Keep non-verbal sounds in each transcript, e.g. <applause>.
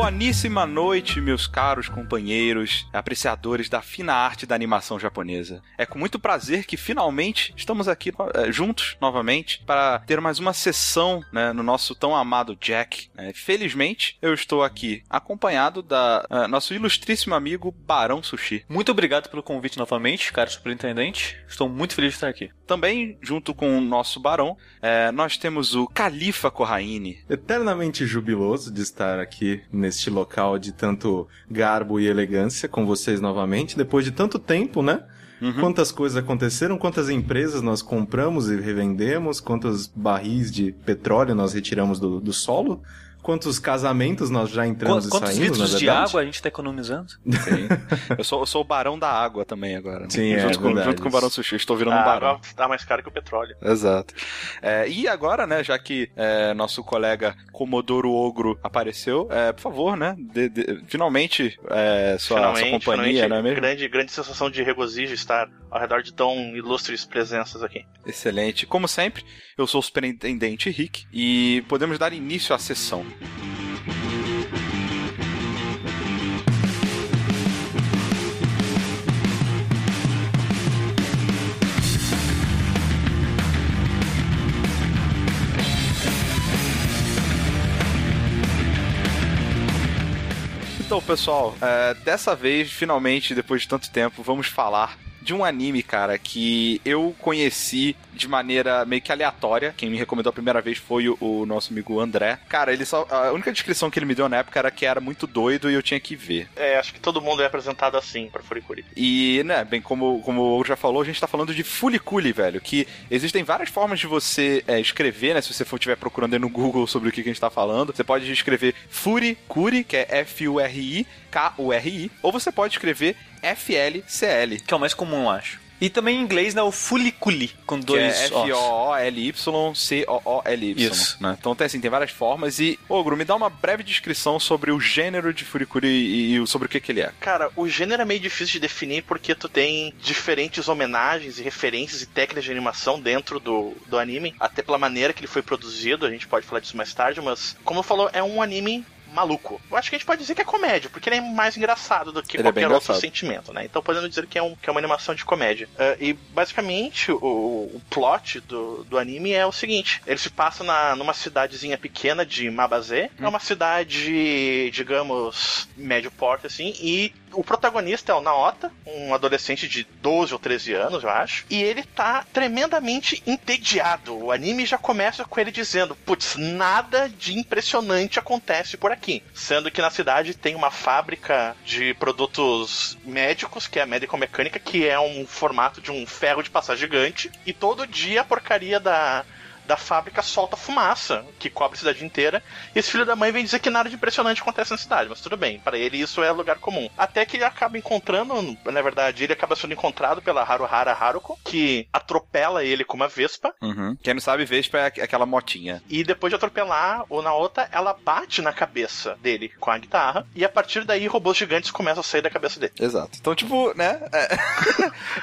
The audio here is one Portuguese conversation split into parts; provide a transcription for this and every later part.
Boníssima noite, meus caros companheiros, apreciadores da fina arte da animação japonesa. É com muito prazer que finalmente estamos aqui é, juntos novamente para ter mais uma sessão né, no nosso tão amado Jack. Né? Felizmente, eu estou aqui acompanhado da uh, nosso ilustríssimo amigo Barão Sushi. Muito obrigado pelo convite novamente, caro superintendente. Estou muito feliz de estar aqui. Também, junto com o nosso Barão, é, nós temos o Califa Corraine. Eternamente jubiloso de estar aqui neste local de tanto garbo e elegância com vocês novamente, depois de tanto tempo, né? Uhum. Quantas coisas aconteceram, quantas empresas nós compramos e revendemos, quantos barris de petróleo nós retiramos do, do solo. Quantos casamentos nós já entramos Quantos e saímos, litros de água a gente está economizando? Sim. eu, sou, eu sou o barão da água também agora. Né? Sim, junto, é, com, junto com o barão sushi. Estou virando a um barão. água tá mais caro que o petróleo. Exato. É, e agora, né, já que é, nosso colega Comodoro Ogro apareceu, é, por favor, né, de, de, finalmente é, sua, finalmente, sua companhia, finalmente, não é mesmo? Grande, grande sensação de regozijo estar ao redor de tão ilustres presenças aqui. Excelente. Como sempre, eu sou o superintendente Rick e podemos dar início à sessão. Então, pessoal, é, dessa vez, finalmente, depois de tanto tempo, vamos falar de um anime, cara, que eu conheci de maneira meio que aleatória. Quem me recomendou a primeira vez foi o, o, nosso amigo André. Cara, ele só. A única descrição que ele me deu na época era que era muito doido e eu tinha que ver. É, acho que todo mundo é apresentado assim pra Furikuri. E, né, bem, como, como o já falou, a gente tá falando de Fuliculi, velho. Que existem várias formas de você é, escrever, né? Se você for estiver procurando aí no Google sobre o que, que a gente tá falando. Você pode escrever Furikuri, que é F-U-R-I, K-U-R-I. Ou você pode escrever FLCL. Que é o mais comum, eu acho. E também em inglês, né, o fuliculi, com dois que é F-O-O-L-Y-C-O-O-L-Y. Isso. Né? Então tem, assim, tem várias formas. E, Ogro, me dá uma breve descrição sobre o gênero de Furikuri e, e sobre o que, que ele é. Cara, o gênero é meio difícil de definir porque tu tem diferentes homenagens e referências e técnicas de animação dentro do, do anime, até pela maneira que ele foi produzido, a gente pode falar disso mais tarde, mas, como falou, é um anime maluco. Eu acho que a gente pode dizer que é comédia, porque ele é mais engraçado do que Ele é qualquer bem outro sentimento, né? Então podemos dizer que é, um, que é uma animação de comédia. Uh, e basicamente o, o plot do, do anime é o seguinte: ele se passa na, numa cidadezinha pequena de Mabazé. É uma cidade, digamos, médio porte, assim, e o protagonista é o Naota, um adolescente de 12 ou 13 anos, eu acho, e ele tá tremendamente entediado. O anime já começa com ele dizendo: Putz, nada de impressionante acontece por aqui. Sendo que na cidade tem uma fábrica de produtos médicos, que é a Medical Mecânica, que é um formato de um ferro de passar gigante, e todo dia a porcaria da da fábrica solta fumaça, que cobre a cidade inteira. E esse filho da mãe vem dizer que nada de impressionante acontece na cidade, mas tudo bem, para ele isso é lugar comum. Até que ele acaba encontrando, na verdade, ele acaba sendo encontrado pela Haruhara Haruko, que atropela ele com uma vespa. Uhum. Quem não sabe, Vespa é aqu- aquela motinha. E depois de atropelar o Naota, ela bate na cabeça dele com a guitarra. E a partir daí, robôs gigantes começam a sair da cabeça dele. Exato. Então, tipo, né? É,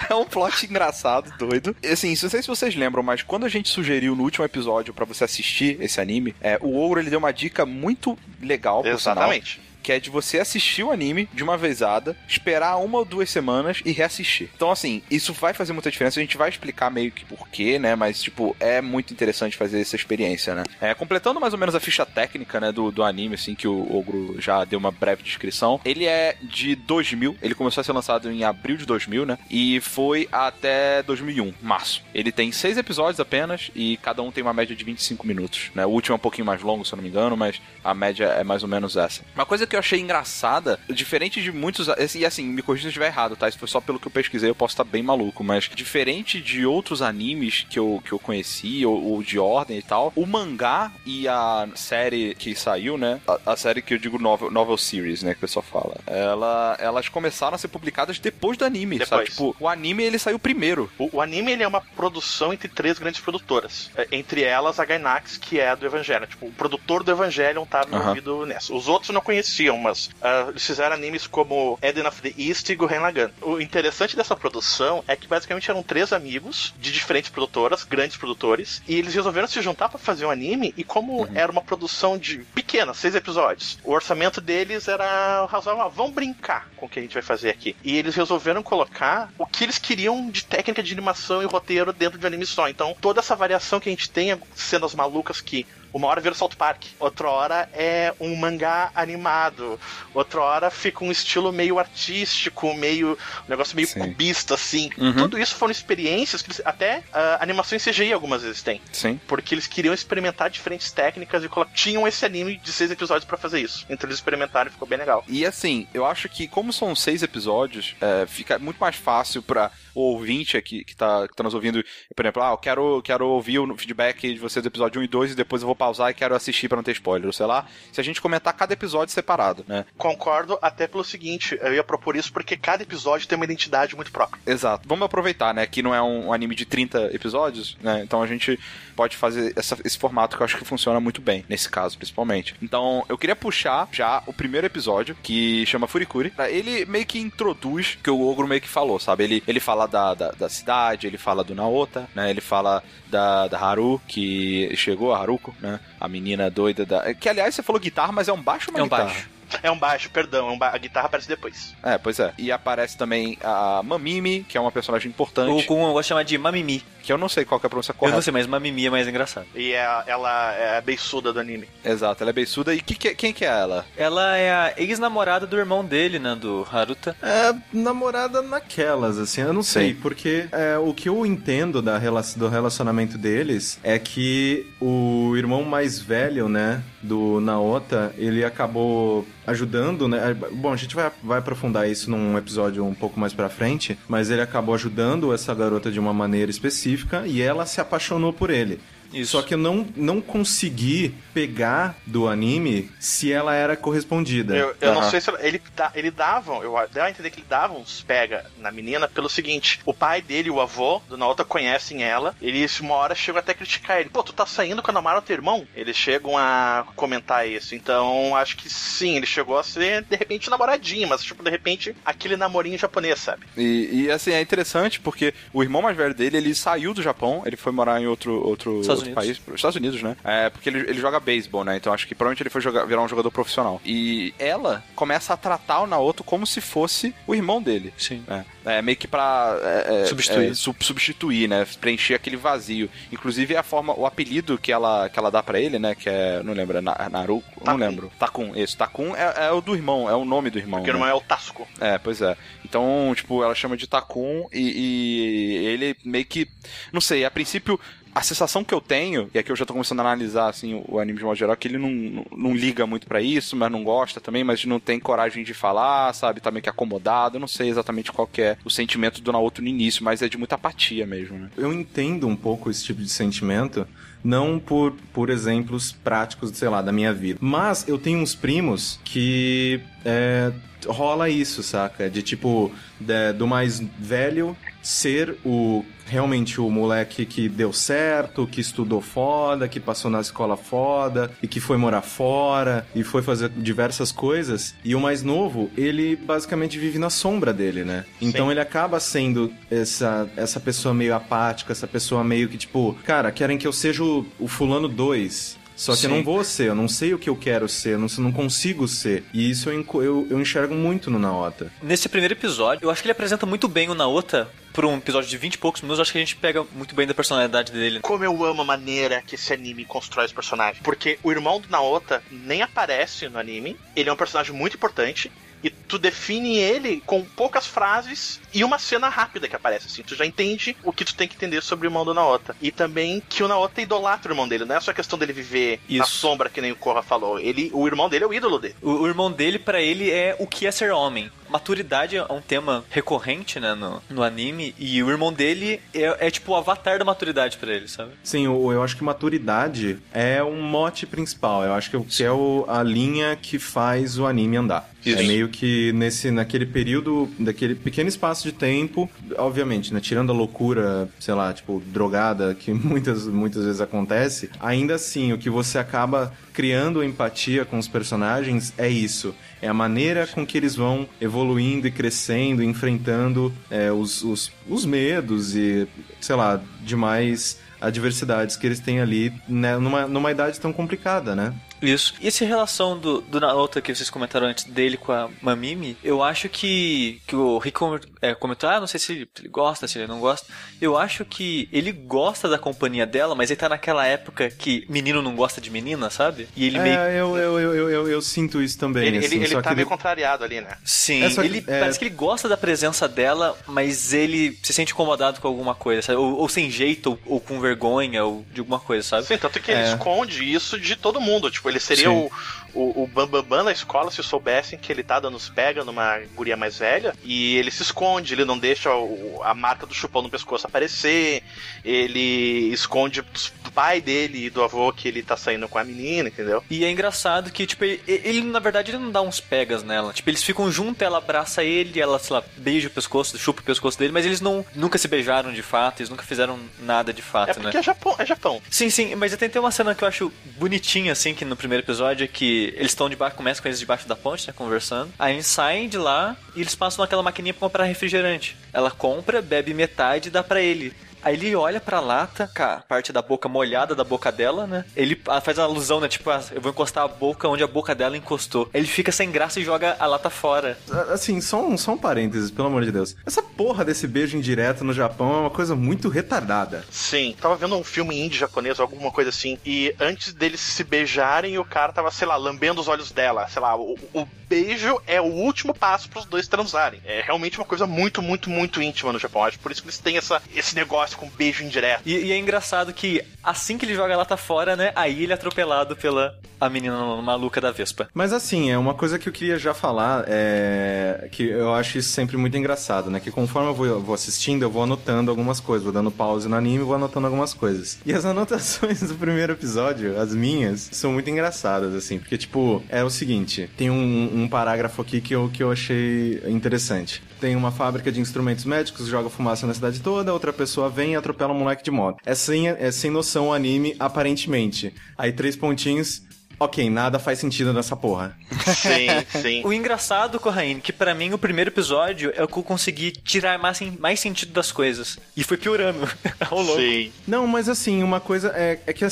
<laughs> é um plot engraçado, doido. Assim, não sei se vocês lembram, mas quando a gente sugeriu no último episódio pra você assistir esse anime, é, o Ogro ele deu uma dica muito legal, por sinal, Exatamente. Que é de você assistir o anime de uma vezada, esperar uma ou duas semanas e reassistir. Então, assim, isso vai fazer muita diferença. A gente vai explicar meio que porquê, né? Mas, tipo, é muito interessante fazer essa experiência, né? É, completando mais ou menos a ficha técnica, né, do, do anime, assim, que o Ogro já deu uma breve descrição. Ele é de 2000, ele começou a ser lançado em abril de 2000, né? E foi até 2001, março. Ele tem seis episódios apenas e cada um tem uma média de 25 minutos, né? O último é um pouquinho mais longo, se eu não me engano, mas a média é mais ou menos essa. Uma coisa que eu achei engraçada, diferente de muitos. E assim, me corrija se eu estiver errado, tá? Isso foi só pelo que eu pesquisei, eu posso estar bem maluco, mas diferente de outros animes que eu, que eu conheci, ou, ou de ordem e tal, o mangá e a série que saiu, né? A, a série que eu digo novel, novel series, né? Que o pessoal fala. Ela, elas começaram a ser publicadas depois do anime, sabe? Depois. Tipo, o anime ele saiu primeiro. O, o anime ele é uma produção entre três grandes produtoras. É, entre elas a Gainax, que é a do Evangelion. Tipo, o produtor do Evangelion tá envolvido nessa. Os outros eu não conhecia. Existiam, mas uh, eles fizeram animes como Eden of the East e Gurren Lagann. O interessante dessa produção é que basicamente eram três amigos de diferentes produtoras, grandes produtores, e eles resolveram se juntar para fazer um anime, e como uhum. era uma produção de pequena, seis episódios, o orçamento deles era razoável, ah, vamos brincar com o que a gente vai fazer aqui. E eles resolveram colocar o que eles queriam de técnica de animação e roteiro dentro de um anime só. Então, toda essa variação que a gente tem, cenas malucas que uma hora vira South Park, outra hora é um mangá animado, outra hora fica um estilo meio artístico, meio um negócio meio Sim. cubista, assim. Uhum. Tudo isso foram experiências que eles, até uh, animações CGI algumas vezes têm. Sim. Porque eles queriam experimentar diferentes técnicas e tinham esse anime de seis episódios para fazer isso. Então eles experimentaram e ficou bem legal. E assim, eu acho que como são seis episódios, é, fica muito mais fácil para o ouvinte aqui que tá, que tá nos ouvindo, por exemplo, ah, eu quero, quero ouvir o feedback de vocês do episódio 1 e 2 e depois eu vou pausar e quero assistir para não ter spoiler, sei lá. Se a gente comentar cada episódio separado, né? Concordo, até pelo seguinte, eu ia propor isso porque cada episódio tem uma identidade muito própria. Exato. Vamos aproveitar, né, que não é um anime de 30 episódios, né? Então a gente pode fazer essa, esse formato que eu acho que funciona muito bem, nesse caso, principalmente. Então, eu queria puxar já o primeiro episódio, que chama Furikuri. Ele meio que introduz que o Ogro meio que falou, sabe? Ele, ele fala da, da, da cidade, ele fala do Naota, né? Ele fala da, da Haru, que chegou, a Haruko, né? A menina doida da. Que aliás você falou guitarra, mas é um baixo ou uma é um guitarra? baixo. É um baixo, perdão. É um ba... A guitarra aparece depois. É, pois é. E aparece também a Mamimi, que é uma personagem importante. Ou como eu vou chamar de Mamimi. Que eu não sei qual é a pronúncia correta. Eu não sei, mas Mamimi é mais engraçado. E é, ela é a beiçuda do anime. Exato, ela é beiçuda. E que, que, quem que é ela? Ela é a ex-namorada do irmão dele, né? Do Haruta. É, namorada naquelas, assim. Eu não sei, Sim. porque é, o que eu entendo da, do relacionamento deles é que o irmão mais velho, né? Do Naota, ele acabou ajudando, né? Bom, a gente vai, vai aprofundar isso num episódio um pouco mais pra frente, mas ele acabou ajudando essa garota de uma maneira específica e ela se apaixonou por ele. Isso. Só que eu não, não consegui pegar do anime se ela era correspondida. Eu, eu uhum. não sei se ela, ele, ele dava, eu deu a entender que ele dava uns pega na menina pelo seguinte: o pai dele e o avô do Naota conhecem ela, eles uma hora chegam até a criticar ele. Pô, tu tá saindo com a namorada do teu irmão? Eles chegam a comentar isso. Então, acho que sim, ele chegou a ser de repente namoradinho, mas tipo, de repente, aquele namorinho japonês, sabe? E, e assim, é interessante porque o irmão mais velho dele, ele saiu do Japão, ele foi morar em outro. outro Estados Unidos. país, Estados Unidos, né? É, porque ele, ele joga beisebol, né? Então acho que provavelmente ele foi jogar, virar um jogador profissional. E ela começa a tratar o Naoto como se fosse o irmão dele. Sim. É, é meio que pra é, é substituir. É, sub, substituir, né? Preencher aquele vazio. Inclusive a forma, o apelido que ela, que ela dá para ele, né? Que é, não lembro, é Naruko? Takun. Não lembro. Takun, isso. Takun é, é, o do irmão, é o nome do irmão. Porque né? não é o Tasco. É, pois é. Então, tipo, ela chama de Takun e, e ele meio que. Não sei, a princípio a sensação que eu tenho, e aqui eu já tô começando a analisar assim, o anime de modo geral, que ele não, não, não liga muito para isso, mas não gosta também, mas não tem coragem de falar, sabe? Tá meio que acomodado. Eu não sei exatamente qual é o sentimento do Naoto no início, mas é de muita apatia mesmo, né? Eu entendo um pouco esse tipo de sentimento, não por, por exemplos práticos, sei lá, da minha vida. Mas eu tenho uns primos que é, rola isso, saca? De tipo, de, do mais velho ser o realmente o moleque que deu certo, que estudou foda, que passou na escola foda e que foi morar fora e foi fazer diversas coisas. E o mais novo, ele basicamente vive na sombra dele, né? Então Sim. ele acaba sendo essa, essa pessoa meio apática, essa pessoa meio que tipo, cara, querem que eu seja o, o fulano 2. Só que Sim. eu não vou ser, eu não sei o que eu quero ser, eu não, não consigo ser. E isso eu, eu, eu enxergo muito no Naota. Nesse primeiro episódio, eu acho que ele apresenta muito bem o Naota por um episódio de 20 e poucos minutos, acho que a gente pega muito bem da personalidade dele. Como eu amo a maneira que esse anime constrói os personagens. Porque o irmão do Naota nem aparece no anime. Ele é um personagem muito importante e tu define ele com poucas frases e uma cena rápida que aparece, assim. Tu já entende o que tu tem que entender sobre o irmão do Naota. E também que o Naota idolatra o irmão dele. Não é só questão dele viver Isso. na sombra, que nem o Korra falou. Ele, o irmão dele é o ídolo dele. O, o irmão dele, para ele, é o que é ser homem. Maturidade é um tema recorrente, né, no, no anime, e o irmão dele é, é tipo o avatar da maturidade para ele, sabe? Sim, eu, eu acho que maturidade é um mote principal. Eu acho que, que é o, a linha que faz o anime andar. Isso. É meio que nesse, naquele período, daquele pequeno espaço de tempo, obviamente, né, tirando a loucura, sei lá, tipo, drogada, que <laughs> muitas, muitas vezes acontece, ainda assim, o que você acaba criando empatia com os personagens é isso. É a maneira com que eles vão evoluindo e crescendo, enfrentando é, os, os, os medos e, sei lá, demais adversidades que eles têm ali né, numa, numa idade tão complicada, né? Isso. E essa relação do, do Naoto que vocês comentaram antes dele com a Mamimi, eu acho que, que o Rick é, comentou, ah, não sei se ele gosta, se ele não gosta. Eu acho que ele gosta da companhia dela, mas ele tá naquela época que menino não gosta de menina, sabe? E ele é, meio. Eu, eu, eu, eu, eu, sinto isso também. Ele, assim, ele, ele tá ele... meio contrariado ali, né? Sim, é, ele que, é... parece que ele gosta da presença dela, mas ele se sente incomodado com alguma coisa, sabe? Ou, ou sem jeito, ou, ou, com vergonha, ou de alguma coisa, sabe? Sim, tanto que ele é. esconde isso de todo mundo. Tipo, ele seria o, o, o Bambambam Bam Bam na escola se soubessem que ele tá dando os pega numa guria mais velha e ele se esconde, ele não deixa o, a marca do chupão no pescoço aparecer, ele esconde do pai dele e do avô que ele tá saindo com a menina, entendeu? E é engraçado que, tipo, ele, ele na verdade ele não dá uns pegas nela. Tipo, eles ficam juntos, ela abraça ele, ela, sei lá, beija o pescoço, chupa o pescoço dele, mas eles não nunca se beijaram de fato, eles nunca fizeram nada de fato, é né? porque né? é Japão, é Japão. Sim, sim, mas eu tentei uma cena que eu acho bonitinha, assim, que no primeiro episódio é que eles estão debaixo, começa com eles debaixo da ponte, né, conversando. Aí eles saem de lá e eles passam naquela maquininha pra comprar refrigerante. Ela compra, bebe metade e dá para ele. Aí ele olha pra lata, com a parte da boca molhada da boca dela, né? Ele faz uma alusão, né? Tipo, ah, eu vou encostar a boca onde a boca dela encostou. Ele fica sem graça e joga a lata fora. Assim, só um, só um parênteses, pelo amor de Deus. Essa porra desse beijo indireto no Japão é uma coisa muito retardada. Sim, tava vendo um filme indie japonês, alguma coisa assim, e antes deles se beijarem, o cara tava, sei lá, lambendo os olhos dela. Sei lá, o, o beijo é o último passo pros dois transarem. É realmente uma coisa muito, muito, muito íntima no Japão. Acho por isso que eles têm essa, esse negócio com beijo indireto. E, e, é engraçado que assim que ele joga a lata fora, né? Aí ele é atropelado pela a menina maluca da Vespa. Mas assim, é uma coisa que eu queria já falar, é que eu acho isso sempre muito engraçado, né? Que conforme eu vou, eu vou assistindo, eu vou anotando algumas coisas, vou dando pause no anime e vou anotando algumas coisas. E as <laughs> anotações do primeiro episódio, as minhas, são muito engraçadas, assim, porque, tipo, é o seguinte: tem um, um parágrafo aqui que eu, que eu achei interessante tem uma fábrica de instrumentos médicos, joga fumaça na cidade toda, outra pessoa vem e atropela um moleque de moto. É sem, é sem noção o anime, aparentemente. Aí três pontinhos, ok, nada faz sentido nessa porra. Sim, <laughs> sim. o engraçado, Corraine, que para mim o primeiro episódio é o que eu consegui tirar mais, mais sentido das coisas. E foi piorando <laughs> ao longo. Sim. Não, mas assim, uma coisa é, é que é,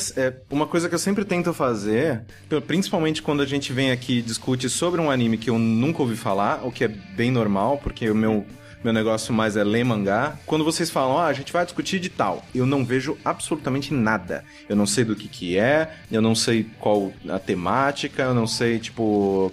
uma coisa que eu sempre tento fazer, principalmente quando a gente vem aqui e discute sobre um anime que eu nunca ouvi falar, o que é bem normal, porque o meu meu negócio mais é ler mangá. Quando vocês falam, ah, a gente vai discutir de tal, eu não vejo absolutamente nada. Eu não sei do que que é, eu não sei qual a temática, eu não sei, tipo,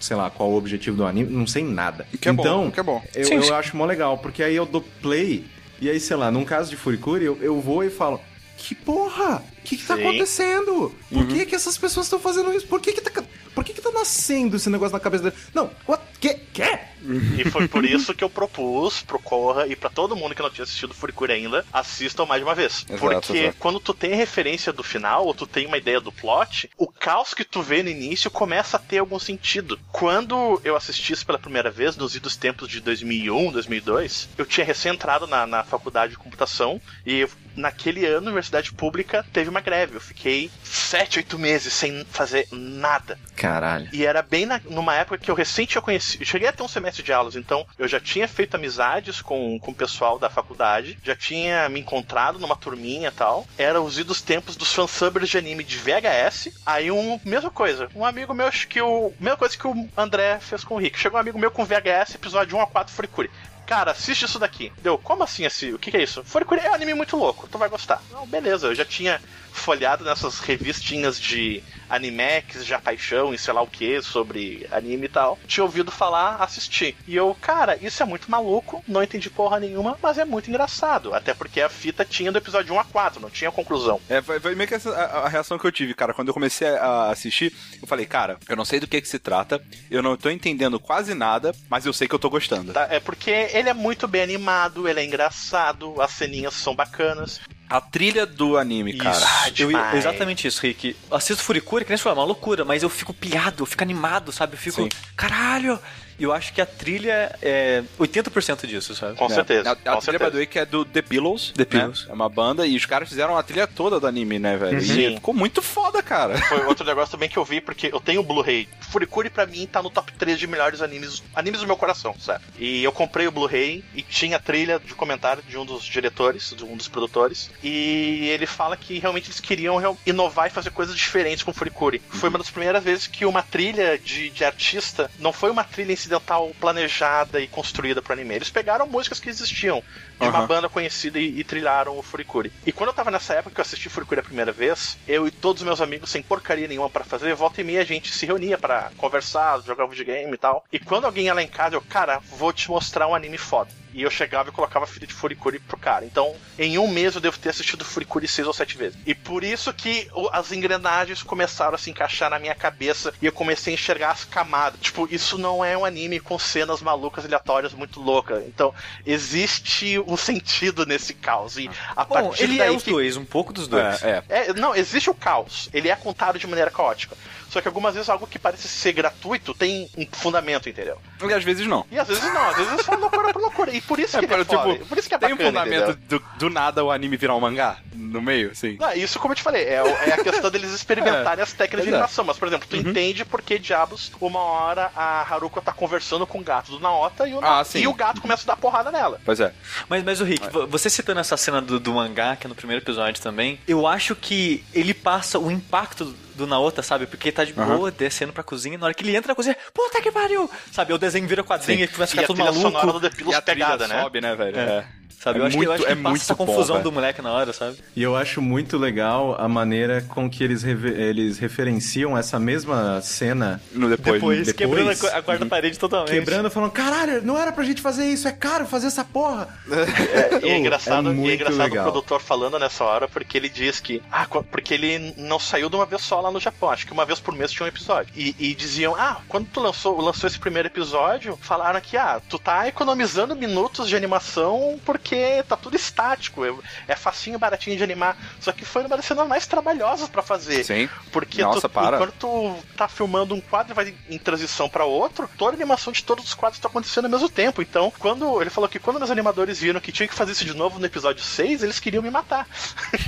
sei lá, qual o objetivo do anime, não sei nada. Que é então, bom, que é bom. Eu, sim, eu sim. acho mó legal, porque aí eu dou play, e aí, sei lá, num caso de Furikuri, eu, eu vou e falo, que porra? O que, que tá acontecendo? Por uhum. que, que essas pessoas estão fazendo isso? Por que, que tá. Por que, que tá nascendo esse negócio na cabeça dele? Não, what? Que? Que? E foi por isso que eu propus pro Corra e para todo mundo que não tinha assistido Furikuri ainda, assistam mais de uma vez. Exato, Porque exato. quando tu tem referência do final, ou tu tem uma ideia do plot, o caos que tu vê no início começa a ter algum sentido. Quando eu assisti isso pela primeira vez, nos idos tempos de 2001, 2002, eu tinha recém entrado na, na faculdade de computação e naquele ano, a universidade pública teve uma greve. Eu fiquei sete, oito meses sem fazer nada. Caralho. E era bem na, numa época que eu recente tinha conhecido. Eu cheguei a ter um semestre de aulas, então eu já tinha feito amizades com, com o pessoal da faculdade, já tinha me encontrado numa turminha e tal. Era os idos tempos dos fansubbers de anime de VHS. Aí um, mesma coisa, um amigo meu, que o. Mesma coisa que o André fez com o Rick. Chegou um amigo meu com VHS, episódio 1 a 4 Furikuri cara, assiste isso daqui. Deu, como assim esse? O que, que é isso? Furikuri é um anime muito louco, tu vai gostar. Não, beleza, eu já tinha folhado nessas revistinhas de animex, já paixão e sei lá o que, sobre anime e tal. Tinha ouvido falar, assisti. E eu, cara, isso é muito maluco, não entendi porra nenhuma, mas é muito engraçado. Até porque a fita tinha do episódio 1 a 4, não tinha conclusão. É, foi, foi meio que essa, a, a, reação que eu tive, cara. Quando eu comecei a assistir, eu falei, cara, eu não sei do que, que se trata, eu não tô entendendo quase nada, mas eu sei que eu tô gostando. Tá, é porque ele é muito bem animado, ele é engraçado, as ceninhas são bacanas A trilha do anime, cara. Ah, Eu, exatamente isso, Rick. Assisto Furikuri, que nem você falou, é uma loucura, mas eu fico pilhado, eu fico animado, sabe? Eu fico, Sim. caralho! E eu acho que a trilha é 80% disso, sabe? Com certeza. A, a com trilha, by certeza. the way, que é do The Pillows. The né? Pillows. É uma banda e os caras fizeram a trilha toda do anime, né, velho? E Sim. ficou muito foda, cara. Foi outro negócio também que eu vi, porque eu tenho o Blu-ray. Furikuri pra mim tá no top 3 de melhores animes, animes do meu coração, certo? E eu comprei o Blu-ray e tinha trilha de comentário de um dos diretores, de um dos produtores. E ele fala que realmente eles queriam inovar e fazer coisas diferentes com Furikuri. Foi uma das primeiras vezes que uma trilha de, de artista não foi uma trilha incidental planejada e construída pro anime. Eles pegaram músicas que existiam de uma Aham. banda conhecida e, e trilharam o Furikuri. E quando eu tava nessa época que eu assisti Furikuri a primeira vez, eu e todos os meus amigos, sem porcaria nenhuma pra fazer, volta e meia a gente se reunia pra conversar, jogar videogame e tal. E quando alguém ia lá em casa, eu, cara, vou te mostrar um anime foda. E eu chegava e colocava a fita de Furikuri pro cara. Então, em um mês eu devo ter assistido Furikuri seis ou sete vezes. E por isso que as engrenagens começaram a se encaixar na minha cabeça e eu comecei a enxergar as camadas. Tipo, isso não é um anime com cenas malucas, aleatórias, muito loucas. Então, existe um sentido nesse caos. E a Bom, partir ele daí é os que... dois, um pouco dos dois. É, é. É, não, existe o caos. Ele é contado de maneira caótica. Só que algumas vezes algo que parece ser gratuito tem um fundamento, entendeu? E às vezes não. E às vezes não, às vezes é só loucura por loucura. E por isso que É, ele é tipo. Por isso que é Tem um bacana, fundamento do, do nada o anime virar um mangá no meio, assim. Não, isso, como eu te falei, é, é a questão deles <laughs> experimentarem as técnicas de é. animação. Mas, por exemplo, tu entende por que diabos uma hora a Haruka tá conversando com o gato do Naota e o, Ah, sim. e o gato começa a dar porrada nela. Pois é. Mas, mas o Rick, vo- você citando essa cena do, do mangá, que é no primeiro episódio também, eu acho que ele passa o impacto do Naota, sabe? Porque ele tá de boa, descendo pra cozinha, na hora que ele entra na cozinha, puta que pariu! Sabe, o desenho vira quadrinho Sim. e começa a E ficar trilha sonora maluco. do e a trilha pegada, né? sobe, né, velho? É. Sabe, É eu acho que, eu muito- acho que é passa muito essa bom, confusão velho. do moleque na hora, sabe? E eu acho muito legal a maneira com que eles, eles referenciam essa mesma cena. No depois. Depois, depois, quebrando a, co- a quarta parede totalmente. Quebrando, falando, caralho, não era pra gente fazer isso, é caro fazer essa porra. <laughs> E é Oh, engraçado, é e é muito engraçado o legal. produtor falando nessa hora, porque ele diz que. Ah, qu- porque ele não saiu de uma vez só lá no Japão. Acho que uma vez por mês tinha um episódio. E, e diziam, ah, quando tu lançou, lançou esse primeiro episódio, falaram que, ah, tu tá economizando minutos de animação porque tá tudo estático. É, é facinho, baratinho de animar. Só que foi uma das cenas mais trabalhosas pra fazer. Sim. Porque Nossa, tu, para. quando tu tá filmando um quadro e vai em transição pra outro, toda a animação de todos os quadros tá acontecendo ao mesmo tempo. Então, quando ele falou que quando meus animadores viram que tinha que fazer isso de novo no episódio 6, eles queriam me matar.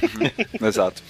<laughs> Exato.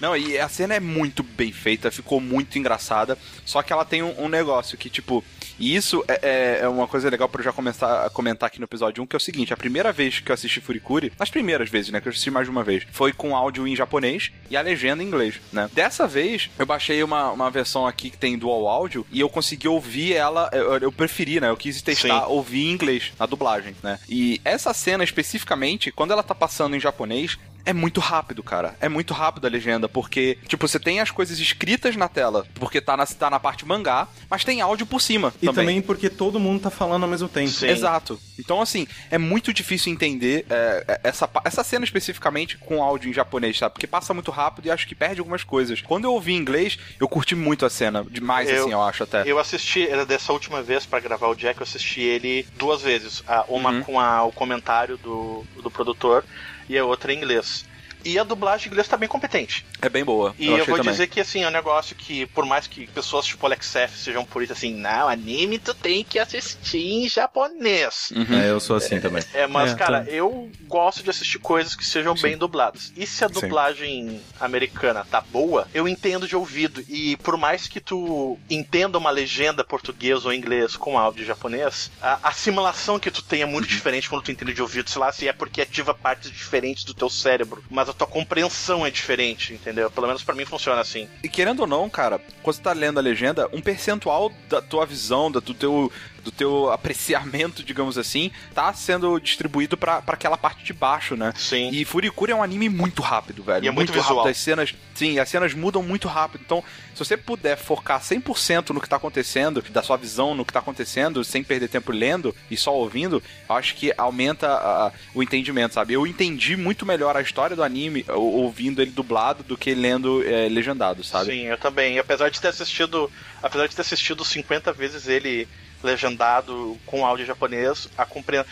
Não, e a cena é muito bem feita, ficou muito engraçada. Só que ela tem um, um negócio que, tipo. E isso é, é- é uma coisa legal pra eu já começar a comentar aqui no episódio 1, que é o seguinte: a primeira vez que eu assisti Furikuri, as primeiras vezes, né? Que eu assisti mais de uma vez, foi com áudio em japonês e a legenda em inglês, né? Dessa vez, eu baixei uma, uma versão aqui que tem dual áudio e eu consegui ouvir ela. Eu, eu preferi, né? Eu quis testar, Sim. ouvir em inglês, na dublagem, né? E essa cena especificamente, quando ela tá passando em japonês, é muito rápido, cara. É muito rápido a legenda, porque, tipo, você tem as coisas escritas na tela, porque tá na, tá na parte mangá, mas tem áudio por cima. E também porque todo mundo tá falando ao mesmo tempo. Sim. Exato. Então, assim, é muito difícil entender é, é, essa, essa cena especificamente com áudio em japonês, sabe? Porque passa muito rápido e acho que perde algumas coisas. Quando eu ouvi em inglês, eu curti muito a cena. Demais, Eu- assim, eu acho até. Eu assisti, era dessa última vez pra gravar o Jack, eu assisti ele duas vezes. Uma Uhum. com a- o comentário do, do produtor e a outra em inglês. E a dublagem em inglês tá bem competente. É bem boa. E eu, eu, vou também. dizer que, assim, é um negócio que, por mais que pessoas tipo Alex F sejam puristas assim, não, anime tu tem que assistir em japonês. Uhum. É, eu sou assim também. É, mas, É, cara, tá. eu gosto de assistir coisas que sejam bem dubladas. E se a Sim. dublagem americana tá boa, eu entendo de ouvido. E por mais que tu entenda uma legenda português ou inglês com áudio japonês, a, a simulação que tu tem é Uhum. muito diferente quando tu entende de ouvido. Sei lá, se é porque ativa partes diferentes do teu cérebro. Mas a tua compreensão é diferente, entendeu? Pelo menos pra mim funciona assim. E querendo ou não, cara, quando você tá lendo a legenda, um percentual da tua visão, do teu, do teu apreciamento, digamos assim, tá sendo distribuído pra pra aquela parte de baixo, né? Sim. E Furikuri é um anime muito rápido, velho. E é muito visual. rápido. As cenas, sim, as cenas mudam muito rápido. Então, se você puder focar 100% no que tá acontecendo, da sua visão no que tá acontecendo, sem perder tempo lendo e só ouvindo, eu acho que aumenta o entendimento, sabe? Eu entendi muito melhor a história do anime ou- ouvindo ele dublado do que lendo é, legendado, sabe? Sim, eu também. E apesar de ter assistido. Apesar de ter assistido 50 vezes ele legendado com áudio japonês, a compreensão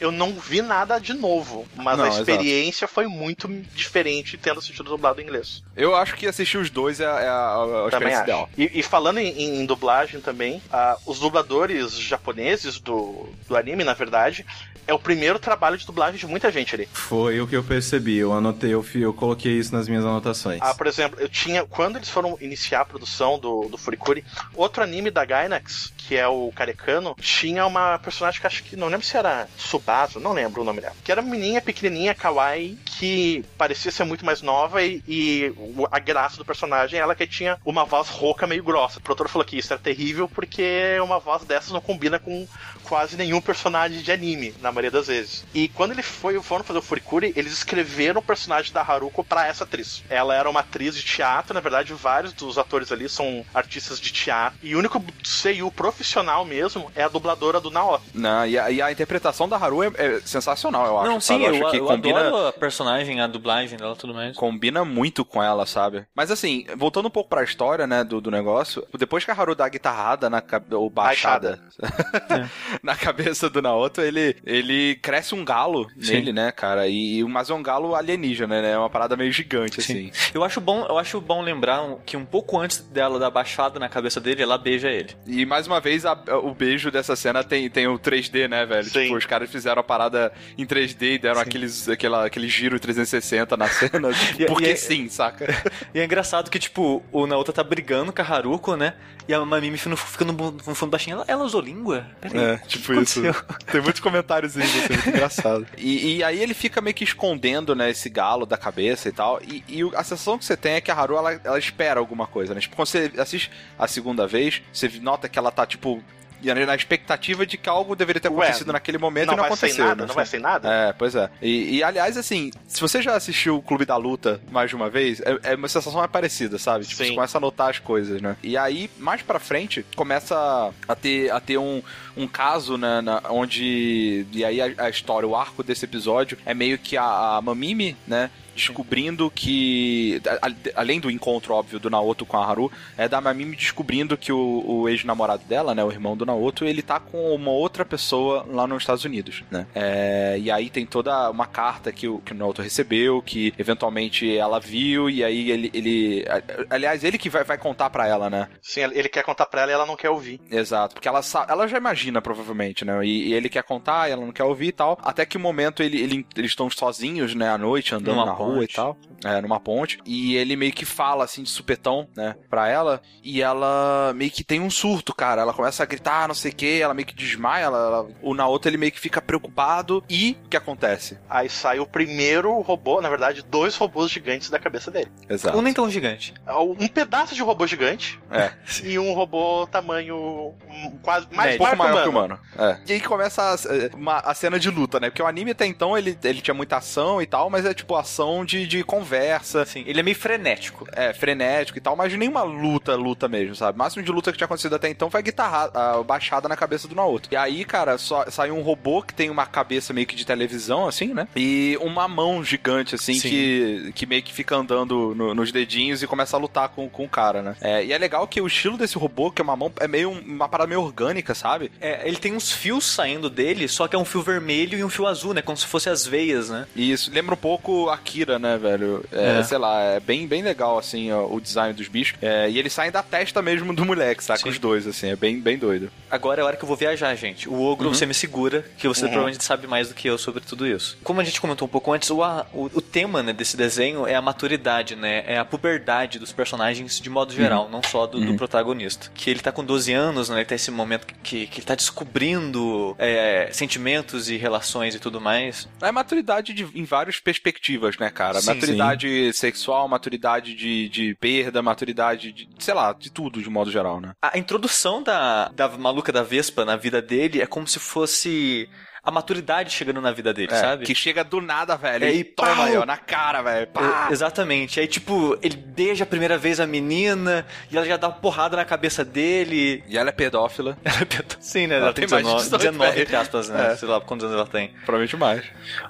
eu não vi nada de novo, mas Não, a experiência foi muito diferente tendo assistido dublado em inglês. Eu acho que assistir os dois é, é a, a Também experiência acho. ideal. E, e falando em, em dublagem também, ah, os dubladores japoneses do, do anime, na verdade, é o primeiro trabalho de dublagem de muita gente ali. Foi o que eu percebi. Eu anotei, eu, eu coloquei isso nas minhas anotações. Ah, por exemplo, eu tinha. Quando eles foram iniciar a produção do, do Furikuri, outro anime da Gainax, que é o Carecano, tinha uma personagem que acho que. Não lembro se era Subazu, não lembro o nome dela. Que era uma menininha pequenininha, kawaii, que parecia ser muito mais nova e, e a graça do personagem ela que tinha uma voz rouca meio grossa. O produtor falou que isso era terrível porque uma voz dessas não combina com quase nenhum personagem de anime, na maioria das vezes. E quando ele foi, foram fazer o Furikuri, eles escreveram o personagem da Haruko pra essa atriz. Ela era uma atriz de teatro, na verdade, vários dos atores ali são artistas de teatro. E o único seiyuu profissional mesmo é a dubladora do Naoto. Não, e, a, e a interpretação da Haru é, é sensacional, eu acho. Não, sabe? sim, eu, acho que eu combina, adoro a personagem, a dublagem dela tudo mais. combina muito com ela, sabe? Mas assim, voltando um pouco pra história, né, do, do negócio, depois que a Haru dá a guitarrada na ou baixada <laughs> na cabeça do Naoto, ele, ele cresce um galo Sim. nele, né, cara? E, mas é um galo alienígena, né? É uma parada meio gigante, assim. Eu acho bom, eu acho bom lembrar que um pouco antes dela dar baixada na cabeça dele, ela beija ele. E mais uma vez, a- o beijo dessa cena tem, tem o 3D, né, velho? Sim. Tipo, os caras fizeram a parada em 3D e deram aqueles, aquela, aquele giro 360 na cena. <laughs> tipo, E- porque e é- sim, saca? <laughs> E é engraçado que, tipo, o Naoto tá brigando com a Haruko, né? E a Mamimi fica no, fica no, no fundo baixinho. Ela, ela usou língua? Peraí. É, tipo isso. Tem muitos comentários assim, muito engraçado. <laughs> E, e aí ele fica meio que escondendo, né, esse galo da cabeça e tal. E, e a sensação que você tem é que a Haru, ela, ela espera alguma coisa, né? Tipo, quando você assiste a segunda vez, você nota que ela tá, tipo, na expectativa de que algo deveria ter Ué, acontecido naquele momento não e não vai aconteceu. nada, né? não vai ser nada. É, pois é. E, e, aliás, assim, se você já assistiu o Clube da Luta mais de uma vez, é, é uma sensação mais parecida, sabe? Tipo, Sim. você começa a notar as coisas, né? E aí, mais pra frente, começa a ter, a ter um, um caso, né, na- onde. E aí a, a história, o arco desse episódio é meio que a, a Mamimi, né? Descobrindo que. a- a- Além do encontro óbvio do Naoto com a Haru, é da Mamimi descobrindo que o, o ex-namorado dela, né? O irmão do Naoto, ele tá com uma outra pessoa lá nos Estados Unidos, né? É, e aí tem toda uma carta que o, que o Naoto recebeu, que eventualmente ela viu, e aí ele. ele aliás, ele que vai, vai contar pra ela, né? Sim, ele quer contar pra ela e ela não quer ouvir. Exato, porque ela, ela já imagina, provavelmente, né? E, e ele quer contar, e ela não quer ouvir e tal. Até que o momento ele, ele- eles estão sozinhos, né, à noite, andando Numa na rua ponte. e tal. É, numa ponte. E ele meio que fala, assim, de supetão, né, pra ela. E ela meio que tem um surto, cara. Ela começa a gritar, não sei o que, ela meio que desmaia. Ela, ela- o Naoto, ele meio que fica preocupado. E o que acontece? Aí sai o primeiro robô, na verdade, dois robôs gigantes da cabeça dele. Exato. Ou nem tão gigante. Um pedaço de robô gigante É. <laughs> e um robô tamanho quase mais um pouco maior que o humano. É. E aí começa a, uma- a cena de luta, né? Porque o anime até então ele, ele tinha muita ação e tal, mas é tipo ação de, de conversa. Assim, ele é meio frenético. É, frenético e tal, mas nenhuma luta, luta mesmo, sabe? O máximo de luta que tinha acontecido até então foi a guitarra, a baixada na cabeça do Naoto. E aí, cara, só sai um robô que tem uma cabeça meio que de televisão, assim, né? E uma mão gigante, assim, Sim. que, que meio que fica andando no- nos dedinhos e começa a lutar com, com o cara, né? É, e é legal que o estilo desse robô, que é uma mão, é meio um- uma parada meio orgânica, sabe? É, ele tem uns fios saindo dele, só que é um fio vermelho e um fio azul, né? Como se fossem as veias, né? Isso lembra um pouco Akira, né, velho? É, É. Sei lá, é bem, bem legal, assim, ó, o design dos bichos. É, e eles saem da testa mesmo do moleque, saca? Sim. Os dois, assim, é bem, bem doido. Agora é a hora que eu vou viajar, gente. O ogro, você me segura, que você provavelmente sabe mais do que eu sobre tudo isso. Como a gente comentou um pouco antes, o, o, o tema né, desse desenho é a maturidade, né? É a puberdade dos personagens de modo geral, não só do, do protagonista. Que ele tá com 12 anos, né? Ele tá nesse momento que, que ele tá descobrindo é, sentimentos e relações e tudo mais. É maturidade de- em várias perspectivas, né, cara? Sim, maturidade sexual, maturidade de, de perda, maturidade de, sei lá, de tudo, de modo geral, né? A introdução da, da maluca da Vespa na vida dele é como se fosse a maturidade chegando na vida dele, É, sabe? Que chega do nada, velho. É, e e toma pau! aí, ó, na cara, velho. Pá! É, Exatamente. Aí, tipo, ele beija a primeira vez a menina e ela já dá uma porrada na cabeça dele. E ela é pedófila. <laughs> Ela é pedó- Sim, né? Ela, Ela tem tem mais de 19, 18, 19 entre aspas, né? É. Sei lá quantos anos ela tem. Provavelmente mais.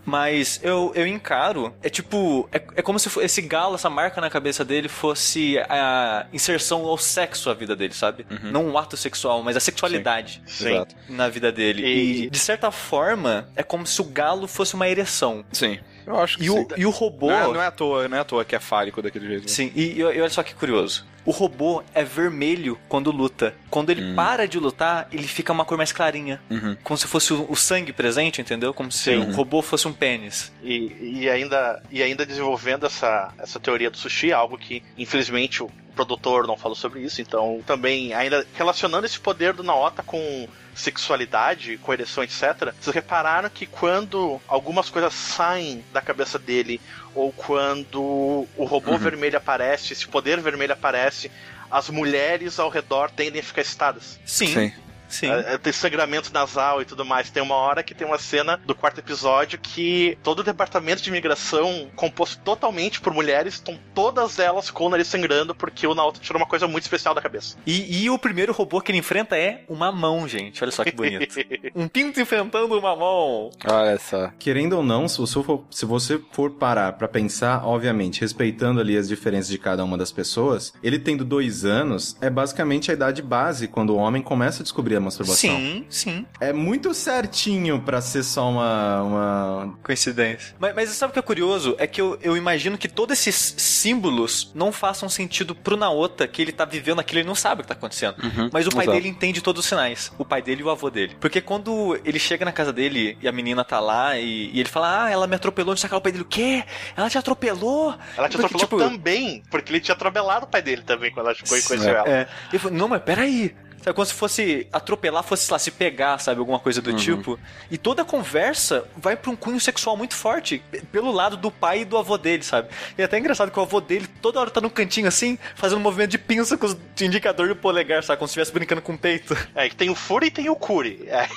Mas eu, eu encaro, é tipo, é, é como se esse galo, essa marca na cabeça dele fosse a inserção ao sexo à vida dele, sabe? Não um ato sexual, mas a sexualidade Sim. Exato. na vida dele. E- E, de certa forma, é como se o galo fosse uma ereção. Sim. Eu acho que E o, sim. e o robô. Não, é, não é à toa, não é à toa que é fálico daquele jeito. né? Sim, e, e olha só que curioso. O robô é vermelho quando luta. Quando ele para de lutar, ele fica uma cor mais clarinha. Uhum. Como se fosse o, o sangue presente, entendeu? Como se Sim. o robô fosse um pênis. E, e ainda, e ainda desenvolvendo essa, essa teoria do sushi, algo que infelizmente o produtor não falou sobre isso, então também ainda relacionando esse poder do Naota com sexualidade, com ereção, etc. Vocês repararam que quando algumas coisas saem da cabeça dele, ou quando o robô vermelho aparece, esse poder vermelho aparece, as mulheres ao redor tendem a ficar excitadas. Sim. Sim. Sim. É, é, tem sangramento nasal e tudo mais. Tem uma hora que tem uma cena do quarto episódio que todo o departamento de imigração, composto totalmente por mulheres, estão todas elas com o nariz sangrando porque o Naoto tirou uma coisa muito especial da cabeça. E, e o primeiro robô que ele enfrenta é uma mão, gente. Olha só que bonito. <laughs> um pinto enfrentando uma mão. Olha só. Querendo ou não, se você for, se você for parar pra pensar, obviamente, respeitando ali as diferenças de cada uma das pessoas, ele tendo dois anos é basicamente a idade base quando o homem começa a descobrir a masturbação. Sim, sim. É muito certinho pra ser só uma, uma Coincidência. Mas, mas sabe o que é curioso? É que eu, eu imagino que todos esses símbolos não façam sentido pro Naota, que ele tá vivendo aquilo, ele não sabe o que tá acontecendo. Mas o pai exato. dele entende todos os sinais. O pai dele e o avô dele. Porque quando ele chega na casa dele e a menina tá lá e, e ele fala, ah, ela me atropelou, não sei o que, o pai dele, o quê? Ela te atropelou? Ela te Porque, atropelou tipo, também, porque ele tinha atropelado o pai dele também quando ela chegou e conheceu ela. É. Ele falou, não, mas peraí. Sabe, como se fosse atropelar, fosse, sei lá, se pegar, sabe, alguma coisa do tipo. E toda a conversa vai pra um cunho sexual muito forte, pelo lado do pai e do avô dele, sabe? E é até engraçado que o avô dele toda hora tá no cantinho assim, fazendo um movimento de pinça com os de indicador e o polegar, sabe? Como se estivesse brincando com o peito. É, que tem o Fury e tem o Curi. É.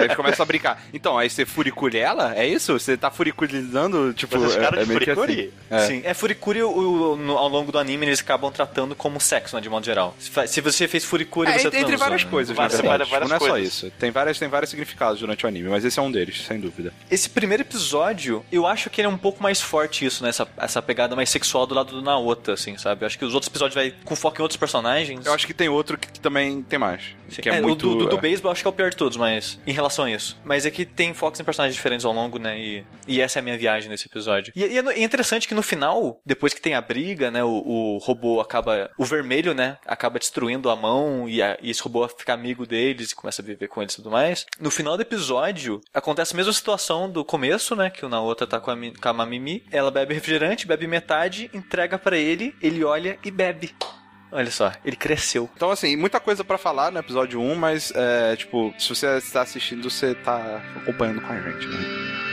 É, ele começa a brincar. Então, aí você furicule ela? É isso? Você tá furiculizando, tipo... Vocês ficaram é, é de que furicuri? assim. É. Sim, é Furikuri, o- o- no- ao longo do anime, eles acabam tratando como sexo, né, de modo geral. Se, se você fez Furikuri, É, você entre, entre várias né? coisas, Várias- na verdade. várias- várias não é só isso. Tem, várias, tem vários significados durante o anime, mas esse é um deles, sem dúvida. Esse primeiro episódio, eu acho que ele é um pouco mais forte isso, né? Essa, essa pegada mais sexual do lado do Naota, assim, sabe? Eu acho que os outros episódios vai com foco em outros personagens. Eu acho que tem outro que também tem mais. Que é, É, o muito... do, do, do é. beisebol acho que é o pior de todos, mas em relação a isso. Mas é que tem focos em personagens diferentes ao longo, né? E, e essa é a minha viagem nesse episódio. E, e é é interessante que no final, depois que tem a briga, né? O, o robô acaba. O vermelho, né? Acaba destruindo a mão e, a- e esse robô fica amigo deles e começa a viver com eles e tudo mais. No final do episódio, acontece a mesma situação do começo, né? Que o Naota tá com a, com a Mamimi. Ela bebe refrigerante, bebe metade, entrega pra ele, ele olha e bebe. Olha só, ele cresceu. Então, assim, muita coisa pra falar no episódio 1, mas, é, tipo, se você está assistindo, você tá acompanhando com a gente, né?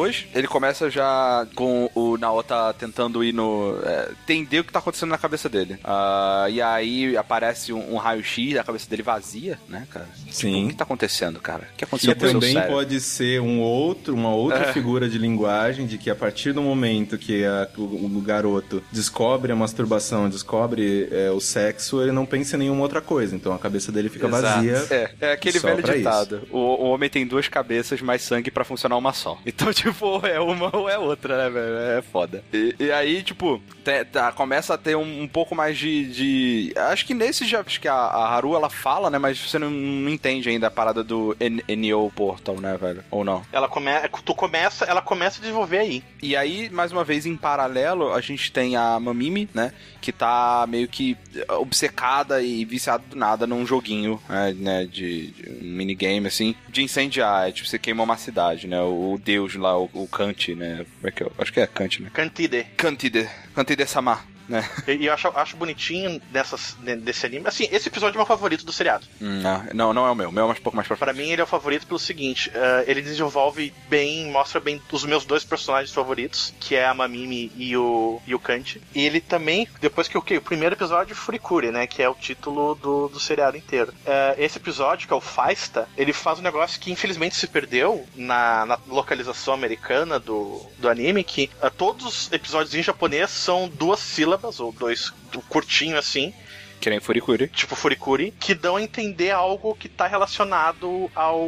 2, ele começa já com o Naota tentando ir no. é, entender o que tá acontecendo na cabeça dele. Ah, e aí aparece um, um raio-x da cabeça dele vazia, né, cara? Tipo, Sim. o que tá acontecendo, cara? O que aconteceu E com também pode ser um outro, uma outra figura de linguagem de que a partir do momento que a- o, o garoto descobre a masturbação, descobre é, o sexo, ele não pensa em nenhuma outra coisa. Então a cabeça dele fica Exato. vazia. É, é aquele Só velho ditado. O, o homem tem duas cabeças, mas sangue pra funcionar uma só. Então, <laughs> tipo, é uma ou é outra, né, velho? É foda. E, e aí, tipo, te- tá, começa a ter um, um pouco mais de, de- Acho que nesse já. Acho que a, a Haru ela fala, né? Mas você não, não entende ainda a parada do NO Portal, né, velho? Ou não? Ela come... tu começa, ela começa a desenvolver aí. E aí, mais uma vez, em paralelo, a gente tem a Mamimi, né? Que tá meio que obcecada e viciada do nada num joguinho, né? né, de, de um minigame, assim, de incendiar. É, tipo, você queima uma cidade, né? O, o deus lá, o, o Kant, né? Como é que eu, acho que é Kant, né? Cantide. Cantide. Cantide-sama, né? E eu acho, acho bonitinho dessas, de- desse anime. Assim, esse episódio é meu favorito do seriado. Hum, não, não é o meu. O meu é um pouco mais pra Pra mim, ele é o favorito pelo seguinte: eh, ele desenvolve bem, mostra bem os meus dois personagens favoritos, que é a Mamimi e o, e o Kanji. E ele também, depois que okay, o primeiro episódio, Furikuri, né? Que é o título do, do seriado inteiro. Eh, esse episódio, que é o Faista, ele faz um negócio que infelizmente se perdeu na, na localização americana do, do anime, que eh, todos os episódios em japonês são duas sílabas, ou dois curtinho assim, Que nem Furikuri. tipo Furikuri, que dão a entender algo que tá relacionado ao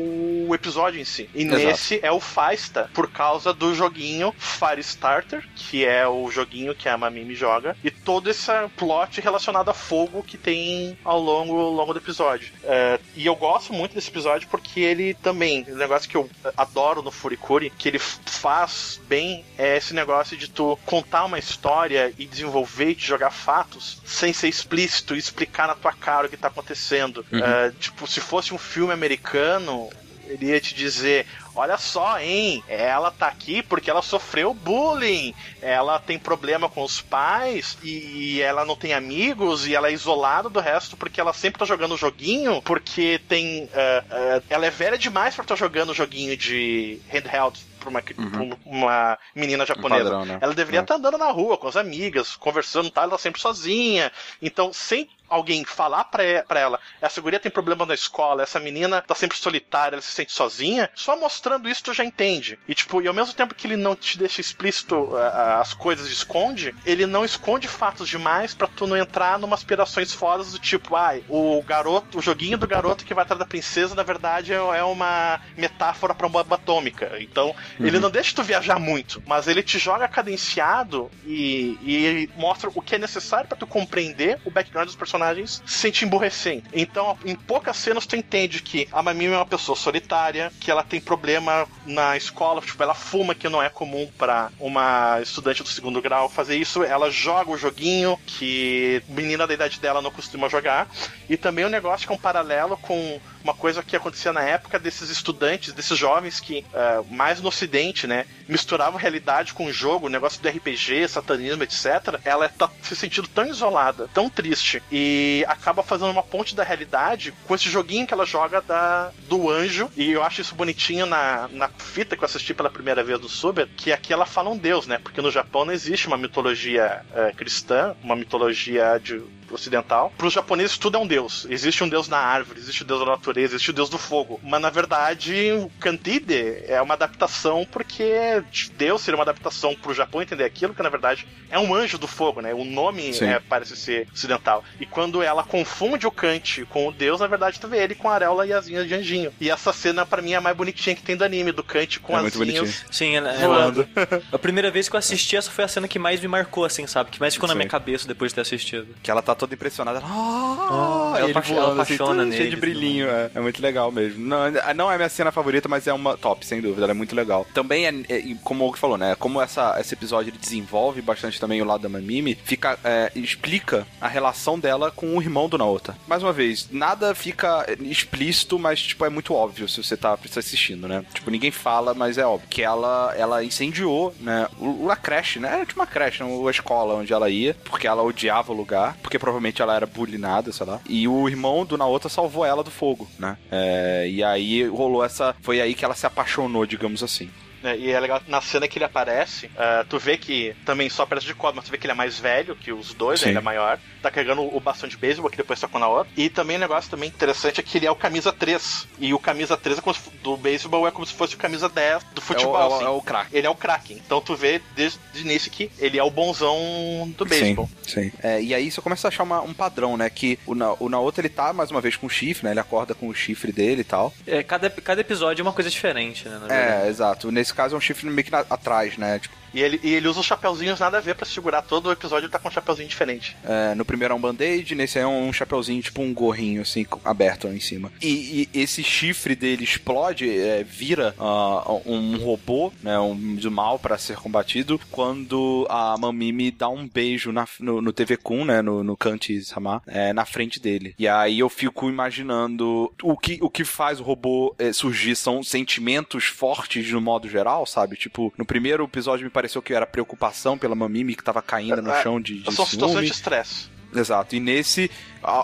episódio em si. E Exato. nesse é o Faista, por causa do joguinho Firestarter, que é o joguinho que a Mamimi joga, e todo esse plot relacionado a fogo que tem ao longo, ao longo do episódio. É, e eu gosto muito desse episódio porque ele também, o negócio que eu adoro no Furikuri, que ele faz bem, é esse negócio de tu contar uma história e desenvolver e te jogar fatos sem ser explícito explicar na tua cara o que tá acontecendo. É, tipo, se fosse um filme americano, ele ia te dizer: Olha só, hein? Ela tá aqui porque ela sofreu bullying. Ela tem problema com os pais e ela não tem amigos e ela é isolada do resto porque ela sempre tá jogando joguinho. Porque tem. eh, eh, ela é velha demais pra estar jogando joguinho de handheld pra uma, pra uma menina japonesa. padrão, né? Ela deveria É. estar andando na rua com as amigas, conversando, tá? Ela sempre sozinha. Então, sem alguém falar pra, ela, essa guria tem problema na escola, essa menina tá sempre solitária, ela se sente sozinha, só mostrando isso tu já entende. E tipo, e ao mesmo tempo que ele não te deixa explícito ah, ah, as coisas e esconde, ele não esconde fatos demais pra tu não entrar numa aspirações fodas do tipo, ai, o garoto, o joguinho do garoto que vai atrás da princesa, na verdade, é é uma metáfora pra bomba atômica. Então, ele não deixa tu viajar muito, mas ele te joga cadenciado e, e ele mostra o que é necessário pra tu compreender o background dos personagens sem te emborrecer. Então, em poucas cenas tu entende que a Mamimi é uma pessoa solitária, que ela tem problema na escola, tipo, ela fuma, que não é comum pra uma estudante do segundo grau fazer isso. Ela joga o joguinho que menina da idade dela não costuma jogar. E também um negócio que é um paralelo com uma coisa que acontecia na época desses estudantes, desses jovens que, eh, mais no ocidente, né, misturavam realidade com o jogo, o negócio do RPG, satanismo, etc. Ela tá se sentindo tão isolada, tão triste, e acaba fazendo uma ponte da realidade com esse joguinho que ela joga da, do anjo. E eu acho isso bonitinho na, na fita que eu assisti pela primeira vez do Super, que aqui ela fala um deus, né? Porque no Japão não existe uma mitologia eh, cristã, uma mitologia de ocidental. Para os japoneses tudo é um deus. Existe um deus na árvore, existe o deus da natureza, existe o deus do fogo. Mas na verdade, o Cantide é uma adaptação porque Deus seria uma adaptação para o Japão entender aquilo, que na verdade é um anjo do fogo, né? O nome é, parece ser ocidental. E quando ela confunde o Kant com o deus, na verdade tu vê ele com a auréola e asinhas de anjinho. E essa cena para mim é a mais bonitinha que tem do anime, do Kant com É as asinhas Sim, ela, voando. ela- <laughs> A primeira vez que eu assisti, essa foi a cena que mais me marcou, assim, sabe? Que mais ficou na Sim. minha cabeça depois de ter assistido. Que ela tá toda impressionada. Ela, ah, ela ele apaixo- voando, ela assim, apaixona tudo cheio de nele, brilhinho. É, é muito legal mesmo. Não, não é minha cena favorita, mas é uma top, sem dúvida. Ela é muito legal. Também é, é, como o Hugo falou, né? Como essa, esse episódio desenvolve bastante também o lado da Mamimi, fica, é, explica a relação dela com o irmão do Naota. Mais uma vez, nada fica explícito, mas tipo, é muito óbvio se você tá assistindo, né? Tipo, ninguém fala, mas é óbvio. Que ela, ela incendiou, né? O, a creche, né? Era tipo uma creche, a escola onde ela ia, porque ela odiava o lugar, porque provavelmente ela era bullyingada, sei lá. E o irmão do Naota salvou ela do fogo, né? É, e aí rolou essa. Foi aí que ela se apaixonou, digamos assim. Né? E é legal, na cena que ele aparece, ah, tu vê que também só aparece de costas, mas tu vê que ele é mais velho que os dois, Sim. né? ele é maior. Tá carregando o bastão de beisebol, que depois tocou na outra. E também um negócio também interessante é que ele é o camisa 3. E o camisa 3 é como se do beisebol é como se fosse o camisa 10 do futebol. é o, assim. é o craque. Ele é o Kraken. Então tu vê desde o início que ele é o bonzão do beisebol. Sim, Sim. É, e aí você começa a achar uma- um padrão, né? Que o, Na, o Naoto, ele tá mais uma vez com o chifre, né? Ele acorda com o chifre dele e tal. É, cada, cada episódio é uma coisa diferente, né? É, exato. Nesse caso é um chifre meio que na- atrás, né? Tipo, E ele, e ele usa os chapeuzinhos nada a ver pra segurar todo o episódio, tá com um chapeuzinho diferente. é, no primeiro é um band-aid, nesse é um chapeuzinho, tipo um gorrinho, assim, aberto em cima. E, e esse chifre dele explode, é, vira ah, um robô, né? Um do mal pra ser combatido, quando a Mamimi dá um beijo na- no, no TV Kun, né? No, no Kanti é, na frente dele. E aí eu fico imaginando o que, o que faz o robô é, surgir são sentimentos fortes no modo geral, sabe? Tipo, no primeiro episódio me pareceu que era preocupação pela Mamimi que tava caindo no É, chão de, de São situações de estresse. Exato. E nesse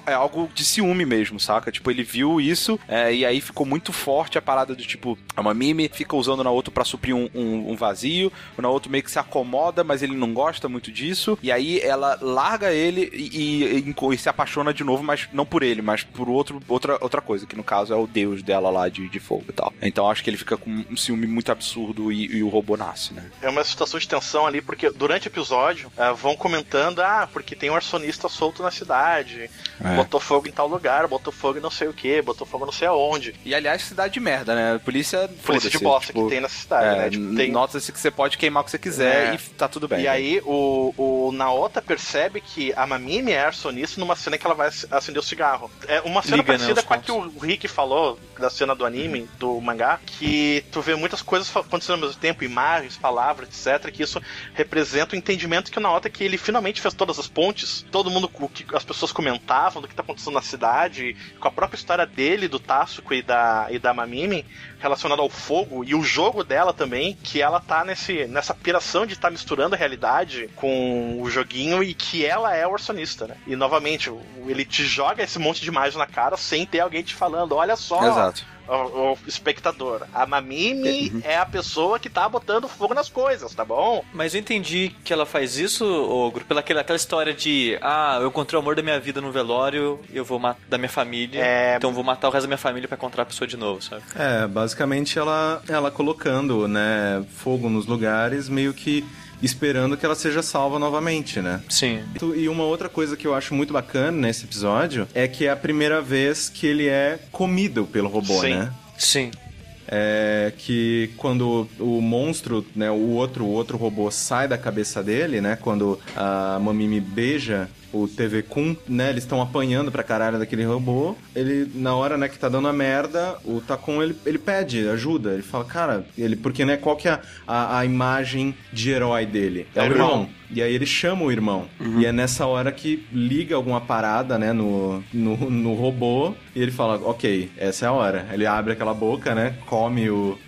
é algo de ciúme mesmo, saca? Tipo, ele viu isso é, e aí ficou muito forte a parada do tipo, a Mamimi fica usando o Naoto pra suprir um, um- um vazio, o Naoto meio que se acomoda, mas ele não gosta muito disso, e aí ela larga ele e, e- e- e se apaixona de novo, mas não por ele, mas por outro, outra, outra coisa, que no caso é o deus dela lá de, de fogo e tal. Então acho que ele fica com um ciúme muito absurdo e, o robô nasce, né? É uma situação de tensão ali, porque durante o episódio ah, vão comentando, ah, porque tem um arsonista solto na cidade, É. botou fogo em tal lugar, botou fogo em não sei o que, botou fogo não sei aonde. E aliás, cidade de merda, né? Polícia. Polícia de bosta tipo, que tem nessa cidade, É, né? Tipo, tem... Nota-se que você pode queimar o que você quiser É. e tá tudo bem. E aí o, o Naota percebe que a Mamimi é arsonista numa cena que ela vai ac- acender o cigarro. É uma cena Liga, né, parecida os com a que o Rick falou da cena do anime, do mangá, que tu vê muitas coisas acontecendo ao mesmo tempo, imagens, palavras, etc, que isso representa o entendimento que o Naota que ele finalmente fez todas as pontes, todo mundo, o que as pessoas do que tá acontecendo na cidade, com a própria história dele, do Tatsuko e da, e da Mamimi, relacionada ao fogo, e o jogo dela também, que ela tá nesse, nessa piração de estar misturando a realidade com o joguinho e que ela é o arsonista, né? E novamente, ele te joga esse monte de imagem na cara sem ter alguém te falando, olha só, Exato. O, o espectador, a Mamimi é a pessoa que tá botando fogo nas coisas, tá bom? Mas eu entendi que ela faz isso, Ogro, pela aquela, aquela história de ah, eu encontrei o amor da minha vida no velório, eu vou matar da minha família, É. então eu vou matar o resto da minha família pra encontrar a pessoa de novo, sabe? É, basicamente ela, ela colocando, né, fogo nos lugares, meio que esperando que ela seja salva novamente, né? Sim. E uma outra coisa que eu acho muito bacana nesse episódio é que é a primeira vez que ele é comido pelo robô, Sim. né? Sim. É que quando o monstro, né, o outro, o outro robô sai da cabeça dele, né, quando a Mamimi beija o TV Kun, né, eles estão apanhando pra caralho daquele robô, ele, na hora, né, que tá dando a merda, o Takon, ele, ele pede ajuda, ele fala, cara, ele, porque, né, qual que é a, a, a imagem de herói dele? É, o irmão. E aí ele chama o irmão. E é nessa hora que liga alguma parada, né, no, no, no robô, e ele fala, ok, essa é a hora. Ele abre aquela boca, né, come o...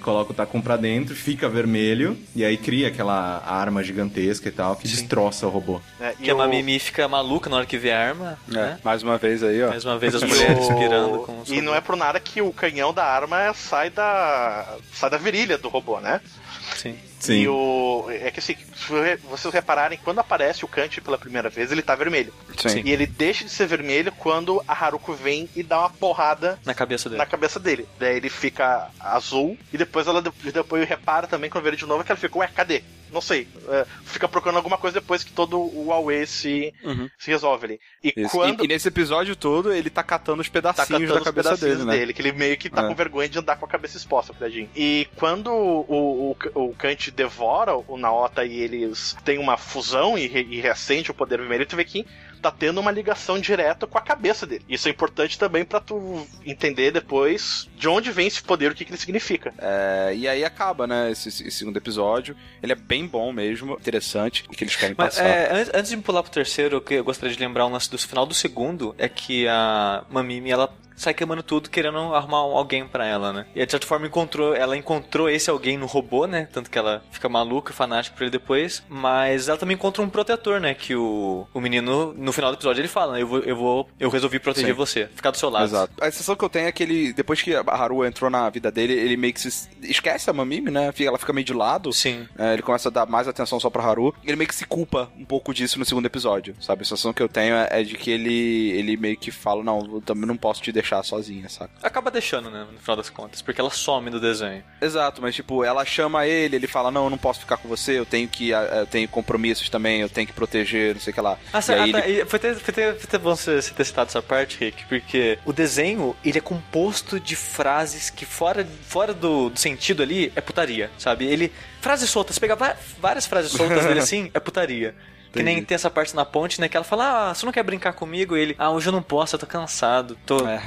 coloca o tacum pra dentro, fica vermelho, e aí cria aquela arma gigantesca e tal, que destroça o robô. É, e Que a o- Mamimi fica maluca na hora que vê a arma, É, né? Mais uma vez aí, ó. Mais uma vez as mulheres o- pirando com os E não é por nada que o canhão da arma sai da. sai da virilha do robô, né? Sim. E o. É que assim, se vocês repararem, quando aparece o Kant pela primeira vez, ele tá vermelho. Sim. E ele deixa de ser vermelho quando a Haruko vem e dá uma porrada Na cabeça dele. na cabeça dele. Daí ele fica azul e depois ela depois repara também quando vê ele de novo que ela fica, ué, cadê? Não sei. É, fica procurando alguma coisa depois que todo o Aue se, Uhum. se resolve ali. E Isso. quando E, e nesse episódio todo, ele tá catando os tá pedacinhos catando da os cabeça pedacinhos dele, né? que ele meio que tá É. com vergonha de andar com a cabeça exposta, tadinho. E quando o, o, o Kant devora o Naota e eles têm uma fusão e, re- e reacende o poder vermelho, tu vê que tá tendo uma ligação direta com a cabeça dele. Isso é importante também pra tu entender depois de onde vem esse poder, o que, que ele significa. É, e aí acaba, né, esse, esse segundo episódio. Ele é bem bom mesmo, interessante, o que eles querem Mas passar. é, antes, antes de pular pro terceiro, o que eu gostaria de lembrar um lance do final do segundo é que a Mamimi, ela sai queimando tudo querendo arrumar um- alguém pra ela, né? E de certa forma encontrou, ela encontrou esse alguém no robô, né? Tanto que ela fica maluca, fanática por ele depois. Mas ela também encontra um protetor, né? Que o, o menino, no final do episódio, ele fala? Eu vou, eu vou, eu resolvi proteger Sim. você, ficar do seu lado. Exato. A sensação que eu tenho é que ele, depois que a Haru entrou na vida dele, ele meio que se esquece a Mamimi, né? Ela fica meio de lado. Sim. É, ele começa a dar mais atenção só pra Haru. Ele meio que se culpa um pouco disso no segundo episódio, sabe? A sensação que eu tenho é, é de que ele, ele meio que fala, não, eu também não posso te deixar sozinha, saca? Acaba deixando, né, no final das contas, porque ela some do desenho. Exato, mas tipo, ela chama ele, ele fala, não, eu não posso ficar com você, eu tenho que, eu tenho compromissos também, eu tenho que proteger, não sei o que lá. Ah, e ah, tá, e foi, ter, foi, ter, foi ter bom você ter citado essa parte, Rick, porque o desenho, ele é composto de frases que fora, fora do, do sentido ali, é putaria, sabe? Ele, frases soltas, pegar várias frases soltas dele <laughs> assim, é putaria. Que nem tem essa parte na ponte, né? Que ela fala, ah, você não quer brincar comigo? E ele, ah, hoje eu não posso, eu tô cansado, tô... É.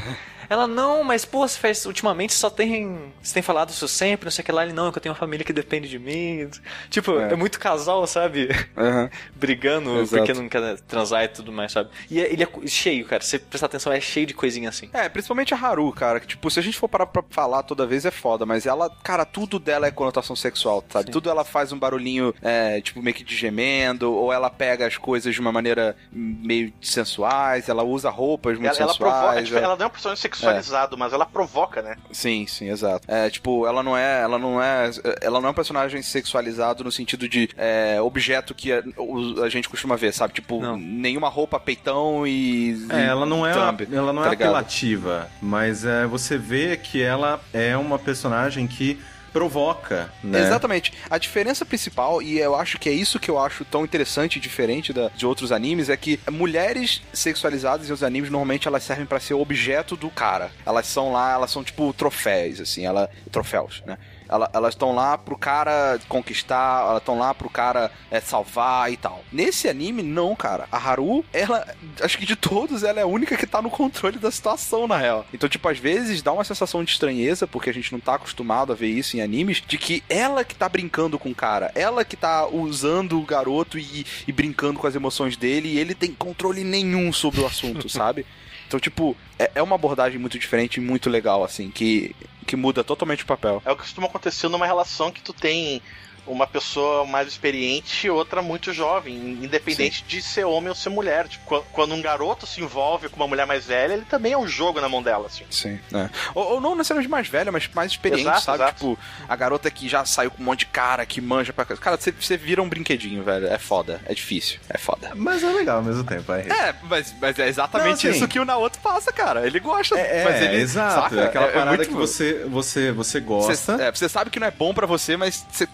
Ela, não, mas pô, você faz, ultimamente só tem. Você tem falado isso sempre, não sei o que lá. Ele, não, é que eu tenho uma família que depende de mim. Tipo, é, É. muito casal, sabe? Aham. <laughs> Brigando Exato. porque não quer transar e tudo mais, sabe? E é- ele é cheio, cara. Se você prestar atenção, é cheio de coisinha assim. É, principalmente a Haru, cara, que tipo, se a gente for parar pra falar toda vez é foda, mas ela, cara, tudo dela é conotação sexual, sabe? Sim. Tudo ela faz um barulhinho, é, tipo, meio que de gemendo, ou ela pega as coisas de uma maneira meio sensuais, ela usa roupas muito Ela, ela provoca, sensuais. tipo, ela não é um personagem sexualizado, mas ela provoca, né? Sim, sim, exato. É, tipo, ela não é, ela não é, ela não é um personagem sexualizado no sentido de é, objeto que a, o- a gente costuma ver, sabe? Tipo, Não. nenhuma roupa peitão e É, ela não é, thumb, ela não tá é ligado? apelativa, mas é, você vê que ela é uma personagem que provoca, né? Exatamente. A diferença principal, e eu acho que é isso que eu acho tão interessante e diferente da- de outros animes, é que mulheres sexualizadas em os animes, normalmente elas servem pra ser objeto do cara. Elas são lá, elas são tipo troféus, assim, ela, troféus, né? Ela- elas estão lá pro cara conquistar, elas estão lá pro cara é, salvar e tal. Nesse anime, não, cara. A Haru, ela, acho que de todos, ela é a única que tá no controle da situação, na real. Então, tipo, às vezes dá uma sensação de estranheza, porque a gente não tá acostumado a ver isso em animes, de que ela que tá brincando com o cara, ela que tá usando o garoto e, e brincando com as emoções dele, e ele tem controle nenhum sobre o assunto, <laughs> sabe? Então, tipo, é, é uma abordagem muito diferente e muito legal, assim, que, que muda totalmente o papel. É o que costuma acontecer numa relação que tu tem uma pessoa mais experiente e outra muito jovem, independente de ser homem ou ser mulher. Tipo, quan- quando um garoto se envolve com uma mulher mais velha, ele também é um jogo na mão dela, assim. Sim. É. Ou, ou não necessariamente mais velha, mas mais experiente, Exato, sabe? exato. Tipo, a garota que já saiu com um monte de cara, que manja pra casa. Cara, você, você vira um brinquedinho, velho. É foda. É difícil. É foda. Mas é legal ao mesmo tempo, é. É, mas, mas é exatamente Não, assim- isso que o Naoto passa, cara. Ele gosta, É, mas ele. exato. saca? É aquela parada muito- que você, você, você Você, gosta. é, você sabe que não é bom pra você, mas você, você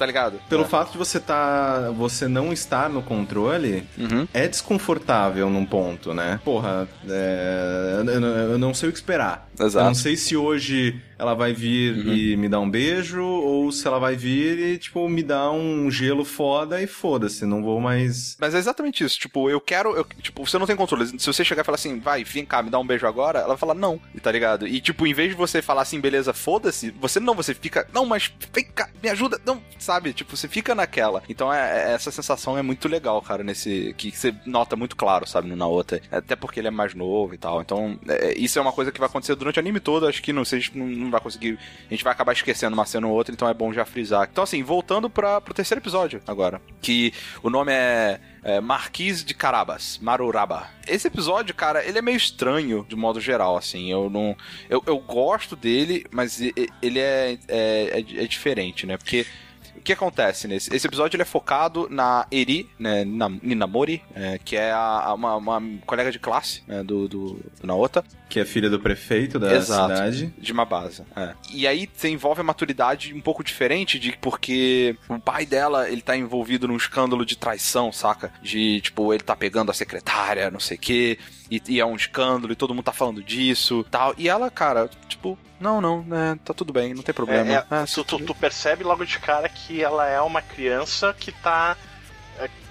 tá ligado? Pelo é. fato de você tá, você não estar no controle, Uhum. é desconfortável num ponto, né? Porra, é, eu, eu- não sei o que esperar. Exato. Eu não sei se hoje ela vai vir Uhum. e me dar um beijo, ou se ela vai vir e, tipo, me dar um gelo foda e foda-se, não vou mais. Mas é exatamente isso. Tipo, eu quero. eu- tipo, você não tem controle. Se você chegar e falar assim, vai, vem cá, me dá um beijo agora, ela vai falar não, tá ligado? E, tipo, em vez de você falar assim, beleza, foda-se, você não, você fica, não, mas vem cá, me ajuda, não, sabe? Tipo, você fica naquela. Então, é, é- essa sensação é muito legal, cara, nesse. Que você nota muito claro, sabe, no Naota. Até porque ele é mais novo e tal. Então, é, isso é uma coisa que vai acontecer durante o anime todo. Acho que não, sei, não, não vai conseguir. A gente vai acabar esquecendo uma cena ou outra, então é bom já frisar. Então, assim, voltando pra, pro terceiro episódio agora. Que o nome é é, Marquise de Carabas, Maruraba. Esse episódio, cara, ele é meio estranho de modo geral, assim. Eu não. Eu, eu gosto dele, mas ele é, é, é, é diferente, né? Porque. O que acontece nesse? Esse episódio ele é focado na Eri, né, na Ninamori, é, que é a, a- uma, uma colega de classe né, do, do, do Naota, Que é filha do prefeito da Exato. cidade. de Mabasa. É. E aí você envolve a maturidade um pouco diferente de porque o pai dela, ele tá envolvido num escândalo de traição, saca? De, tipo, ele tá pegando a secretária, não sei o quê, e, e é um escândalo e todo mundo tá falando disso, tal. E ela, cara, tipo, não, não, né, tá tudo bem, não tem problema. É, é, Ah, tu, tu- tu percebe logo de cara que ela é uma criança que tá é,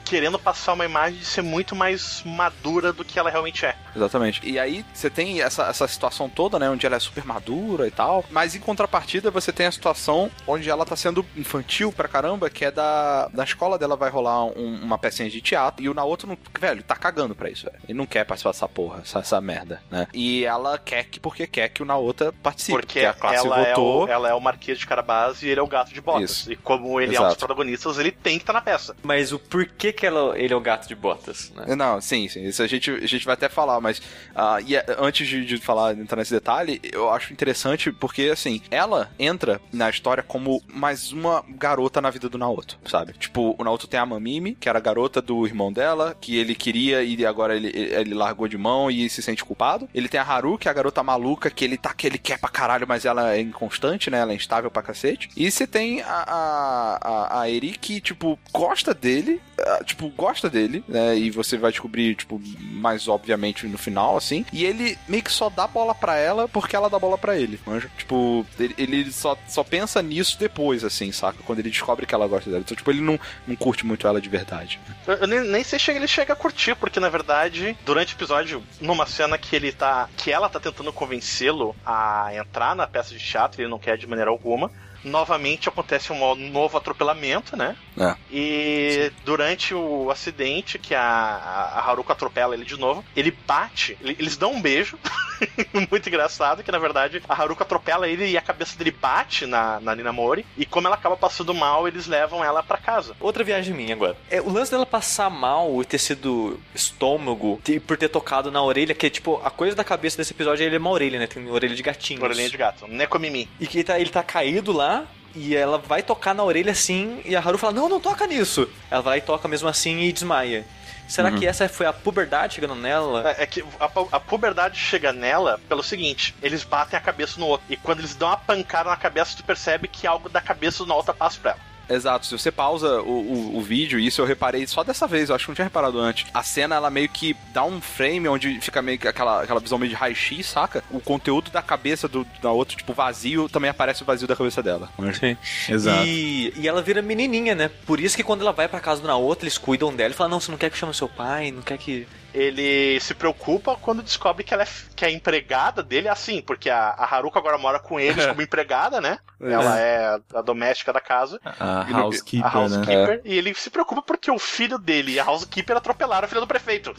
querendo passar uma imagem de ser muito mais madura do que ela realmente é. Exatamente. E aí você tem essa, essa situação toda, né? Onde ela é super madura e tal. Mas em contrapartida, você tem a situação onde ela tá sendo infantil pra caramba, que é da, da escola dela vai rolar um- uma pecinha de teatro. E o Naoto, não, velho, tá cagando pra isso, velho. Ele não quer participar dessa porra, essa, essa merda, né? E ela quer que, porque quer que o Naota participe. Porque a classe ela é, votou. o, ela é o Marquês de Carabaz e ele é o gato de botas. Isso. E como ele é um dos Exato. protagonistas, ele tem que estar na peça. Mas o porquê que ela, ele é o gato de botas, né? Não, sim, sim. Isso a gente, a gente vai até falar mas uh, e, antes de, de falar, entrar nesse detalhe, eu acho interessante porque, assim, ela entra na história como mais uma garota na vida do Naoto, sabe? Tipo, o Naoto tem a Mamimi, que era a garota do irmão dela, que ele queria e agora ele, ele largou de mão e se sente culpado. Ele tem a Haru, que é a garota maluca, que ele tá que ele quer pra caralho, mas ela é inconstante, né? Ela é instável pra cacete. E você tem a, a, a, a Eri, que, tipo, gosta dele, uh, tipo, gosta dele, né? E você vai descobrir, tipo, mais obviamente no final, assim. E ele meio que só dá bola pra ela porque ela dá bola pra ele, manja? Tipo, ele, ele só, só pensa nisso depois, assim, saca? Quando ele descobre que ela gosta dela. Então, tipo, ele não, não curte muito ela de verdade. Eu, eu nem, nem sei se ele chega a curtir, porque na verdade, durante o episódio, numa cena que ele tá. que ela tá tentando convencê-lo a entrar na peça de teatro, ele não quer de maneira alguma novamente acontece um novo atropelamento, né? É. E Sim. durante o acidente que a, a, Haruko atropela ele de novo, ele bate, eles dão um beijo, <laughs> muito engraçado, que na verdade a Haruko atropela ele e a cabeça dele bate na, na Nina Mori, e como ela acaba passando mal, eles levam ela para casa. Outra viagem minha agora. É, o lance dela passar mal e ter sido estômago, por ter tocado na orelha, que tipo, a coisa da cabeça desse episódio é uma orelha, né? Tem orelha de gatinho. Orelhinha de gato, Nekomimi. E que ele tá, ele tá caído lá, e ela vai tocar na orelha assim, e a Haru fala: Não, não toca nisso. Ela vai e toca mesmo assim e desmaia. Será uhum. que essa foi a puberdade chegando nela? É, é que a, a, puberdade chega nela pelo seguinte: eles batem a cabeça no outro. E quando eles dão uma pancada na cabeça, tu percebe que algo da cabeça do outro passa pra ela. Exato, se você pausa o, o, o, vídeo, isso eu reparei só dessa vez, eu acho que não tinha reparado antes. A cena, ela meio que dá um frame onde fica meio que aquela, aquela visão meio de raio-x, saca? O conteúdo da cabeça do, da outra, tipo, vazio, também aparece o vazio da cabeça dela. Sim. Exato. E, e ela vira menininha, né? Por isso que quando ela vai pra casa da outra, eles cuidam dela e falam, não, você não quer que chame seu pai, não quer que ele se preocupa quando descobre que ela é, que a empregada dele é assim, porque a, a Haruka agora mora com eles <laughs> como empregada, né? É. Ela é a doméstica da casa. A housekeeper, a housekeeper né? E ele se preocupa porque o filho dele e a housekeeper atropelaram a filha do prefeito.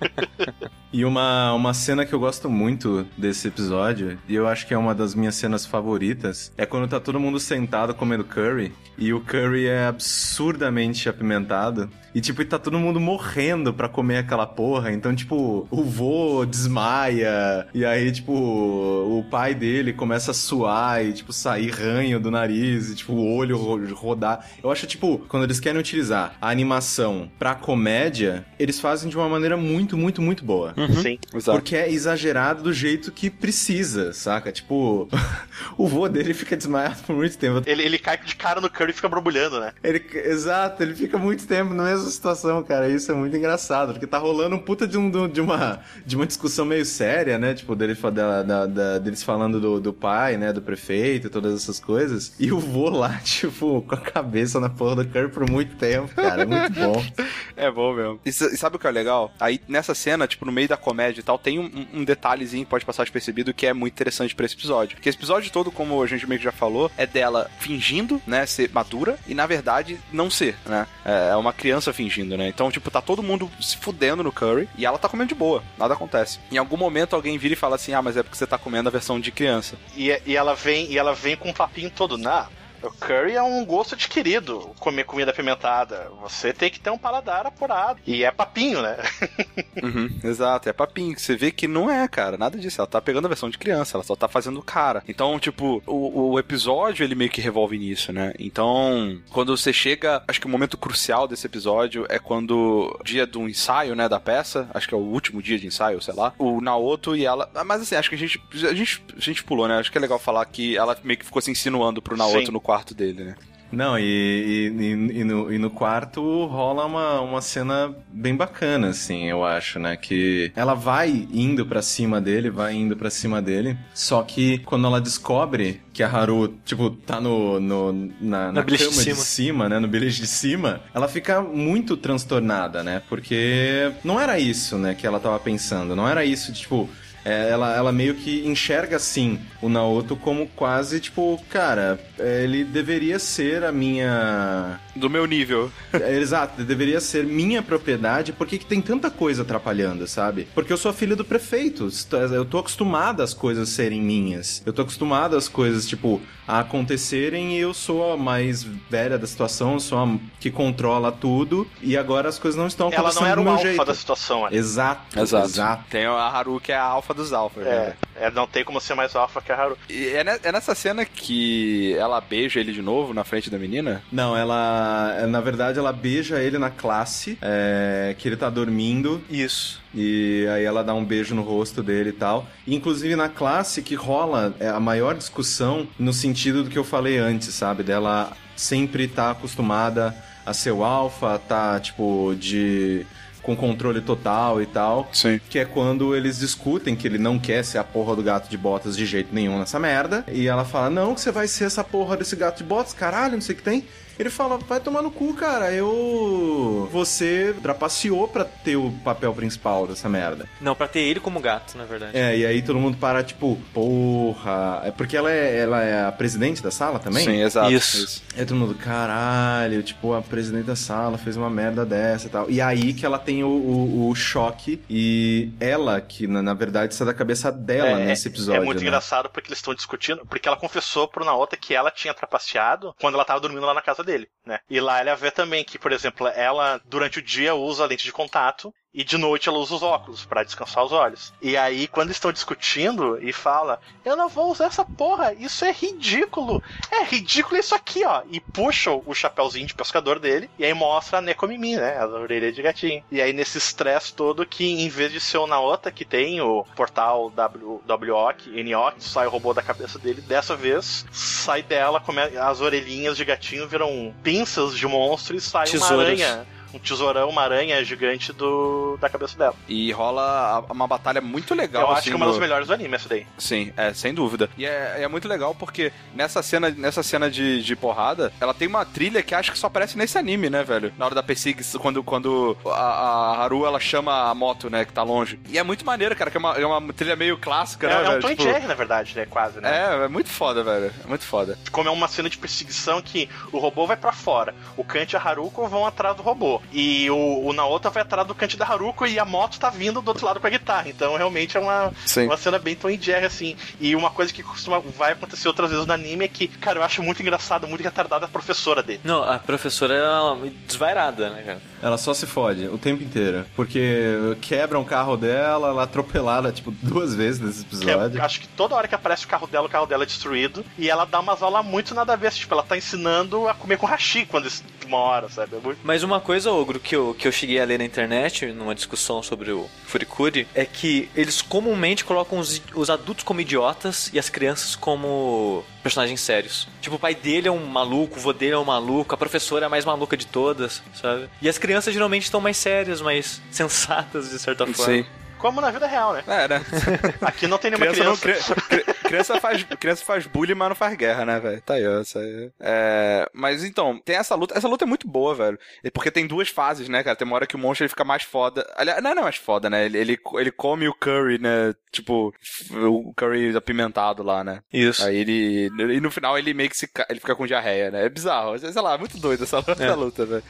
<laughs> e uma, uma cena que eu gosto muito desse episódio, e eu acho que é uma das minhas cenas favoritas, é quando tá todo mundo sentado comendo curry, e o curry é absurdamente apimentado. E, tipo, tá todo mundo morrendo pra comer aquela porra. Então, tipo, o vô desmaia. E aí, tipo, o pai dele começa a suar e, tipo, sair ranho do nariz. E, tipo, o olho rodar. Eu acho, tipo, quando eles querem utilizar a animação pra comédia, eles fazem de uma maneira muito, muito, muito boa. Uhum. Sim, exato. Porque é exagerado do jeito que precisa, saca? Tipo, <laughs> o vô dele fica desmaiado por muito tempo. Ele, ele cai de cara no curry e fica borbulhando, né? Ele, exato, ele fica muito tempo no mesmo situação, cara. Isso é muito engraçado, porque tá rolando um puta de, um, de, uma, de uma discussão meio séria, né? Tipo, dele, da, da, da, deles falando do, do pai, né? Do prefeito todas essas coisas. E o vô lá, <laughs> tipo, com a cabeça na porra do Kirby por muito tempo, cara. É muito bom. <laughs> é bom mesmo. E, sabe o que é legal? Aí, nessa cena, tipo, no meio da comédia e tal, tem um, um detalhezinho que pode passar despercebido que é muito interessante para esse episódio. Porque esse episódio todo, como a gente meio que já falou, é dela fingindo, né, ser madura e, na verdade, não ser, né? É, é uma criança fingindo, né? Então, tipo, tá todo mundo se fudendo no curry e ela tá comendo de boa. Nada acontece. Em algum momento alguém vira e fala assim: ah, mas é porque você tá comendo a versão de criança. E, e ela vem e ela vem com um papinho todo, na o curry é um gosto adquirido, comer comida apimentada. Você tem que ter um paladar apurado. E é papinho, né? <laughs> uhum, exato, é papinho. Você vê que não é, cara, nada disso. Ela tá pegando a versão de criança, ela só tá fazendo cara. Então, tipo, o, o episódio ele meio que revolve nisso, né? Então, quando você chega, acho que o momento crucial desse episódio é quando, dia do ensaio, né, da peça, acho que é o último dia de ensaio, sei lá, o Naoto e ela. Mas assim, acho que a gente, a gente, a gente pulou, né? Acho que é legal falar que ela meio que ficou se insinuando pro Naoto Sim. no quarto quarto dele, né? Não, e, e, e, no, e, no, quarto rola uma, uma cena bem bacana, assim, eu acho, né? Que ela vai indo para cima dele, vai indo para cima dele, só que quando ela descobre que a Haru, tipo, tá no, no na, na, na cama de cima. de cima, né? No bilhete de cima, ela fica muito transtornada, né? Porque não era isso, né, que ela tava pensando, não era isso, tipo É, ela, ela meio que enxerga, assim, o Naoto como quase, tipo, cara, é, ele deveria ser a minha... Do meu nível. É, exato, deveria ser minha propriedade, porque que tem tanta coisa atrapalhando, sabe? Porque eu sou a filha do prefeito, eu tô acostumado às coisas serem minhas. Eu tô acostumado às coisas, tipo, a acontecerem e eu sou a mais velha da situação, sou a que controla tudo, e agora as coisas não estão acontecendo Ela não era do o alfa jeito. da situação, né? Exato, Exato. exato. Tem a Haru que é a alfa dos alfas. né? É, é, não tem como ser mais alfa que a Haru. E é, ne- é nessa cena que ela beija ele de novo na frente da menina? Não, ela. Na verdade, ela beija ele na classe, é, que ele tá dormindo. Isso. E aí ela dá um beijo no rosto dele e tal. E, inclusive na classe que rola é, a maior discussão no sentido do que eu falei antes, sabe? Dela sempre tá acostumada a ser o alfa, tá, tipo, de. Com controle total e tal. Sim. Que é quando eles discutem que ele não quer ser a porra do gato de botas de jeito nenhum nessa merda. E ela fala: Não, que você vai ser essa porra desse gato de botas, caralho, não sei o que tem. Ele fala: Vai tomar no cu, cara. Eu. Você trapaceou pra ter o papel principal dessa merda. Não, pra ter ele como gato, na verdade. É, e aí todo mundo para, tipo, porra. É porque ela é, ela é a presidente da sala também? Sim, exato. Isso. Aí todo mundo, caralho, tipo, a presidente da sala fez uma merda dessa e tal. E aí que ela tem o, o, o choque e ela, que na, na verdade sai da cabeça dela é, nesse episódio. É muito né? engraçado porque eles estão discutindo, porque ela confessou pro Naota que ela tinha trapaceado quando ela tava dormindo lá na casa dele, né? E lá ela vê também que, por exemplo, ela durante o dia usa a lente de contato e de noite ela usa os óculos pra descansar os olhos. E aí, quando estão discutindo e fala, eu não vou usar essa porra, isso é ridículo. É ridículo isso aqui, ó. E puxa o chapéuzinho de pescador dele e aí mostra a Nekomimi, né? A orelha de gatinho. E aí, nesse estresse todo, que em vez de ser o Naota, que tem o portal w, WOC, NOC, sai o robô da cabeça dele, dessa vez sai dela, come, as orelhinhas de gatinho viram pinças de monstro e sai uma Tesouras. aranha um tesourão, uma aranha gigante do, da cabeça dela. E rola uma batalha muito legal. Eu acho assim, que é uma no- das melhores do anime, essa daí. Sim, é, sem dúvida. E é, é muito legal porque nessa cena, nessa cena de, de porrada, ela tem uma trilha que acho que só aparece nesse anime, né, velho? Na hora da perseguição, quando, quando a, a Haru ela chama a moto, né, que tá longe. E é muito maneiro, cara, que é uma, é uma trilha meio clássica, É, né, é um velho? Tom Tipo, Jerry, na verdade, né? Quase, né? é, é muito foda, velho. É muito foda. Como é uma cena de perseguição que o robô vai pra fora, o Kant e a Haruko vão atrás do robô. E o, o Naota vai atrás do Kant da Haruko e a moto tá vindo do outro lado com a guitarra. Então realmente é uma, Sim. uma cena bem Tom e Jerry, assim. E uma coisa que costuma, vai acontecer outras vezes no anime é que, cara, eu acho muito engraçado, muito retardada a professora dele. Não, a professora é uma desvairada, né, cara? Ela só se fode o tempo inteiro. Porque quebra um carro dela, ela é atropelada, tipo, duas vezes nesse Que é- episódio. acho que toda hora que aparece o carro dela, o carro dela é destruído. E ela dá umas aulas muito nada a ver. Tipo, ela tá ensinando a comer com hashi quando isso- uma hora, sabe? É muito- Mas uma coisa, Ogro, que eu, que eu cheguei a ler na internet, numa discussão sobre o Furikuri, é que eles comumente colocam os, os adultos como idiotas e as crianças como personagens sérios. Tipo, o pai dele é um maluco, o vô dele é um maluco, a professora é a mais maluca de todas, sabe? E as crianças geralmente estão mais sérias, mais <laughs> sensatas, de certa forma. Sim. Como na vida real, né? É, né? <laughs> Aqui não tem nenhuma criança, criança. não, cri- cri- criança, faz, criança faz bullying, mas não faz guerra, né, velho? Tá aí, ó, essa aí. É, mas então, tem essa luta. Essa luta é muito boa, velho. É Porque tem duas fases, né, cara? Tem uma hora que o monstro ele fica mais foda. Aliás, não, não é mais foda, né? Ele, ele, ele come o curry, né? Tipo, o curry apimentado lá, né? Isso. Aí ele. E no final ele meio que se. Ele fica com diarreia, né? É bizarro. Sei lá, é muito doido essa, essa luta, velho.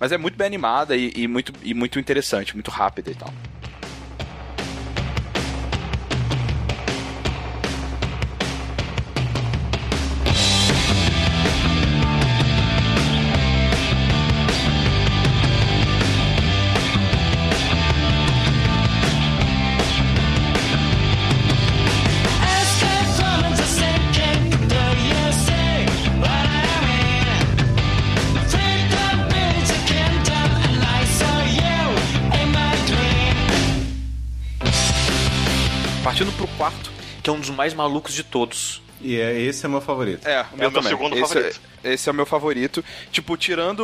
Mas é muito bem animada e, e muito, e muito interessante, muito rápida e tal. Que é um dos mais malucos de todos. E é, esse é o meu favorito. É, o meu o meu também. segundo esse, favorito. esse é o meu favorito. Tipo, tirando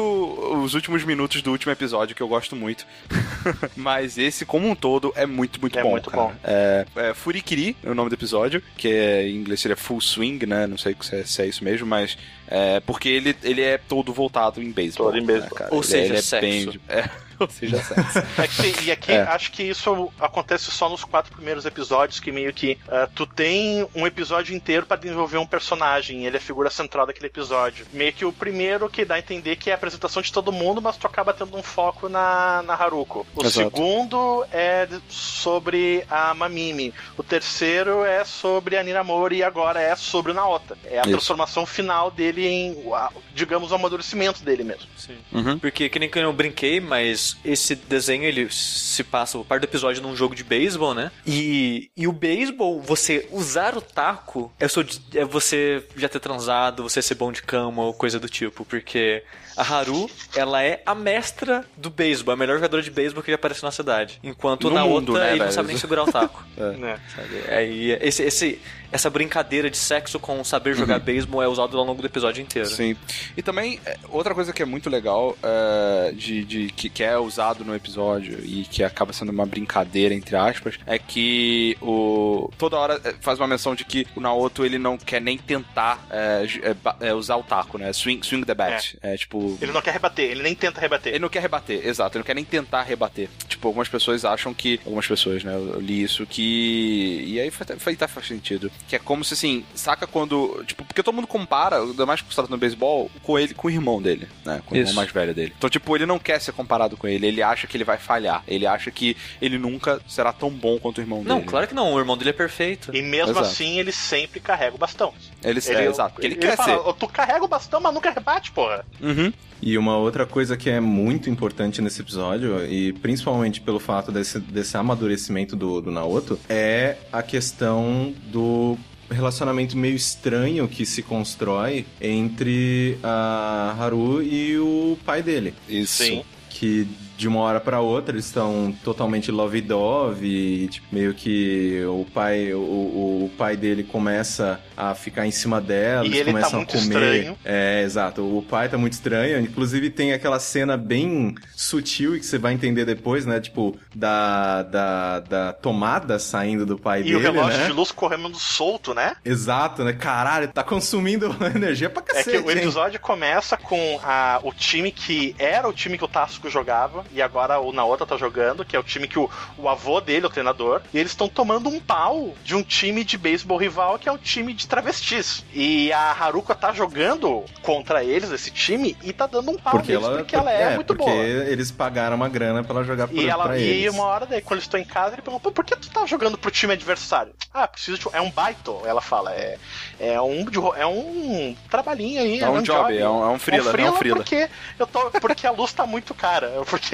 os últimos minutos do último episódio, que eu gosto muito. <laughs> Mas esse, como um todo, é muito, muito É bom. muito cara. bom. É, é Furikiri é o nome do episódio, que é, em inglês seria Full Swing, né? Não sei se é, se é isso mesmo, mas. É, porque ele, ele é todo voltado em beisebol. Todo em beisebol. né, cara? Ou Ele- seja, ele é sexo. bem- é, <laughs> seja, sexo. É que- e aqui É. acho que isso acontece só nos quatro primeiros episódios, que meio que ah, tu tem um episódio inteiro pra desenvolver um personagem, e ele é a figura central daquele episódio. Meio que o primeiro que dá a entender que é a apresentação de todo mundo, mas tu acaba tendo um foco na, na Haruko. O Exato. segundo é sobre a Mamimi. O terceiro é sobre a Ninamori e agora é sobre o Naota. É a Isso. transformação final dele em, digamos, o amadurecimento dele mesmo. Sim. Uhum. Porque, que nem que eu brinquei, mas esse desenho ele se passa o par do episódio num jogo de beisebol, né? E, e o beisebol, você usar o taco é, seu- é você já ter transado, você ser bom de cama ou coisa do tipo. Porque a Haru, ela é a mestra do beisebol, a melhor jogadora de beisebol que já apareceu na cidade. Enquanto No na mundo, outra né, ele não sabe nem segurar o taco. <laughs> Né? sabe? Aí, esse, esse, essa brincadeira de sexo com saber jogar beisebol é usado ao longo do episódio inteiro. Sim. E também, é, outra coisa que é muito legal, é, de, de- que, que é usado no episódio e que acaba sendo uma brincadeira, entre aspas, é que o toda hora é, faz uma menção de que o Naoto ele não quer nem tentar é, é, é, usar o taco, né? Swing, swing the bat. É, tipo. Ele não quer rebater, ele nem tenta rebater. Ele não quer rebater, exato, ele não quer nem tentar rebater. Tipo, algumas pessoas acham que. Algumas pessoas, né? Eu li isso que. E aí foi, foi, tá, faz sentido. Que é como se assim, saca quando. Tipo, porque todo mundo compara, ainda mais que você no beisebol, com ele, com o irmão dele, né? Com o irmão Isso. mais velho dele. Então, tipo, ele não quer ser comparado com ele, ele acha que ele vai falhar. Ele acha que ele nunca será tão bom quanto o irmão Não, dele. claro que não, o irmão dele é perfeito. E mesmo Exato. assim, ele sempre carrega o bastão. Ele, é, exato, porque ele, quer fala, ser. Tu carrega o bastão, mas nunca rebate, porra. Uhum. E uma outra coisa que é muito importante nesse episódio, e principalmente pelo fato desse, desse amadurecimento do, do Naoto, é a questão do relacionamento meio estranho que se constrói entre a Haru e o pai dele. Isso. Sim. Que de uma hora pra outra eles estão totalmente love-dove e tipo, meio que o pai, o, o, pai dele começa a ficar em cima dela, E eles ele tá começam muito a comer. estranho. É, exato. O pai tá muito estranho. Inclusive tem aquela cena bem sutil e que você vai entender depois, né? Tipo, da, da, da tomada saindo do pai E dele, o relógio né? de luz correndo solto, né? Exato, né? Caralho, tá consumindo <laughs> energia pra É cacete, que o hein? episódio começa com a, o time que era o time que o Tasco jogava, e agora o Naota tá jogando, que é o time que o, o avô dele, o treinador, e eles estão tomando um pau de um time de beisebol rival, que é um time de travestis. E a Haruka tá jogando contra eles, esse time, e tá dando um pau Porque neles, ela, porque ela é, muito porque boa. eles pagaram uma grana pra ela jogar por, E, ela, pra e eles. uma hora daí, quando eles estão em casa, ele pergunta, "Pô, por que tu tá jogando pro time adversário? Ah, preciso de. É um baito, ela fala. É, é, um, é um trabalhinho aí. É um job, é um, é um freela, é um é freela um freela. porque, eu tô, porque a luz tá muito cara. <laughs> Porque.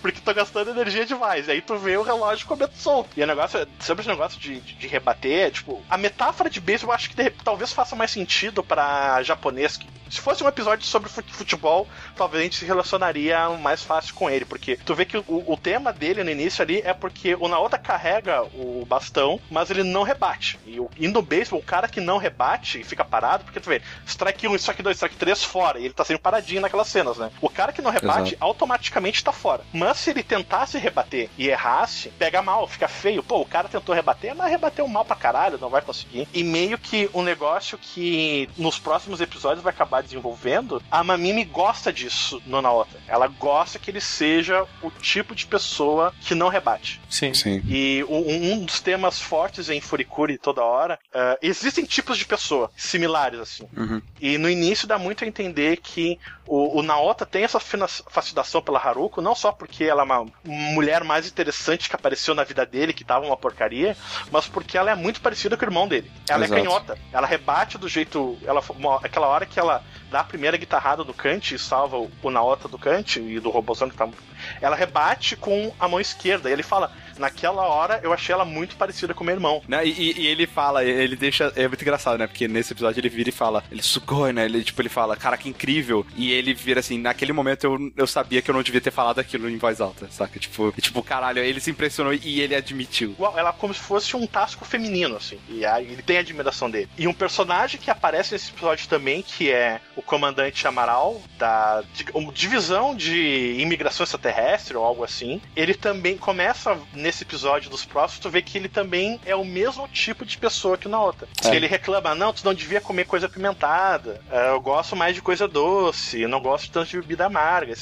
porque tô gastando energia demais. E aí tu vê o relógio comendo solto. E o negócio, sobre esse negócio de, de, de rebater, é, tipo, a metáfora de beisebol eu acho que talvez faça mais sentido pra japonês. que- Se fosse um episódio sobre fut- futebol, talvez a gente se relacionaria mais fácil com ele. Porque tu vê que o, o tema dele no início ali é porque o Naota carrega o bastão, mas ele não rebate. E, o, e no beisebol, o cara que não rebate e fica parado, porque tu vê, strike 1, strike 2, strike 3 fora. E ele tá sempre paradinho naquelas cenas, né? O cara que não rebate Exato. automaticamente tá fora. Mas se ele tentasse rebater e errasse, pega mal, fica feio. Pô, o cara tentou rebater, mas rebateu mal pra caralho, não vai conseguir. E meio que um negócio que nos próximos episódios vai acabar desenvolvendo, a Mamimi gosta disso no Naota. Ela gosta que ele seja o tipo de pessoa que não rebate. Sim. Sim. E um um dos temas fortes em Furikuri toda hora, eh, existem tipos de pessoa similares, assim. Uhum. E no início dá muito a entender que o, o Naota tem essa fascinação pela Haruko, não só porque ela é uma mulher mais interessante que apareceu na vida dele, que tava uma porcaria, mas porque ela é muito parecida com o irmão dele. Ela Exato. é canhota. Ela rebate do jeito. Ela, uma- aquela hora que ela dá a primeira guitarrada do Kant e salva o, o Naota do Kant e do robôzão que tá. Ela rebate com a mão esquerda. E ele fala: naquela hora eu achei ela muito parecida com meu irmão. Né, E, e- ele fala, ele deixa. É muito engraçado, né? Porque nesse episódio ele vira e fala, ele sugoi, né? Ele, tipo, ele fala, cara, que incrível. E ele vira assim, naquele momento eu, eu sabia que eu não devia ter falado aquilo em voz alta, saca? Tipo, e, tipo, caralho, ele se impressionou e ele admitiu. Igual, ela é como se fosse um tasco feminino, assim. E aí ele tem a admiração dele. E um personagem que aparece nesse episódio também, que é o comandante Amaral, da divisão de imigração extraterrestre ou algo assim. Ele também começa, nesse nesse episódio dos próximos, tu vê que ele também é o mesmo tipo de pessoa que o Naota. É. Ele reclama, não, tu não devia comer coisa apimentada, é, eu gosto mais de coisa doce, eu não gosto tanto de bebida amarga,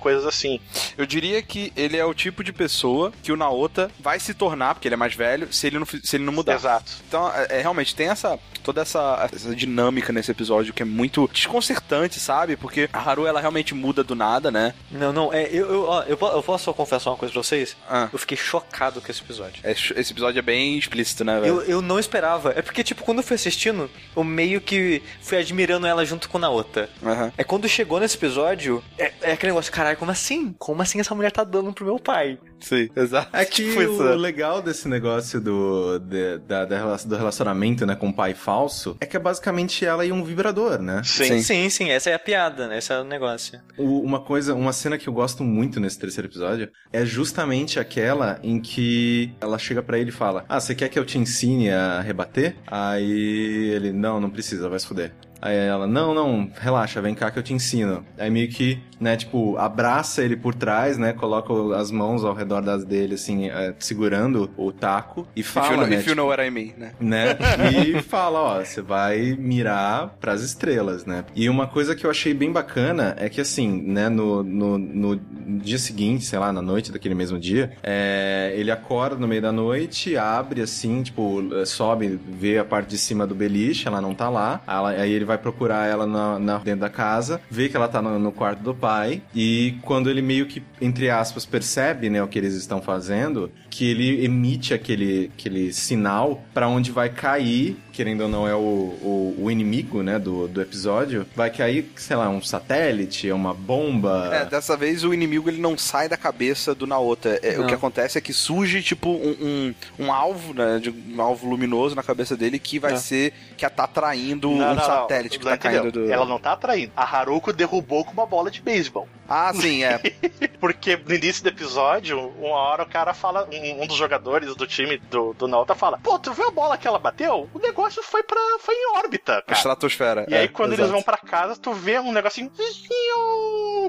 coisas assim. Eu diria que ele é o tipo de pessoa que o Naota vai se tornar, porque ele é mais velho, se ele não, se ele não mudar. Exato. Então, é, é, realmente, tem essa toda essa, essa dinâmica nesse episódio que é muito desconcertante, sabe? Porque a Haru, ela realmente muda do nada, né? Não, não, é, eu, eu, ó, eu, eu posso só confessar uma coisa pra vocês? Ah. Eu fiquei chocado com esse episódio. É, Esse episódio é bem explícito, né, velho? Eu, eu não esperava. É porque, tipo, quando eu fui assistindo, eu meio que fui admirando ela junto com a Naota. Aham. É quando chegou nesse episódio, é, é aquele negócio, caralho, como assim? Como assim essa mulher tá dando pro meu pai? Sim, exato. É que Tipo o né? legal desse negócio do, de- da, da do relacionamento, né, com o pai falso, é que é basicamente ela e um vibrador, né? Sim. Sim. Sim, sim, essa é a piada, né? Esse é o negócio. O- uma coisa, uma cena que eu gosto muito nesse terceiro episódio é justamente aquela em que ela chega pra ele e fala: Ah, você quer que eu te ensine a rebater? Aí ele, não, não precisa, vai se fuder. Aí ela, não, não, relaxa, vem cá que eu te ensino. Aí meio que, né, tipo, abraça ele por trás, né, coloca as mãos ao redor das dele, assim, eh, segurando o taco e If you, fala, know, né, if you tipo, know what I mean, né? né? E fala, ó, você vai mirar pras estrelas, né? E uma coisa que eu achei bem bacana é que, assim, né, no, no, no dia seguinte, sei lá, na noite daquele mesmo dia, é, ele acorda no meio da noite, abre assim, tipo, sobe, vê a parte de cima do beliche, ela não tá lá, ela- aí ele vai procurar ela na, na- dentro da casa, vê que ela tá no, no quarto do pai, e quando ele meio que, entre aspas, percebe, né, o que eles estão fazendo, que ele emite aquele, aquele sinal pra onde vai cair, querendo ou não é o, o, o inimigo, né, do, do episódio, vai cair, sei lá, um satélite, uma bomba... É, dessa vez o inimigo ele não sai da cabeça do Naota. É, o Não. que acontece é que surge, tipo, um, um, um alvo, né? De um alvo luminoso na cabeça dele que vai É. ser que tá atraindo Não, um não, não. satélite que Não tá caindo do. Ela não tá atraindo. A Haruko derrubou com uma bola de beisebol. Ah, sim, é. <laughs> Porque no início do episódio, uma hora o cara fala, um, um dos jogadores do time do, do Naota fala: Pô, tu viu a bola que ela bateu? O negócio foi pra. foi em órbita, cara. estratosfera. E aí, é, quando eles exato. vão pra casa, tu vê um negocinho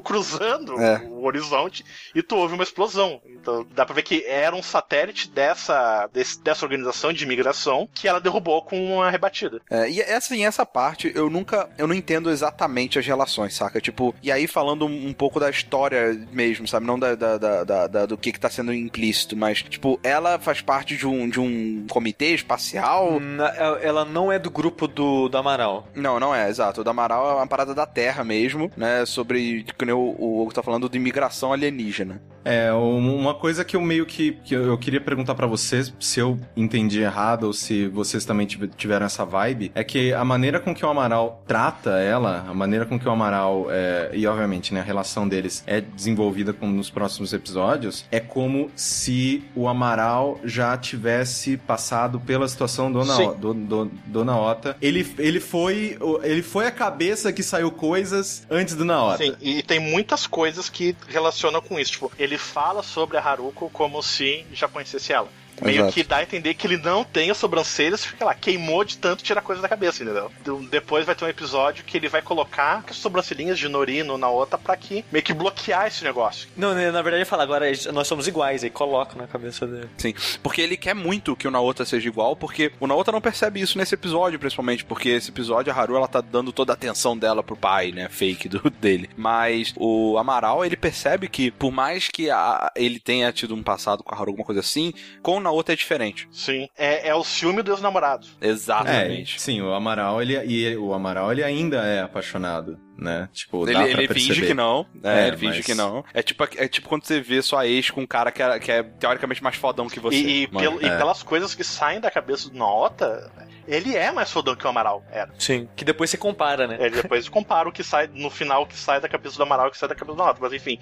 cruzando É. o horizonte e tu ouve uma explosão. Então dá pra ver que era um satélite dessa, desse- dessa organização de imigração que ela derrubou com uma rebatida. É, e assim, essa parte eu nunca. Eu não entendo exatamente as relações, saca? Tipo, e aí falando um, um pouco da história mesmo, sabe? Não da- da- da- da- do que, que tá sendo implícito, mas, tipo, ela faz parte de um, de um comitê espacial. Na- ela não é do grupo do, do Amaral. Não, não é, exato. O da Amaral é uma parada da Terra mesmo, né? Sobre, que nem o, o Hugo tá falando, de imigração alienígena. É, um- uma coisa que eu meio que, que eu queria perguntar pra vocês, se eu entendi errado ou se vocês também tive- tiveram essa vibe, é que a maneira com que o Amaral trata ela, a maneira com que o Amaral, é, e obviamente, né, a relação deles é desenvolvida com- nos próximos episódios, é como se o Amaral já tivesse passado pela situação do, Sim. Nao- do, do, do Naota. Ele, ele, foi, ele foi a cabeça que saiu coisas antes do Naota. Sim, e tem muitas coisas que relacionam com isso. Tipo, ele fala sobre a Haruko como se já conhecesse ela. Meio Exato. que dá a entender que ele não tem as sobrancelhas, fica lá, queimou de tanto tirar coisa da cabeça, entendeu? Então, Depois vai ter um episódio que ele vai colocar as sobrancelhinhas de Norino na outra pra que meio que bloquear esse negócio. Não, né, na verdade ele fala, agora nós somos iguais, aí coloca na cabeça dele. Sim, porque ele quer muito que o Naota seja igual, porque o Naota não percebe isso nesse episódio, principalmente, porque esse episódio a Haru ela tá dando toda a atenção dela pro pai, né, fake do <laughs> dele. Mas o Amaral, ele percebe que por mais que a- ele tenha tido um passado com a Haru, alguma coisa assim, com o Naota é diferente. Sim. É, é o ciúme dos namorados. É, Exatamente. sim, o Amaral, ele, e o Amaral, ele ainda é apaixonado, né? Tipo, Ele, dá pra ele perceber. finge que não, né? É, ele finge mas- que não. É tipo, é tipo quando você vê sua ex com um cara que é, que é teoricamente mais fodão que você. E, e mano, pelo- e é. pelas coisas que saem da cabeça do Naota, ele é mais fodão que o Amaral era. Sim. Que depois você compara, né? Ele depois compara o que sai no final, o que sai da cabeça do Amaral e o que sai da cabeça do Naota. Mas enfim.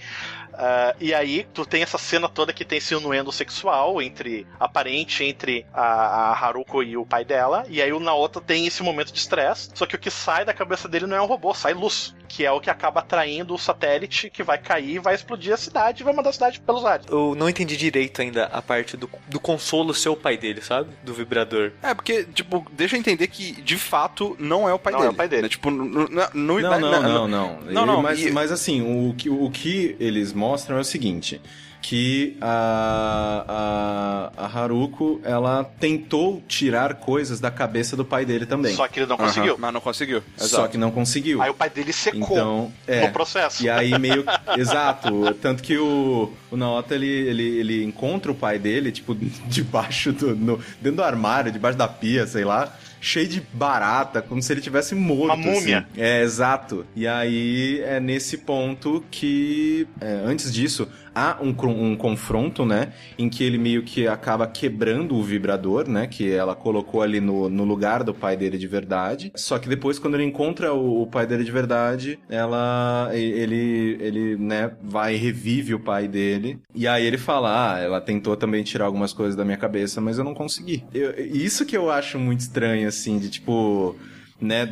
Ah, e aí, tu tem essa cena toda que tem esse inuendo sexual entre. aparente entre a, a Haruko e o pai dela. E aí o Naota tem esse momento de estresse. Só que o que sai da cabeça dele não é um robô, sai luz. Que é o que acaba atraindo o satélite que vai cair, vai explodir a cidade e vai mandar a cidade pelos ares. Eu não entendi direito ainda a parte do, do consolo ser o pai dele, sabe? Do vibrador. É, porque, tipo, deixa eu entender que, de fato, não é o pai Não é dele. o pai dele. né? Tipo, Não, na- não, na- não, não. Não, não, Mas, e- mas assim, o que, o que eles mostram é o seguinte. que a, a, a Haruko, ela tentou tirar coisas da cabeça do pai dele também. Só que ele não Aham, conseguiu. Mas não conseguiu. Só Exato. que não conseguiu. Aí o pai dele secou Então, é. no processo. E aí meio. <laughs> Exato. Tanto que o, o Naota ele, ele, ele encontra o pai dele, tipo, <laughs> debaixo do. no- dentro do armário, debaixo da pia, sei lá. Cheio de barata, como se ele tivesse morto. Uma múmia. assim. É, exato. E aí é nesse ponto que. é, antes disso, há um, um confronto, né? Em que ele meio que acaba quebrando o vibrador, né? Que ela colocou ali no, no lugar do pai dele de verdade. Só que depois, quando ele encontra o, o pai dele de verdade, ela. Ele, ele, né, vai e revive o pai dele. E aí ele fala: Ah, ela tentou também tirar algumas coisas da minha cabeça, mas eu não consegui. Eu- isso que eu acho muito estranho, assim, de tipo né, de,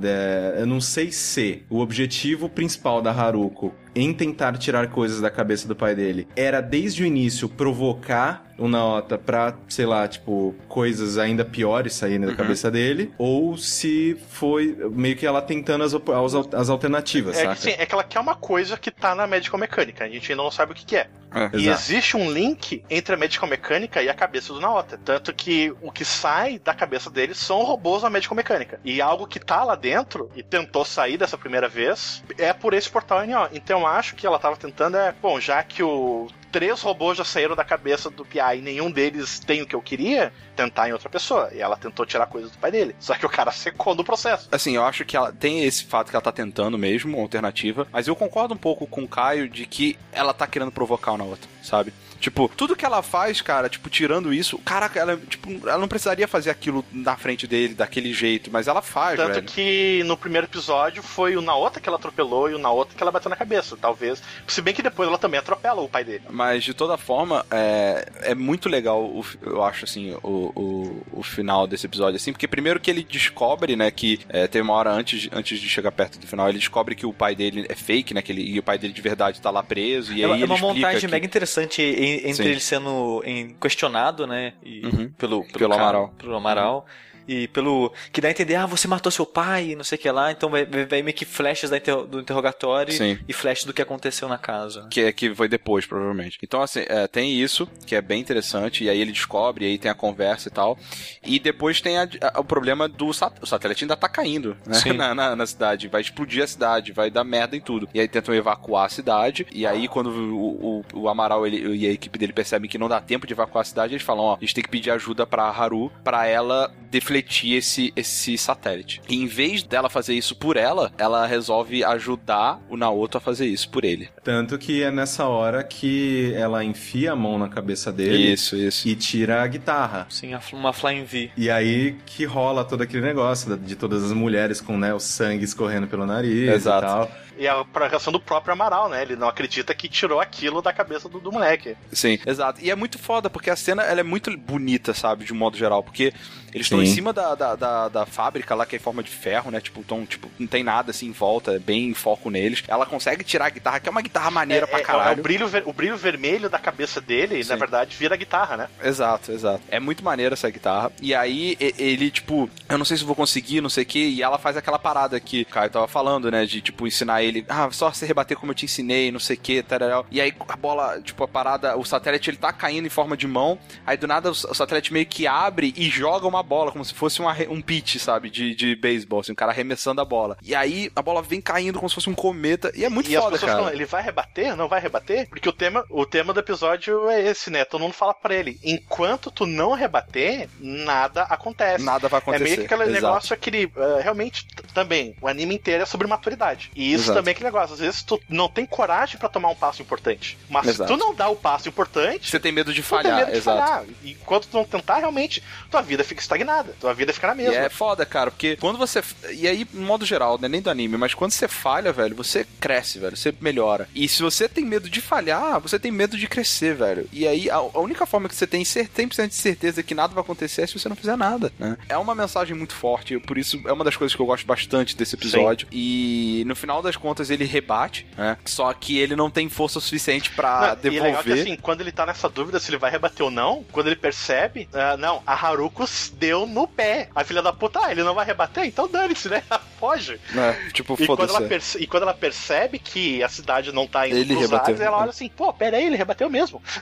de- eu não sei se o objetivo principal da Haruko em tentar tirar coisas da cabeça do pai dele era desde o início provocar o Naota pra, sei lá, tipo, coisas ainda piores saírem da cabeça dele, ou se foi meio que ela tentando as, as, as alternativas, É que, saca? assim, é que ela quer uma coisa que tá na Medical Mecânica. A gente ainda não sabe o que, que é. É. E Exato. existe um link entre a Medical Mecânica e a cabeça do Naota. Tanto que o que sai da cabeça dele são robôs da Medical Mecânica. E algo que tá lá dentro e tentou sair dessa primeira vez é por esse portal NO. Então eu acho que ela tava tentando é, bom, já que o três robôs já saíram da cabeça do PI e nenhum deles tem o que eu queria, tentar em outra pessoa. E ela tentou tirar coisas do pai dele. Só que o cara secou no processo. Assim, eu acho que ela tem esse fato que ela tá tentando mesmo, uma alternativa, mas eu concordo um pouco com o Caio de que ela tá querendo provocar uma outra, sabe? Tipo, tudo que ela faz, cara, tipo, tirando isso, caraca, ela, tipo, ela não precisaria fazer aquilo na frente dele, daquele jeito, mas ela faz, Tanto velho. que no primeiro episódio foi o Naota que ela atropelou e o Naota que ela bateu na cabeça, talvez. Se bem que depois ela também atropela o pai dele. Mas de toda forma, é, é muito legal, o, eu acho, assim, o, o, o final desse episódio, assim, porque primeiro que ele descobre, né, que é, tem uma hora antes, de- antes de chegar perto do final, ele descobre que o pai dele é fake, né, que ele, e o pai dele de verdade tá lá preso, e É aí uma, é uma montagem que- mega interessante em- entre Sim. ele sendo questionado, né? E Uhum. pelo, pelo, Pelo cara- Amaral. Pelo Amaral. E pelo. Que dá a entender, ah, você matou seu pai e não sei o que lá. Então vai, vai, meio que flashes da interro- do interrogatório Sim. e flashes do que aconteceu na casa. que é que foi depois, provavelmente. Então, assim, é, tem isso, que é bem interessante, e aí ele descobre, e aí tem a conversa e tal. E depois tem a- a- o problema do sat o satélite ainda tá caindo, né? Sim. <laughs> Na, na, na cidade. Vai explodir a cidade, vai dar merda em tudo. E aí tentam evacuar a cidade, e aí quando o, o, o Amaral ele, e a equipe dele percebem que não dá tempo de evacuar a cidade, eles falam, ó, a gente tem que pedir ajuda pra Haru, pra ela defletir esse, esse satélite. E em vez dela fazer isso por ela, ela resolve ajudar o Naoto a fazer isso por ele. Tanto que é nessa hora que ela enfia a mão na cabeça dele Isso, isso. e tira a guitarra. Sim, a- uma Flying V. E aí que rola todo aquele negócio de todas as mulheres com né, o sangue escorrendo pelo nariz Exato. e tal. E a reação do próprio Amaral, né? Ele não acredita que tirou aquilo da cabeça do, do moleque. Sim, exato. E é muito foda, porque a cena ela é muito bonita, sabe, de um modo geral. Porque eles estão em cima da, da, da, da fábrica lá, que é em forma de ferro, né? Tipo, tão, tipo, não tem nada assim em volta, é bem em foco neles. Ela consegue tirar a guitarra, que é uma guitarra maneira pra é, é caralho. o, brilho, ver- o brilho vermelho da cabeça dele, Sim. na verdade, vira a guitarra, né? Exato, exato. É muito maneira essa guitarra. E aí, ele, tipo, eu não sei se vou conseguir, não sei o que. E ela faz aquela parada que o Caio tava falando, né? De, tipo, ensinar ele, ah, só você rebater como eu te ensinei, não sei o que. E aí, a bola, tipo, a parada, o satélite, ele tá caindo em forma de mão. Aí, do nada, o satélite meio que abre e joga uma bola, como se fosse um, arre- um pitch, sabe? De, de beisebol, assim, um cara arremessando a bola. E aí, a bola vem caindo como se fosse um cometa. E é muito e as foda, pessoas cara. falam, ele vai rebater? Não vai rebater? Porque o tema, o tema do episódio é esse, né? Todo mundo fala pra ele, enquanto tu não rebater, nada acontece. Nada vai É acontecer. meio que aquele Exato. negócio aquele. eh, realmente, também, o anime inteiro é sobre maturidade. E isso Exato. Também é aquele negócio. Às vezes tu não tem coragem pra tomar um passo importante. Mas Exato. se tu não dá o passo importante, Você tem medo de falhar, medo de exato. falhar. E enquanto tu não tentar, realmente, tua vida fica estagnada. Tua vida fica na E mesma. é foda, cara, porque quando você. E aí, no modo geral, né? Nem do anime, mas quando você falha, velho, você cresce, velho. Você melhora. E se você tem medo de falhar, você tem medo de crescer, velho. E aí, a, a única forma que você tem cer- 100% de certeza que nada vai acontecer é se você não fizer nada, né? É uma mensagem muito forte, por isso é uma das coisas que eu gosto bastante desse episódio. E no final das contas ele rebate, né? Só que ele não tem força suficiente pra Não, e é legal que devolver. assim, quando ele tá nessa dúvida se ele vai rebater ou não, quando ele percebe, ah, não, a Haruko deu no pé. A filha da puta, ah, ele não vai rebater? Então dane-se, né? <laughs> Foge. né? Tipo, E quando, ela foda-se. perce- e quando ela percebe que a cidade não tá indo Ele pros rebateu. lados, ela olha assim, pô, pera aí, ele rebateu mesmo. <laughs>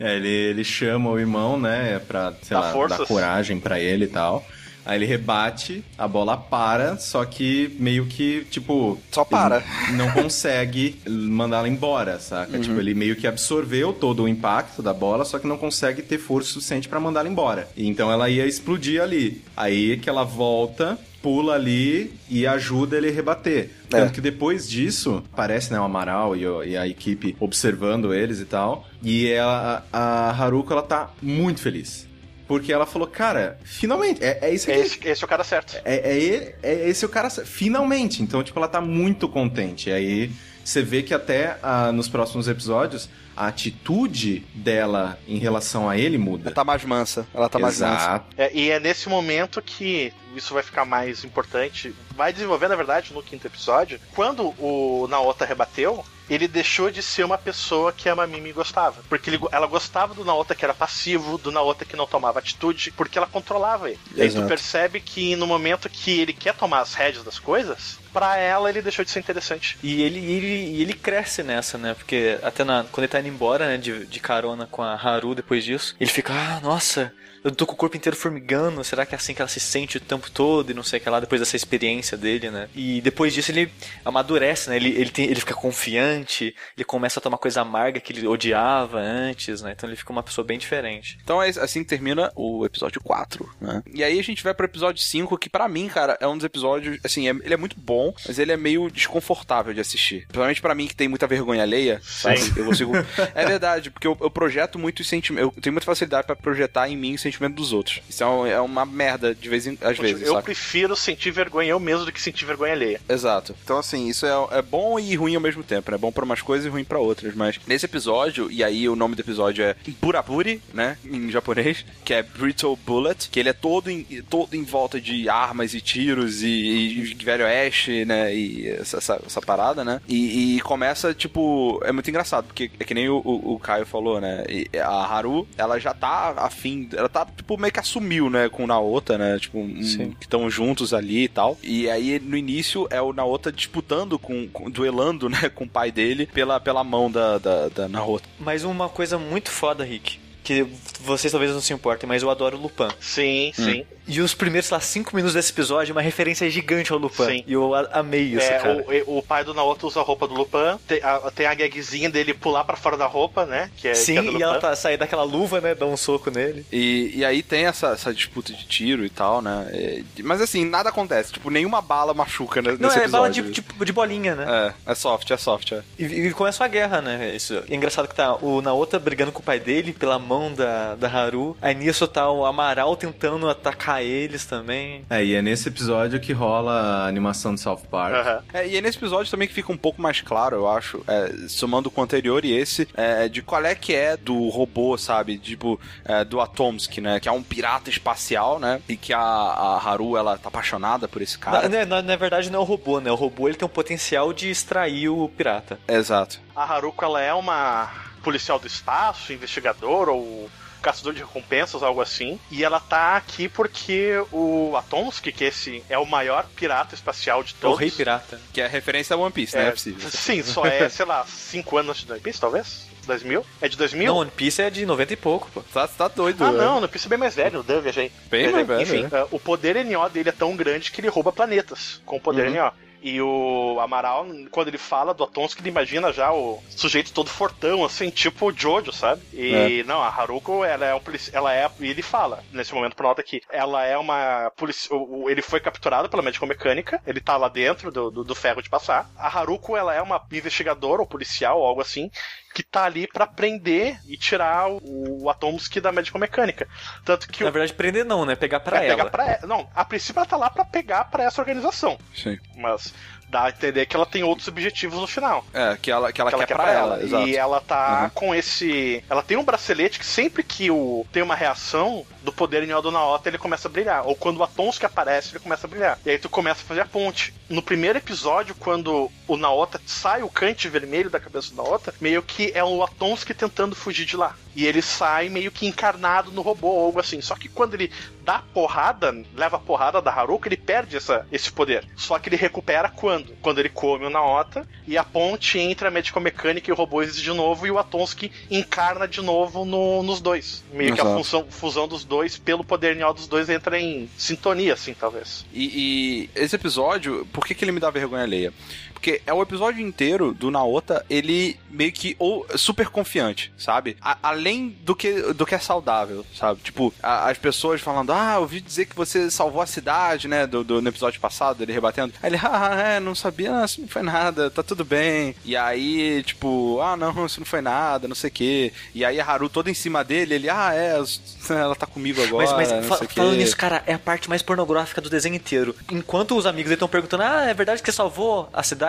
É, ele, ele chama o irmão, né, pra, sei Dá lá, forças. dar coragem pra ele e tal. Aí ele rebate, a bola para, só que meio que, tipo. Só para. Não consegue mandá-la embora, saca? Uhum. Tipo, ele meio que absorveu todo o impacto da bola, só que não consegue ter força suficiente pra mandá-la embora. Então ela ia explodir ali. Aí que ela volta, pula ali e ajuda ele a rebater. É. Tanto que depois disso, aparece né, o Amaral e, o- e a equipe observando eles e tal. E ela, a Haruko, ela tá muito feliz. Porque ela falou, cara, finalmente, é, é isso aqui. Esse, esse é o cara certo. É, é, ele- é esse o cara, finalmente. Então, tipo, ela tá muito contente. Aí você vê que até ah, nos próximos episódios, a atitude dela em relação a ele muda. Ela tá mais mansa. Ela tá mais mansa. Exato. É, e é nesse momento que isso vai ficar mais importante. Vai desenvolver, na verdade, no quinto episódio. Quando o Naota rebateu, ele deixou de ser uma pessoa que a Mamimi gostava. Porque ele- ela gostava do Naota que era passivo, do Naota que não tomava atitude, porque ela controlava ele. E aí tu Exato. percebe que no momento que ele quer tomar as rédeas das coisas, pra ela ele deixou de ser interessante. E ele, ele, ele cresce nessa, né? Porque até na- quando ele tá indo embora, né, de, de carona com a Haru depois disso, ele fica, ah, nossa, eu tô com o corpo inteiro formigando, será que é assim que ela se sente o tempo todo e não sei o que lá, depois dessa experiência dele, né? E depois disso ele amadurece, né? Ele, ele, tem, ele fica confiante, ele começa a tomar coisa amarga que ele odiava antes, né? Então ele fica uma pessoa bem diferente. Então é assim que termina o episódio 4, né? E aí a gente vai pro episódio 5, que pra mim, cara, é um dos episódios, assim, é- ele é muito bom, mas ele é meio desconfortável de assistir. Principalmente pra mim que tem muita vergonha alheia, sabe? Eu consigo... é verdade, porque eu, eu projeto muito os sentimentos, eu tenho muita facilidade pra projetar em mim o sentimento dos outros. Isso é, um- é uma merda de vez em às vezes, eu sabe? prefiro sentir vergonha eu mesmo do que sentir vergonha alheia. Exato. Então, assim, isso é, é bom e ruim ao mesmo tempo, né? É bom pra umas coisas e ruim pra outras. Mas nesse episódio, e aí o nome do episódio é Buraburi, né? Em japonês, que é Brittle Bullet, que ele é todo em, todo em volta de armas e tiros e, e velho oeste, né? E essa, essa, essa parada, né? E, e começa, tipo, é muito engraçado, porque é que nem o, o, o Caio falou, né? E a Haru, ela já tá afim, ela tá, tipo, meio que assumiu, né? Com o Naota, né? Tipo, um- que estão juntos ali e tal. E aí, no início, é o Naota disputando com, com- duelando, né, com o pai dele pela, pela mão da, da, da Naota. Mas uma coisa muito foda, Rick, que vocês talvez não se importem, mas eu adoro Lupin. Sim, sim. E os primeiros, sei lá, cinco minutos desse episódio é uma referência gigante ao Lupin. Sim. E eu a- amei isso, É, cara. o, o pai do Naoto usa a roupa do Lupin. Tem a, tem a gagzinha dele pular pra fora da roupa, né? Que é, Sim, que é do e ela tá sair daquela luva, né? Dá um soco nele. E, e aí tem essa, essa disputa de tiro e tal, né? É, mas assim, nada acontece. Tipo, nenhuma bala machuca né, Não, nesse é bala de, episódio. tipo, de bolinha, né? É, é soft, é soft, é. E, e começa a guerra, né? Isso. E é engraçado que tá o Naota brigando com o pai dele pela mão da, da Haru. Aí nisso tá o Amaral tentando atacar eles também. É, e é nesse episódio que rola a animação de South Park. Aham. É, e é nesse episódio também que fica um pouco mais claro, eu acho, é, somando com o anterior e esse, é, de qual é que é do robô, sabe? Tipo, é, do Atomsky, né? Que é um pirata espacial, né? E que a, a Haru, ela tá apaixonada por esse cara. Na, na- na verdade não é o robô, né? O robô ele tem um potencial de extrair o pirata. Exato. A Haruko, ela é uma policial do espaço, investigador ou caçador de recompensas, algo assim. E ela tá aqui porque o Atomsky, que esse é o maior pirata espacial de É o todos. rei pirata. Que é referência a One Piece, né? É, É possível. sim, só é, sei lá, 5 anos antes do One Piece, talvez? 2000? É de 2000? Não, One Piece é de 90 e pouco, pô. Tá, tá doido. Ah, né? não, no Piece é bem mais velho, eu viajei. Bem mais velho, Enfim, né? uh, o poder NO dele é tão grande que ele rouba planetas com o poder Uhum. NO. E o Amaral, quando ele fala do Atomsky, ele imagina já o sujeito todo fortão, assim, tipo o Jojo, sabe? E não, a Haruko, ela é um polici- ela é, e ele fala, nesse momento pra nota aqui, ela é uma polici- ele foi capturado pela médico-mecânica, ele tá lá dentro do, do, do ferro de passar. A Haruko, ela é uma investigadora ou policial ou algo assim, que tá ali pra prender e tirar o, o Atomsky da médico-mecânica. Tanto que Na o verdade, prender não, né? Pegar pra é, ela. pegar pra ela. Não, a princípio ela tá lá pra pegar pra essa organização. Sim. Mas Dá a entender que ela tem outros objetivos no final. É, que ela, que ela, que ela quer, pra ela. exato. E ela tá Uhum. com esse. Ela tem um bracelete que sempre que o tem uma reação do poder em do Naota, ele começa a brilhar. Ou quando o Atonski aparece, ele começa a brilhar. E aí tu começa a fazer a ponte. No primeiro episódio, quando o Naota sai o cante vermelho da cabeça do Naota, meio que é o Atonski tentando fugir de lá. E ele sai meio que encarnado no robô ou algo assim. Só que quando ele dá porrada, leva a porrada da Haruka, ele perde essa, esse poder. Só que ele recupera quando? Quando ele come o Naota e a ponte entre a Medical Mecânica e o robô existe de novo e o Atonski encarna de novo no- nos dois. Meio que a Exato. função, fusão dos dois, pelo poder nial dos dois, entra em sintonia, assim, talvez. E, e esse episódio, por que, que ele me dá vergonha alheia? Porque é o episódio inteiro do Naota, ele meio que ou super confiante, sabe? A- além do que, do que é saudável, sabe? Tipo, a- as pessoas falando, ah, eu ouvi dizer que você salvou a cidade, né? Do, do- no episódio passado, ele rebatendo. Aí ele, ah, é, não sabia, não, isso não foi nada, tá tudo bem. E aí, tipo, ah, não, isso não foi nada, não sei o quê. E aí a Haru toda em cima dele, ele, ah, é, <laughs> ela tá comigo agora, Mas, mas fa- falando nisso, cara, é a parte mais pornográfica do desenho inteiro. Enquanto os amigos estão perguntando, ah, é verdade que você salvou a cidade?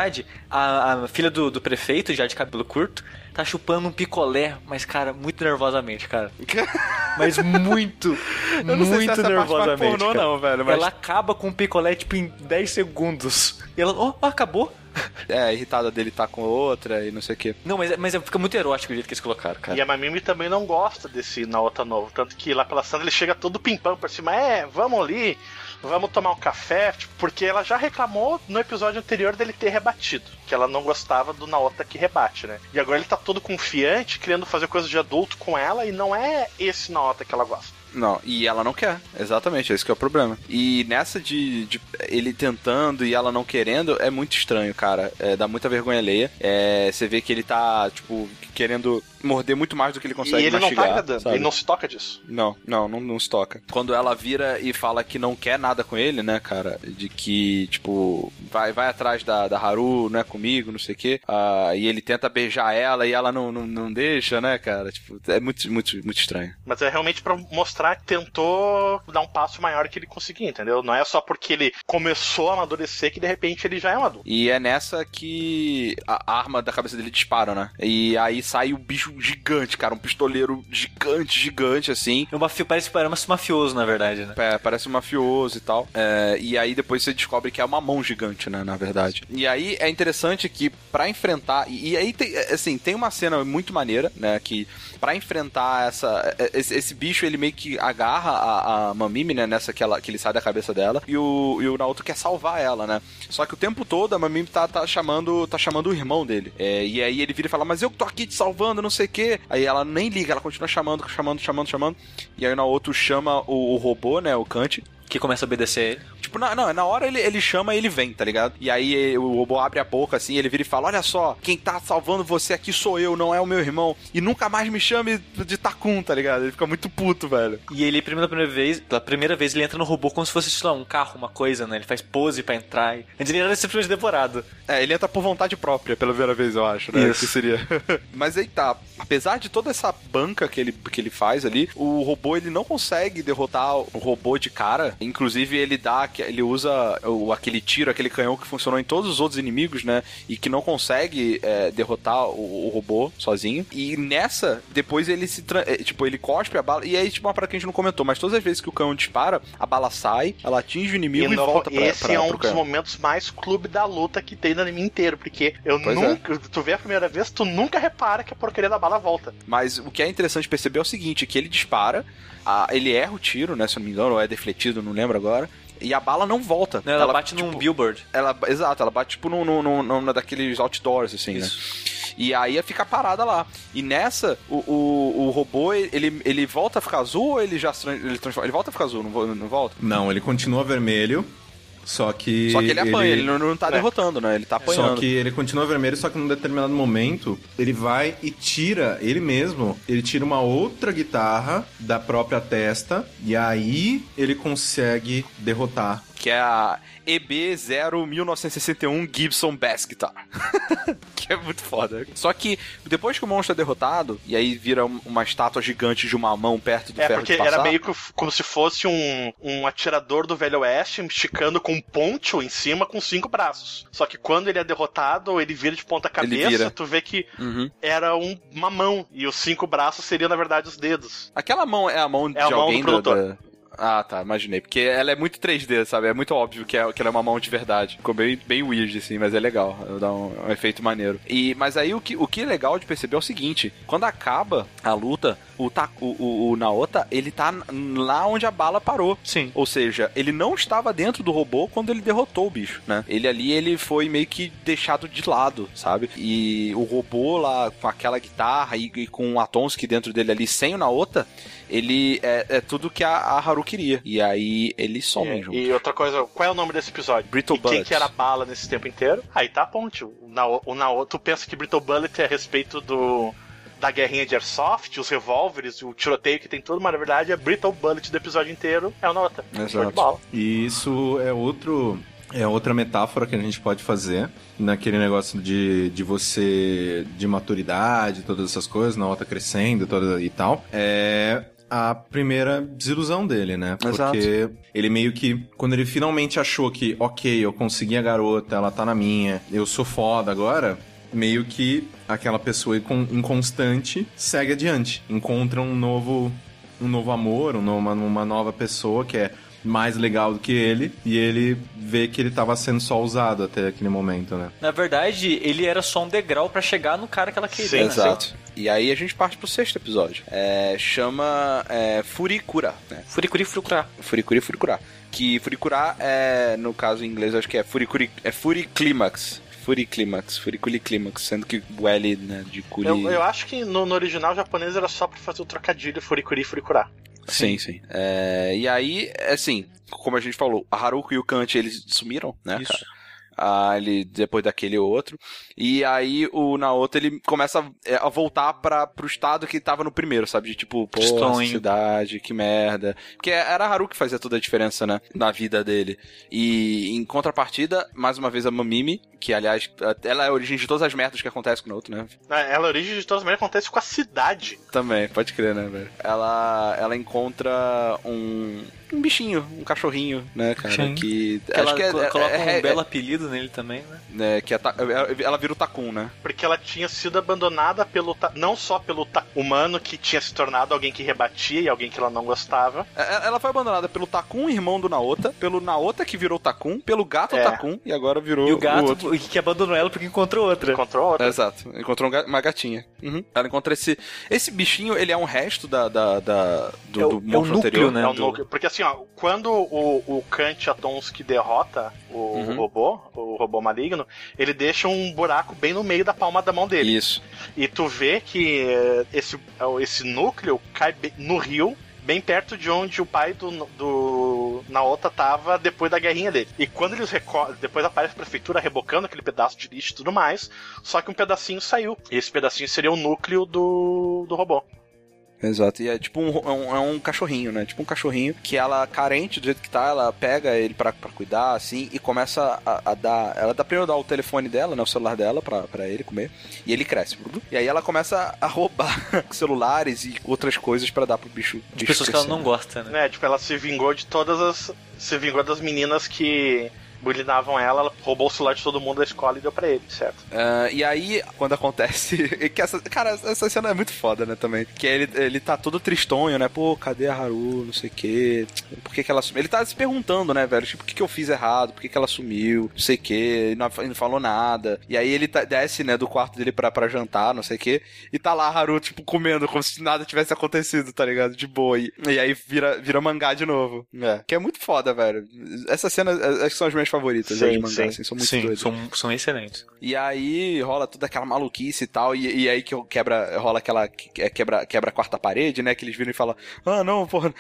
A, a filha do, do prefeito, já de cabelo curto, tá chupando um picolé, mas, cara, muito nervosamente, cara. <laughs> Mas muito, Eu não sei se muito é parte nervosamente. pornô, cara. não, velho, mas- Ela acaba com o picolé, tipo, em 10 segundos. E ela, oh, acabou. <laughs> É, irritada dele tá com outra e não sei o quê. Não, mas, mas fica muito erótico o jeito que eles colocaram, cara. E a Mamimi também não gosta desse Naota novo. Tanto que lá pela Sandra ele chega todo pimpão pra cima. É, vamos ali, vamos tomar um café. Tipo, porque ela já reclamou no episódio anterior dele ter rebatido. Que ela não gostava do Naota que rebate, né? E agora ele tá todo confiante, querendo fazer coisa de adulto com ela. E não é esse Naota que ela gosta. Não, e ela não quer, exatamente, esse que é o problema. E nessa de, de ele tentando e ela não querendo, é muito estranho, cara. É, dá muita vergonha alheia. É, você vê que ele tá, tipo, querendo morder muito mais do que ele consegue e ele não mastigar, tá agradando, sabe? ele não se toca disso. Não, não, não, não se toca. Quando ela vira e fala que não quer nada com ele, né, cara? De que, tipo, vai, vai atrás da, da Haru, né, comigo, não sei o quê. Ah, e ele tenta beijar ela e ela não, não, não deixa, né, cara? Tipo, é muito, muito, muito estranho. Mas é realmente pra mostrar que tentou dar um passo maior que ele conseguia, entendeu? Não é só porque ele começou a amadurecer que de repente ele já é um adulto. E é nessa que a arma da cabeça dele dispara, né? E aí sai o bicho gigante, cara, um pistoleiro gigante, gigante, assim. É um mafi- Parece parece mafioso, na verdade, né? É, parece um mafioso e tal. É, e aí depois você descobre que é uma mão gigante, né, na verdade. E aí é interessante que pra enfrentar e, e aí tem, assim, tem uma cena muito maneira, né, que pra enfrentar essa esse, esse bicho ele meio que agarra a, a Mamimi, né, nessa que, ela, que ele sai da cabeça dela e o, e o Naoto quer salvar ela, né? Só que o tempo todo a Mamimi tá, tá chamando tá chamando o irmão dele. É, e aí ele vira e fala: "Mas eu tô aqui te salvando, não sei o quê". Aí ela nem liga, ela continua chamando, chamando, chamando, chamando. E aí o Naoto chama o, o robô, né, o Kant, Que começa a obedecer ele. Tipo, na, não, na hora ele, ele chama e ele vem, tá ligado? E aí o robô abre a boca assim, ele vira e fala: Olha só, quem tá salvando você aqui sou eu, não é o meu irmão. E nunca mais me chame de Takun, tá ligado? Ele fica muito puto, velho. E ele, pela primeira vez, pela primeira vez, ele entra no robô como se fosse, sei lá, um carro, uma coisa, né? Ele faz pose pra entrar. e- Antes ele era simplesmente devorado. É, ele entra por vontade própria pela primeira vez, eu acho, né? Isso. Que seria. <laughs> Mas aí tá. Apesar de toda essa banca que ele, que ele faz ali, o robô ele não consegue derrotar o robô de cara. Inclusive, ele dá. Ele usa o, aquele tiro, aquele canhão que funcionou em todos os outros inimigos, né? E que não consegue é, derrotar o, o robô sozinho. E nessa, depois ele se. é, Tipo, ele cospe a bala. E aí, tipo, uma parada que a gente não comentou, mas todas as vezes que o canhão dispara, a bala sai, ela atinge o inimigo e, E no- volta pra, esse pra, é um dos momentos mais clube da luta que tem no anime inteiro, porque eu Pois é. nunca. Tu vê a primeira vez, tu nunca repara que a porcaria da bala volta. Mas o que é interessante perceber é o seguinte, que ele dispara, a- ele erra o tiro, né, se eu não me engano, ou é defletido, não lembro agora, e a bala não volta. Né, Ela, bate num tipo, billboard. Ela, exato, ela bate tipo num, num, num, num daqueles outdoors, assim, né? E aí fica parada lá. E nessa, o, o, o robô, ele, ele volta a ficar azul ou ele já ele transforma? Ele volta a ficar azul, não, não volta? Não, ele continua vermelho, só que. Só que ele apanha, ele, não, não tá É. derrotando, né? Ele tá apanhando. Só que ele continua vermelho, só que num determinado momento ele vai e tira, ele mesmo, ele tira uma outra guitarra da própria testa e aí ele consegue derrotar que é a EB0 1961 Gibson Bass <laughs> Guitar. que é muito foda. Só que depois que o monstro é derrotado, e aí vira um- uma estátua gigante de uma mão perto do É, ferro porque de passar, era meio que como se fosse um, um atirador do Velho Oeste esticando com um poncho em cima com cinco braços. Só que quando ele é derrotado, ele vira de ponta cabeça, tu vê que Uhum. era um- uma mão. E os cinco braços seriam, na verdade, os dedos. Aquela mão é a mão de É a mão do alguém produtor. da- Ah, tá, imaginei. Porque ela é muito 3D, sabe? É muito óbvio que, é, que ela é uma mão de verdade. Ficou bem, bem weird, assim, mas é legal. Dá um, um efeito maneiro. E, mas aí o que, o que é legal de perceber é o seguinte: quando acaba a luta, o, o, o, o Naota, ele tá lá onde a bala parou. Sim. Ou seja, ele não estava dentro do robô quando ele derrotou o bicho, né? Ele ali, ele foi meio que deixado de lado, sabe? E o robô lá, com aquela guitarra e, e com o Atonski dentro dele ali, sem o Naota, ele é, é tudo que a, a Haru queria. E aí eles somem É, junto. e outra coisa, qual é o nome desse episódio? Brittle e quem que era a bala nesse tempo inteiro? Aí tá a ponte. O Nao, o Nao, tu pensa que Brittle Bullet é a respeito do da guerrinha de airsoft, os revólveres, o tiroteio que tem tudo, mas na verdade é Brittle Bullet do episódio inteiro é o Naota. Exato. E isso é outro. É outra metáfora que a gente pode fazer naquele negócio de, de você. de maturidade, todas essas coisas, na outra crescendo toda, e tal. É a primeira desilusão dele, né? Exato. Porque ele meio que. Quando ele finalmente achou que, ok, eu consegui a garota, ela tá na minha, eu sou foda agora. Meio que aquela pessoa incon- inconstante segue adiante, encontra um novo um novo amor, um uma, uma nova pessoa que é mais legal do que ele, e ele vê que ele tava sendo só usado até aquele momento, né? Na verdade, ele era só um degrau pra chegar no cara que ela queria. Sim, né? Exato. E aí a gente parte pro sexto episódio. É, chama é, Furikura, né? Furicuri Furicurá. Furikuri Furikura. Que Furikura é, no caso em inglês, acho que é Furikuri, é Furiclimax. Furiclimax, Furiculi Climax, sendo que o L, né, de Kuri... Eu, eu acho que no, no original japonês era só pra fazer o trocadilho Furikuri Furikura. Sim, sim. É, e aí, assim, como a gente falou, a Haruko e o Kanji, eles sumiram, né, Isso. cara? Ah, ele, depois daquele outro. E aí o Naoto, ele começa é, a voltar para pro estado que tava no primeiro, sabe? De tipo, pô, cidade, que merda. Porque era a Haru que fazia toda a diferença, né? Na vida dele. E em contrapartida, mais uma vez a Mamimi, que aliás, ela é a origem de todas as merdas que acontecem com o Naoto, né? É, Ela, a origem de todas as maneiras, acontece com a cidade. Também, pode crer, né, velho? Ela, ela encontra um, um bichinho, um cachorrinho, né, cara? Sim. Que, acho que é, co- coloca é- um é- belo apelido nele também, né? né, que é ta- ela vira o Takun, né? Porque ela tinha sido abandonada pelo. ta- Não só pelo ta- humano que tinha se tornado alguém que rebatia e alguém que ela não gostava. É- Ela foi abandonada pelo Takun, irmão do Naota, pelo Naota que virou Takun, pelo gato É. Takun e agora virou E o outro. gato que abandonou ela porque encontrou outra. Encontrou outra. Exato, encontrou um uma gatinha. Uhum. Ela encontra esse. Esse bichinho, ele é um resto da, da, da- do, É o- do é o monstro núcleo, anterior. né? É o núcleo. Porque assim, ó, quando o, o Kant Atomsky derrota o Uhum. robô, o robô maligno, ele deixa um buraco bem no meio da palma da mão dele. Isso. E tu vê que eh, esse, esse núcleo cai no rio, bem perto de onde o pai do, do Naota tava depois da guerrinha dele. E quando eles recolhem, depois aparece a prefeitura rebocando aquele pedaço de lixo e tudo mais, só que um pedacinho saiu. E esse pedacinho seria o núcleo do, do robô. Exato, e é tipo um, é um, é um cachorrinho, né? Tipo um cachorrinho que ela, carente do jeito que tá, ela pega ele pra, pra cuidar, assim, e começa a, a dar. Ela dá primeiro dá o telefone dela, né? O celular dela pra, pra ele comer, e ele cresce. E aí ela começa a roubar <laughs> celulares e outras coisas pra dar pro bicho. De pessoas que ela não gosta, né? né? Tipo, ela se vingou de todas as. Se vingou das meninas que bulinavam ela, ela roubou o celular de todo mundo da escola e deu pra ele, certo? Ah, e aí, quando acontece. <laughs> que essa, cara, essa cena é muito foda, né? Também. Que ele, ele tá todo tristonho, né? Pô, cadê a Haru? Não sei o quê. Por que, que ela sumiu? Ele tá se perguntando, né, velho? Tipo, o que, que eu fiz errado? Por que, que ela sumiu? Não sei o quê. Não, não falou nada. E aí ele tá- desce, né, do quarto dele pra, pra jantar, não sei o quê. E tá lá a Haru, tipo, comendo, como se nada tivesse acontecido, tá ligado? De boa. E, e aí vira, vira mangá de novo. É. Que é muito foda, velho. Essas cenas, é, acho que são as minhas favoritas, Sim, né, de mangá, sim. assim. São muito Sim, doidas. são, são excelentes. E aí rola toda aquela maluquice e tal, e, e aí que quebra, rola aquela que- é, quebra, quebra a quarta parede, né? Que eles viram e falam, ah, não, porra,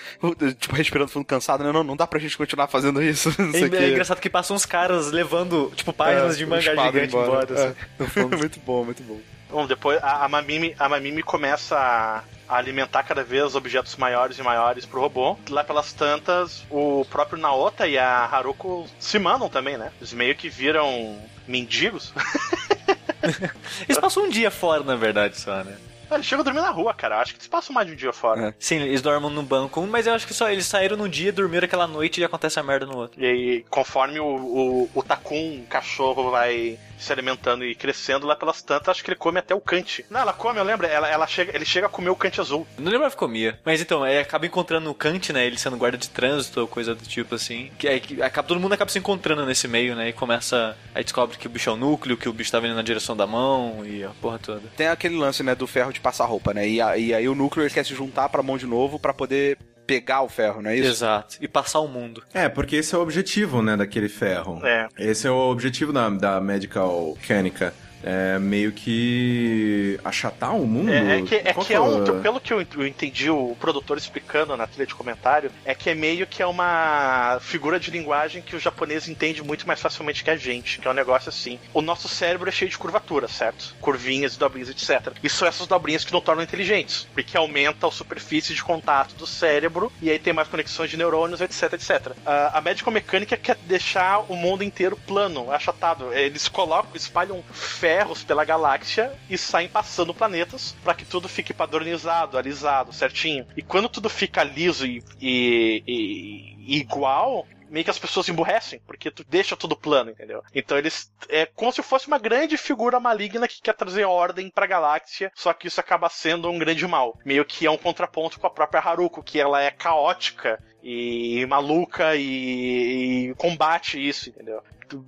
tipo, respirando fundo cansado, né? Não, não dá pra gente continuar fazendo isso, <laughs> não sei É, é engraçado que passam uns caras levando, tipo, páginas É, de mangá gigante embora. É. assim, fundo. <laughs> muito bom, muito bom. Bom, depois a, a Mamimi, a Mamimi começa a, a alimentar cada vez objetos maiores e maiores pro robô. Lá pelas tantas, o próprio Naota e a Haruko se mandam também, né? Eles meio que viram mendigos. <laughs> Eles passam um dia fora, na verdade, só, né? Eles chegam a dormir na rua, cara. Acho que eles passam mais de um dia fora. É. Sim, eles dormem no banco, mas eu acho que só eles saíram num dia, dormiram aquela noite e acontece a merda no outro. E aí, conforme o, o, o Takun, o cachorro, vai se alimentando e crescendo lá pelas tantas, acho que ele come até o Kant. Não, ela come, eu lembro, ela, ela chega, ele chega a comer o Kant azul. Não lembrava que comia. Mas então, aí acaba encontrando o Kant, né? Ele sendo guarda de trânsito ou coisa do tipo assim. Que aí que acaba, todo mundo acaba se encontrando nesse meio, né? E começa. Aí descobre que o bicho é o núcleo, que o bicho tá vindo na direção da mão e a porra toda. Tem aquele lance, né, do ferro de passar roupa, né? E, a- e aí o núcleo ele quer se juntar pra mão de novo pra poder pegar o ferro, não é isso? Exato. E passar o mundo. É, porque esse é o objetivo, né, daquele ferro. É. Esse é o objetivo da, da Medical Mechanical. É meio que achatar o mundo. É, é que, é, Qual que é um. Pelo que eu entendi o produtor explicando na trilha de comentário, é que é meio que é uma figura de linguagem que o japonês entende muito mais facilmente que a gente. Que é um negócio assim. O nosso cérebro é cheio de curvatura, certo? Curvinhas, dobrinhas, etc. E são essas dobrinhas que não tornam inteligentes. Porque aumenta a superfície de contato do cérebro e aí tem mais conexões de neurônios, etc, etc. Ah, a médica mecânica quer deixar o mundo inteiro plano, achatado. Eles colocam, espalham ferros pela galáxia e saem passando planetas para que tudo fique padronizado, alisado, certinho. E quando tudo fica liso e, e- e- igual, meio que as pessoas emburrecem, porque tu deixa tudo plano, entendeu? Então eles. É como se fosse uma grande figura maligna que quer trazer ordem pra galáxia, só que isso acaba sendo um grande mal. Meio que é um contraponto com a própria Haruko, que ela é caótica e maluca e, e combate isso, entendeu?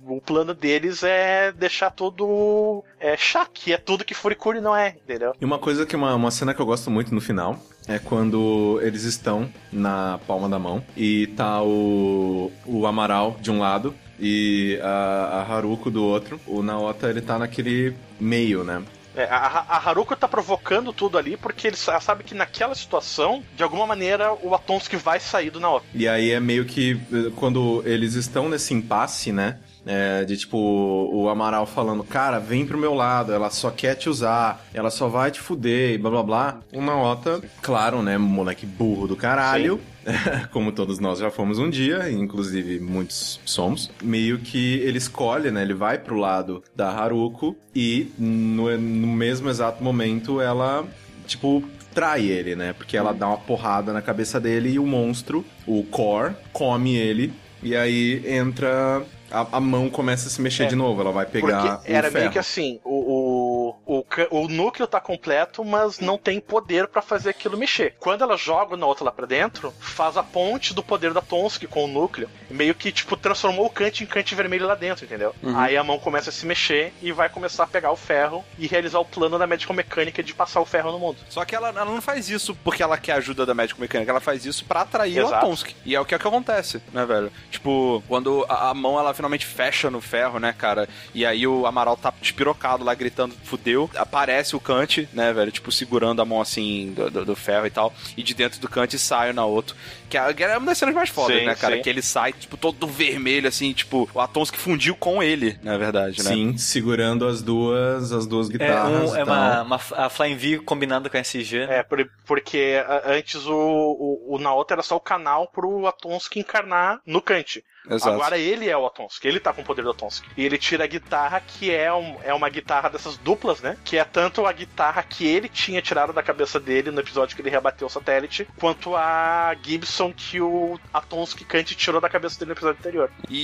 O plano deles é deixar tudo é, chá, que é tudo que Furikuri não é, entendeu? E uma coisa que uma, uma cena que eu gosto muito no final é quando eles estão na palma da mão e tá o, o Amaral de um lado e a, a Haruko do outro. O Naota ele tá naquele meio, né? É, a, a Haruko tá provocando tudo ali porque ele sa- sabe que naquela situação, de alguma maneira, o Atomsky vai sair do Naota. E aí é meio que eh, quando eles estão nesse impasse, né? É, de tipo, o Amaral falando, cara, vem pro meu lado, ela só quer te usar, ela só vai te fuder e blá blá blá. O Naota, claro, né, moleque burro do caralho, <laughs> como todos nós já fomos um dia, inclusive muitos somos, meio que ele escolhe, né, ele vai pro lado da Haruko e no, no mesmo exato momento ela, tipo, trai ele, né? Porque ela dá uma porrada na cabeça dele e o monstro, o Core, come ele. E aí entra. A, a mão começa a se mexer É. de novo. Ela vai pegar Porque era o ferro. meio que assim, o, o, o, o núcleo tá completo, mas não tem poder pra fazer aquilo mexer. Quando ela joga o Naota lá pra dentro, faz a ponte do poder da Tonsky com o núcleo, meio que, tipo, transformou o Kant em Kant vermelho lá dentro, entendeu? Aí a mão começa a se mexer e vai começar a pegar o ferro e realizar o plano da médica mecânica de passar o ferro no mundo. Só que ela, ela não faz isso porque ela quer a ajuda da médico mecânica, ela faz isso pra atrair o Exato. Atonsky. E é o que, é que acontece, né, velho? Tipo, quando a, a mão ela finalmente fecha no ferro, né, cara? E aí o Amaral tá despirocado lá gritando, fudeu. Aparece o Kant, né, velho? Tipo, segurando a mão assim do, do- do ferro e tal. E de dentro do Kant sai o Naoto. Que é, é uma das cenas mais fodas, Sim, né, cara? sim. Que ele sai, tipo, todo vermelho, assim, tipo, o Atonsky fundiu com ele, na verdade, né? Sim, segurando as duas, as duas É, guitarras. um, e é uma, uma a Flying V combinada com a SG. né? É, por- porque antes o, o, o Naota era só o canal pro Atonsky encarnar no Kant. Exato. Agora ele é o Atonsky, ele tá com o poder do Atonsky. E ele tira a guitarra, que é, um- é uma guitarra dessas duplas, né? Que é tanto a guitarra que ele tinha tirado da cabeça dele no episódio que ele rebateu o satélite, quanto a Gibson que o Atonsky Kant tirou da cabeça dele no episódio anterior. E,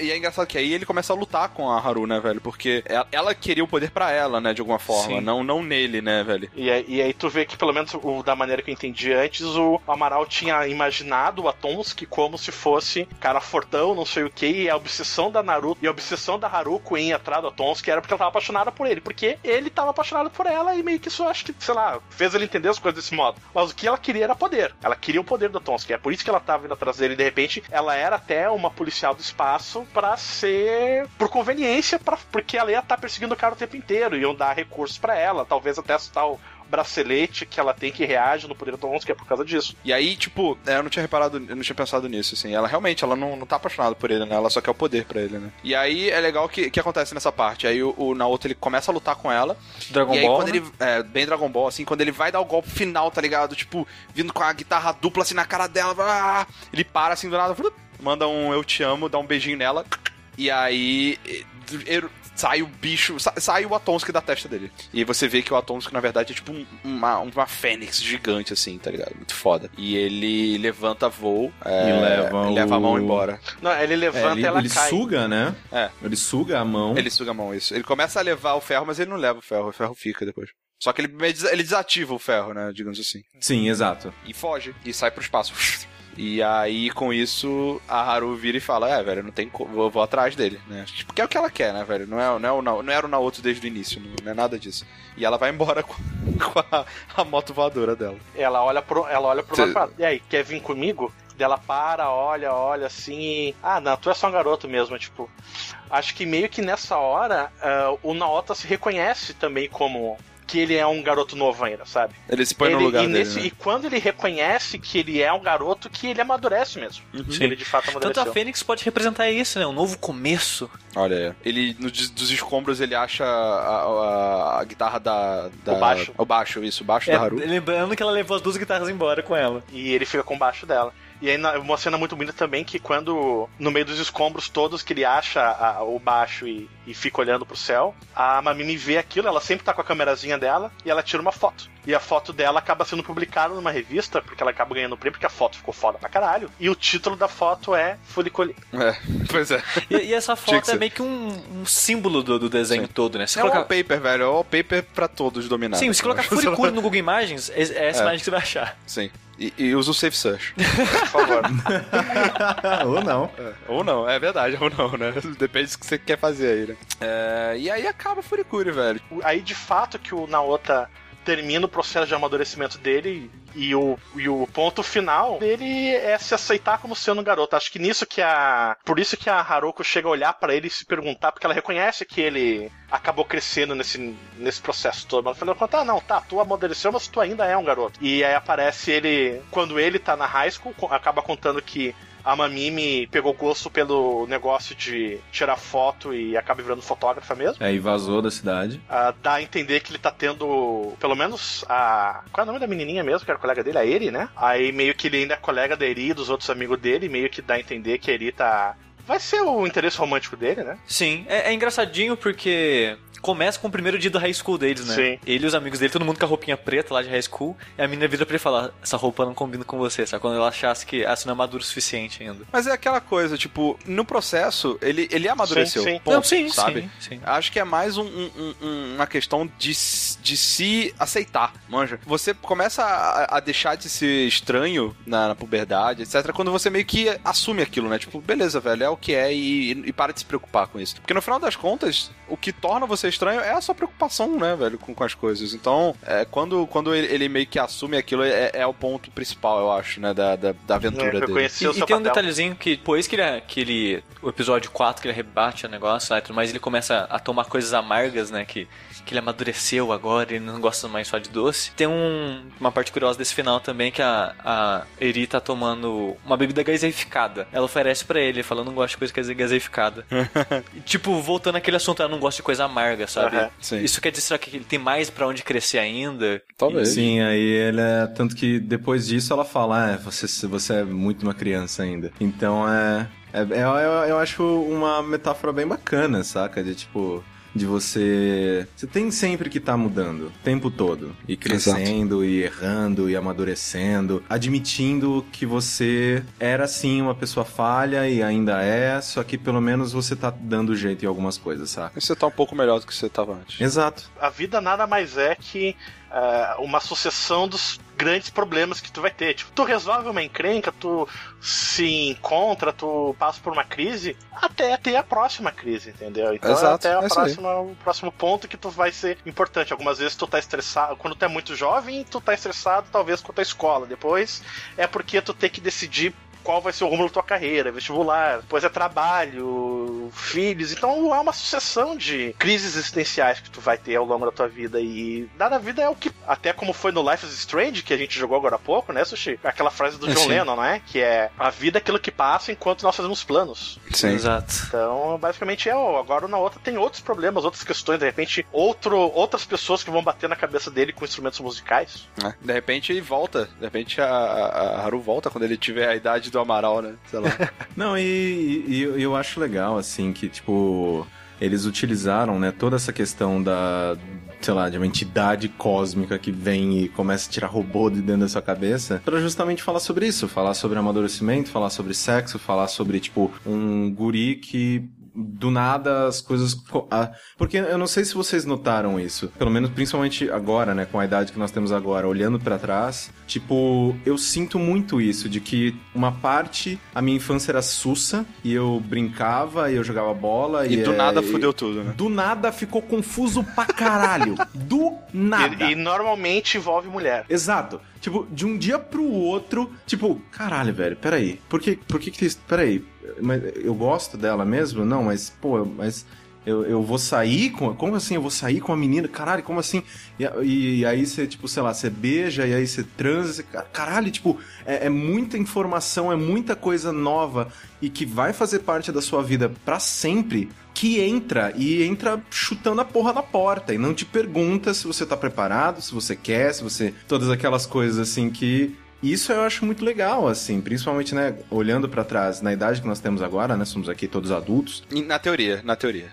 e- e é engraçado que aí ele começa a lutar com a Haru, né, velho? Porque ela, ela queria o poder pra ela, né, de alguma forma, Sim. não, não nele, né, velho? E, aí- e aí tu vê que, pelo menos o, da maneira que eu entendi antes, o Amaral tinha imaginado o Atonsky como se fosse cara fortão, não sei o que, e a obsessão da Naruto e a obsessão da Haruko em ir atrás do Atonsky era porque ela tava apaixonada por ele, porque ele tava apaixonado por ela e meio que isso acho que, sei lá, fez ele entender as coisas desse modo. Mas o que ela queria era poder. Ela queria o poder do Atonsky. É por isso que ela tava indo atrás dele e de repente ela era até uma policial do espaço pra ser por conveniência, pra, porque ela ia estar perseguindo o cara o tempo inteiro, iam dar recursos pra ela, talvez até o, bracelete que ela tem que reage no poder Tonks, que é por causa disso. E aí, tipo, é, eu não tinha reparado, eu não tinha pensado nisso, assim. Ela realmente, ela não, não tá apaixonada por ele, né? Ela só quer o poder pra ele, né? E aí é legal que, que acontece nessa parte. Aí o, o Naoto, ele começa a lutar com ela. Dragon e aí Ball. quando né? ele. É, bem Dragon Ball, assim, quando ele vai dar o golpe final, tá ligado? Tipo, vindo com a guitarra dupla assim na cara dela. ah, ele para assim do nada, manda um eu te amo, dá um beijinho nela. E aí. Ele- Sai o bicho, sa- sai o Atonski da testa dele. E aí você vê que o Atonski, na verdade, é tipo um- uma, uma fênix gigante, assim, tá ligado? Muito foda. E ele levanta voo é, E leva leva a mão ela. Não, ele É, levanta ele e ela ele cai. suga, né? É. Ele suga a mão. Ele suga a mão, isso. Ele começa a levar o ferro, mas ele não leva o ferro, o ferro fica depois. Só que ele, ele desativa o ferro, né? Digamos assim. Sim, exato. E foge. E sai pro espaço. E aí, com isso, a Haru vira e fala: É, velho, não tem co- vou, vou atrás dele, né? Tipo, que é o que ela quer, né, velho? Não, é, não, é o, Na- não era o Naoto desde o início, não, não é nada disso. E ela vai embora <laughs> com, com a, a moto voadora dela. Ela olha pro, ela olha pro Cê- lado e e aí, quer vir comigo? Daí Ela para, olha, olha assim. Ah, não, tu é só um garoto mesmo, tipo... Acho que meio que nessa hora, ah, o Naota se reconhece também como... Que ele é um garoto novo ainda, sabe? Ele se põe Ele- no lugar e, dele. nesse- né? e quando ele reconhece que ele é um garoto, que ele amadurece mesmo. Uhum. Ele de fato Tanto amadureceu. a Fênix pode representar isso, né? Um novo começo. Olha. Ele, no, dos escombros, ele acha a, a- a guitarra da, da- O baixo. O baixo, isso, o baixo É, da Haru. lembrando que ela levou as duas guitarras embora com ela. E ele fica com baixo dela. E aí, na- uma cena muito bonita também, que quando, no meio dos escombros todos, que ele acha a- o baixo e, e fica olhando pro céu, a Mamimi vê aquilo, ela sempre tá com a câmerazinha dela, e ela tira uma foto. E a foto dela acaba sendo publicada numa revista, porque ela acaba ganhando o prêmio, porque a foto ficou foda pra caralho. E o título da foto é Fulicoli. É, <laughs> pois é. E, e essa foto é meio que um, um símbolo do, do desenho Sim. todo, né? Se É colocar... wallpaper, velho. É wallpaper pra todos dominar. Sim, se colocar Furikuri <laughs> no Google Imagens, é, é essa É. imagem que você vai achar. Sim. E, e usa o Safe Search. <laughs> Por favor. <laughs> Ou não. ou não, é verdade, ou não, né? <laughs> Depende do que você quer fazer aí, né? É, e aí acaba a Furikuri, velho. aí, de fato, que o Naota termina o processo de amadurecimento dele e o, e o ponto final dele é se aceitar como sendo um garoto. Acho que nisso que a. Por isso que a Haruko chega a olhar pra ele e se perguntar, porque ela reconhece que ele acabou crescendo nesse, nesse processo todo. Mas ela fala, ah, não, tá, tu amadureceu, mas tu ainda é um garoto. E aí aparece ele, quando ele tá na high school, acaba contando que a Mamimi pegou gosto pelo negócio de tirar foto e acaba virando fotógrafa mesmo. Aí vazou da cidade. Ah, dá a entender que ele tá tendo, pelo menos, a. Qual é o nome da menininha mesmo, que era colega dele? A Eri, né? Aí meio que ele ainda é colega da Eri e dos outros amigos dele, meio que dá a entender que a Eri tá. Vai ser o interesse romântico dele, né? Sim, é, é engraçadinho porque começa com o primeiro dia do high school deles, né? Sim. Ele e os amigos dele, todo mundo com a roupinha preta lá de high school, e a menina vira pra ele falar: essa roupa não combina com você, sabe? Quando ela achasse que você não é maduro o suficiente ainda. Mas é aquela coisa, tipo, no processo, ele, ele amadureceu. Sim, sim. ponto, não, sim, sabe? sim, sim. Acho que é mais um- um- um- uma questão de, de se aceitar, manja. Você começa a, a deixar de ser estranho na, na puberdade, etc., quando você meio que assume aquilo, né? Tipo, beleza, velho, é o que é e, e para de se preocupar com isso. Porque no final das contas, o que torna você estranho é a sua preocupação, né, velho, com, com as coisas. Então, é, quando, quando ele, ele meio que assume aquilo, é, é o ponto principal, eu acho, né, da, da, da aventura É, dele. E, o e tem um papel. detalhezinho que depois que ele, que ele. O episódio 4, que ele rebate o negócio lá e tudo mais, ele começa a tomar coisas amargas, né? Que, que ele amadureceu agora, ele não gosta mais só de doce. Tem um, uma parte curiosa desse final também que a, a Eri tá tomando uma bebida gaseificada. Ela oferece pra ele, falando não gosto de coisa gase- gaseificada. <laughs> E, tipo, voltando àquele assunto, ela não gosta de coisa amarga, sabe? Aham, sim. Isso quer dizer será que ele tem mais pra onde crescer ainda? Talvez. Sim, aí ele é. Tanto que depois disso ela fala: é, você, você é muito uma criança ainda. Então é. é, é- eu, eu acho uma metáfora bem bacana, saca? De tipo. De você. Você tem sempre que estar mudando, o tempo todo. E crescendo, e errando, e amadurecendo. Admitindo que você era sim uma pessoa falha e ainda é, só que pelo menos você tá dando jeito em algumas coisas, saca? Você tá um pouco melhor do que você tava antes. Exato. A vida nada mais é que ah, uma sucessão dos grandes problemas que tu vai ter. Tipo, tu resolve uma encrenca, tu se encontra, tu passa por uma crise, até ter a próxima crise, entendeu? Então Exato, até a é próxima, o próximo ponto que tu vai ser importante. Algumas vezes tu tá estressado, quando tu é muito jovem, tu tá estressado talvez com a tua escola. Depois é porque tu tem que decidir qual vai ser o rumo da tua carreira, vestibular, depois é trabalho, filhos. Então é uma sucessão de crises existenciais que tu vai ter ao longo da tua vida. E nada vida é o que. Até como foi no Life is Strange, que a gente jogou agora há pouco, né, Sushi? Aquela frase do John Sim. Lennon, né? Que é a vida é aquilo que passa enquanto nós fazemos planos. Sim. Exato. Então, basicamente é, ó, agora na outra tem outros problemas, outras questões, de repente, outro, outras pessoas que vão bater na cabeça dele com instrumentos musicais. É. De repente ele volta. De repente a, a a Haru volta quando ele tiver a idade do Amaral, né? Sei lá. <laughs> Não, e, e eu- acho legal, assim, que, tipo, eles utilizaram, né, toda essa questão da, sei lá, de uma entidade cósmica que vem e começa a tirar robô de dentro da sua cabeça, pra justamente falar sobre isso, falar sobre amadurecimento, falar sobre sexo, falar sobre, tipo, um guri que do nada as coisas. co- Porque eu não sei se vocês notaram isso. Pelo menos, principalmente agora, né? Com a idade que nós temos agora, olhando pra trás. Tipo, eu sinto muito isso, de que uma parte, a minha infância era sussa, e eu brincava, e eu jogava bola, E e. do é, nada fudeu tudo, né? Do nada ficou confuso pra caralho. do nada. <laughs> E, e normalmente envolve mulher. Exato. Tipo, de um dia pro outro, tipo, caralho, velho, peraí. Por que, por que que. Peraí, mas eu gosto dela mesmo? Não, mas, pô, mas... Eu, eu vou sair com... Como assim eu vou sair com a menina? Caralho, como assim? E, e- e aí você, tipo, sei lá, você beija, e aí você transa, você, caralho, tipo, é, é muita informação, é muita coisa nova e que vai fazer parte da sua vida pra sempre, que entra e entra chutando a porra na porta e não te pergunta se você tá preparado, se você quer, se você. Todas aquelas coisas assim que. Isso eu acho muito legal, assim, principalmente, né, olhando pra trás, na idade que nós temos agora, né, somos aqui todos adultos. Na teoria, na teoria.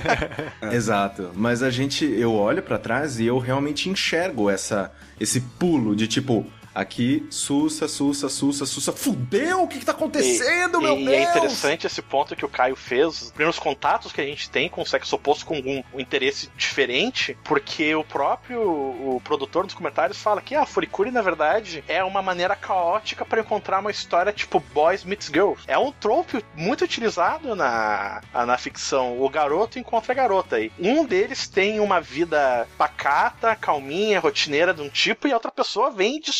<laughs> Exato. Mas a gente, eu olho pra trás e eu realmente enxergo essa, esse pulo de tipo, aqui, sussa, sussa, sussa, sussa, fudeu, o que que tá acontecendo, e, meu e Deus? é interessante esse ponto que o Caio fez, os primeiros contatos que a gente tem com o sexo oposto com um, um interesse diferente, porque o próprio o produtor dos comentários fala que ah, a Furikuri, na verdade, é uma maneira caótica para encontrar uma história tipo Boys Meets Girls. É um trope muito utilizado na, na ficção. O garoto encontra a garota. E um deles tem uma vida pacata, calminha, rotineira de um tipo, e a outra pessoa vem de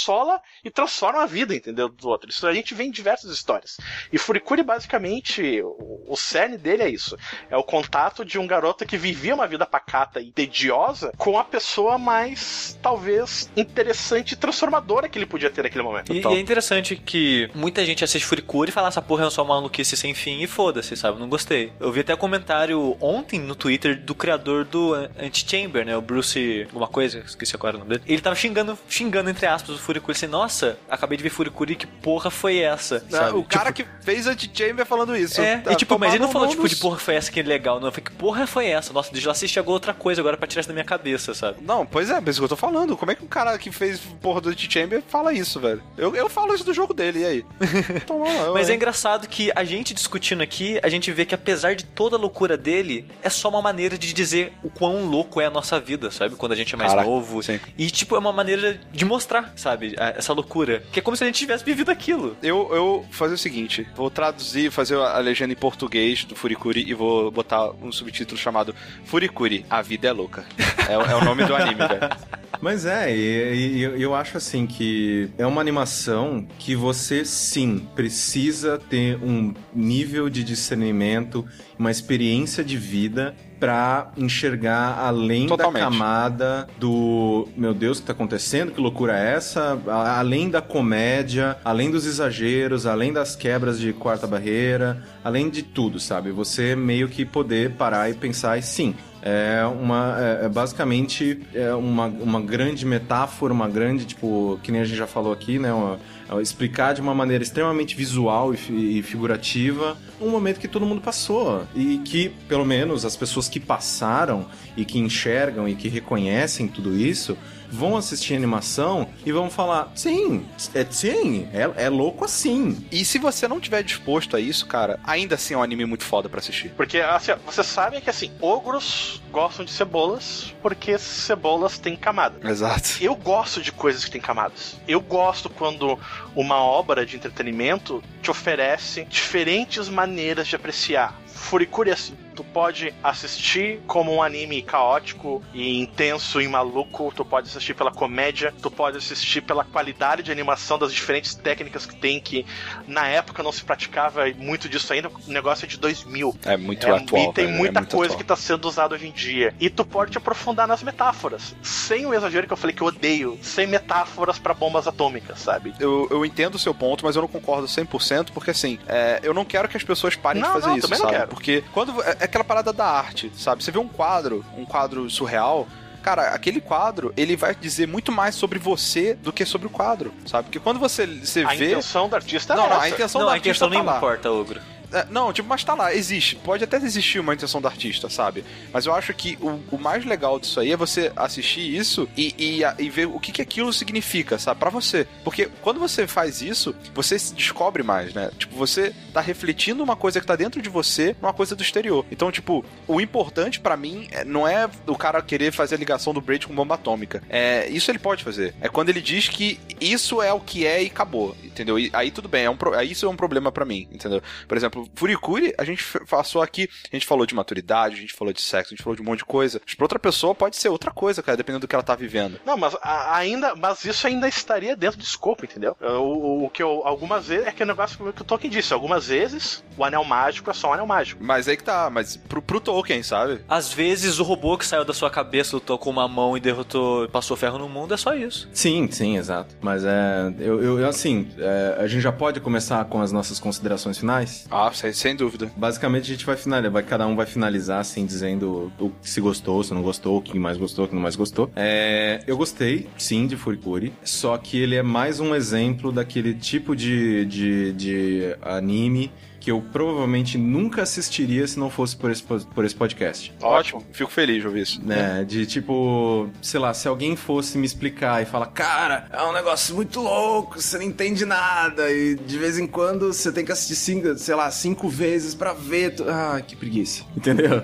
e transforma a vida, entendeu? Do outro. Isso a gente vê em diversas histórias. E Furikuri, basicamente, o, o cerne dele é isso. É o contato de um garoto que vivia uma vida pacata e tediosa com a pessoa mais, talvez, interessante e transformadora que ele podia ter naquele momento. E, Então, e é interessante que muita gente assiste Furikuri e fala essa porra é só uma maluquice sem fim e foda-se, sabe? Não gostei. Eu vi até um comentário ontem no Twitter do criador do Antichamber, né? O Bruce. alguma coisa, esqueci agora o nome dele. Ele tava xingando, xingando entre aspas, o Furikuri assim, nossa, acabei de ver Furikuri, que porra foi essa? Sabe? o cara que fez Anti-Chamber falando isso. É, Tá e tipo, mas ele não falou, tipo, dos- de porra foi essa que é legal, não. Foi que porra foi essa? Nossa, deixa eu assistir agora outra coisa agora pra tirar isso da minha cabeça, sabe? Não, pois é, mas isso que eu tô falando. Como é que um cara que fez porra do Anti-Chamber fala isso, velho? Eu, eu falo isso do jogo dele, e aí? <laughs> Então, eu- Mas é engraçado que a gente discutindo aqui, a gente vê que apesar de toda a loucura dele, é só uma maneira de dizer o quão louco é a nossa vida, sabe? Quando a gente é mais Caraca, novo. sim. E, tipo, é uma maneira de mostrar, sabe? A- Essa loucura. Que é como se a gente tivesse vivido aquilo. Eu, eu vou fazer o seguinte: vou traduzir, fazer a legenda em português do Furikuri e vou botar um subtítulo chamado Furikuri, a vida é louca. É, o- é o nome do anime, velho. <laughs> Mas é, e, e eu- eu acho assim que é uma animação que você sim precisa ter um nível de discernimento, uma experiência de vida pra enxergar além Totalmente. da camada do meu Deus, o que tá acontecendo? Que loucura é essa? Além da comédia, além dos exageros, além das quebras de quarta barreira, além de tudo, sabe? Você meio que poder parar e pensar e sim, é uma é, é basicamente é uma, uma grande metáfora, uma grande tipo que nem a gente já falou aqui, né? Uma- é explicar de uma maneira extremamente visual e, e figurativa um momento que todo mundo passou e que pelo menos as pessoas que passaram e que enxergam e que reconhecem tudo isso vão assistir a animação e vão falar sim, é sim, é, é louco assim. E se você não tiver disposto a isso, cara, ainda assim é um anime muito foda pra assistir. Porque assim, ó, vocês sabem que assim, ogros gostam de cebolas porque cebolas têm camadas. Exato. Eu gosto de coisas que têm camadas. Eu gosto quando uma obra de entretenimento te oferece diferentes maneiras de apreciar. Furikuri é assim. Tu pode assistir como um anime caótico e intenso e maluco. Tu pode assistir pela comédia. Tu pode assistir pela qualidade de animação das diferentes técnicas que tem, que na época não se praticava muito disso ainda. O negócio é de 2000. É muito É, atual. e tem velho, é muita muito coisa atual. que tá sendo usada hoje em dia. E tu pode te aprofundar nas metáforas. Sem o exagero que eu falei que eu odeio. Sem metáforas pra bombas atômicas, sabe? Eu, eu entendo o seu ponto, mas eu não concordo 100%, porque assim, é, eu não quero que as pessoas parem Não, de fazer não, isso, também não sabe? quero. Porque quando. É aquela parada da arte, sabe? Você vê um quadro, um quadro surreal. Cara, aquele quadro, ele vai dizer muito mais sobre você do que sobre o quadro, sabe? Porque quando você, você A vê. intenção do artista Não, é não, essa. a intenção Não, do a artista intenção tá nem lá. importa, Ogro. É, não, tipo, mas tá lá, existe. Pode até existir uma intenção do artista, sabe? Mas eu acho que o, o mais legal disso aí é você assistir isso e, e, e ver o que, que aquilo significa, sabe? Pra você. Porque quando você faz isso, você se descobre mais, né? Tipo, você tá refletindo uma coisa que tá dentro de você numa coisa do exterior. Então, tipo, o importante pra mim é- não é o cara querer fazer a ligação do Braid com bomba atômica. É, isso ele pode fazer. É quando ele diz que isso é o que é e acabou, entendeu? E aí tudo bem, é um, pro- isso é um problema pra mim, entendeu? Por exemplo, Furikuri, a gente passou aqui, a gente falou de maturidade, a gente falou de sexo, a gente falou de um monte de coisa. Mas pra outra pessoa pode ser outra coisa, cara, dependendo do que ela tá vivendo. Não, mas a- ainda, mas isso ainda estaria dentro do escopo, entendeu? O, o que eu algumas vezes é que o negócio que o Tolkien disse, algumas vezes o anel mágico é só um anel mágico. Mas aí que tá, mas pro, pro Tolkien, sabe? Às vezes o robô que saiu da sua cabeça lutou com uma mão e derrotou, passou ferro no mundo, é só isso. Sim, sim, exato. Mas é. Eu, eu- eu, assim, é, a gente já pode começar com as nossas considerações finais? Ah, sem, dúvida. Basicamente a gente vai finalizar, cada um vai finalizar assim, dizendo o, se gostou, se não gostou, o que mais gostou, o que não mais gostou. É, eu gostei, sim, de Furikuri, só que ele é mais um exemplo daquele tipo de, de, de anime que eu provavelmente nunca assistiria se não fosse por esse, po- por esse podcast. Ótimo. Fico feliz de ouvir isso. né? De tipo, sei lá, se alguém fosse me explicar e falar, cara, é um negócio muito louco, você não entende nada, e de vez em quando você tem que assistir, cinco, sei lá, cinco vezes pra ver. tu- Ah, que preguiça. <laughs> Entendeu?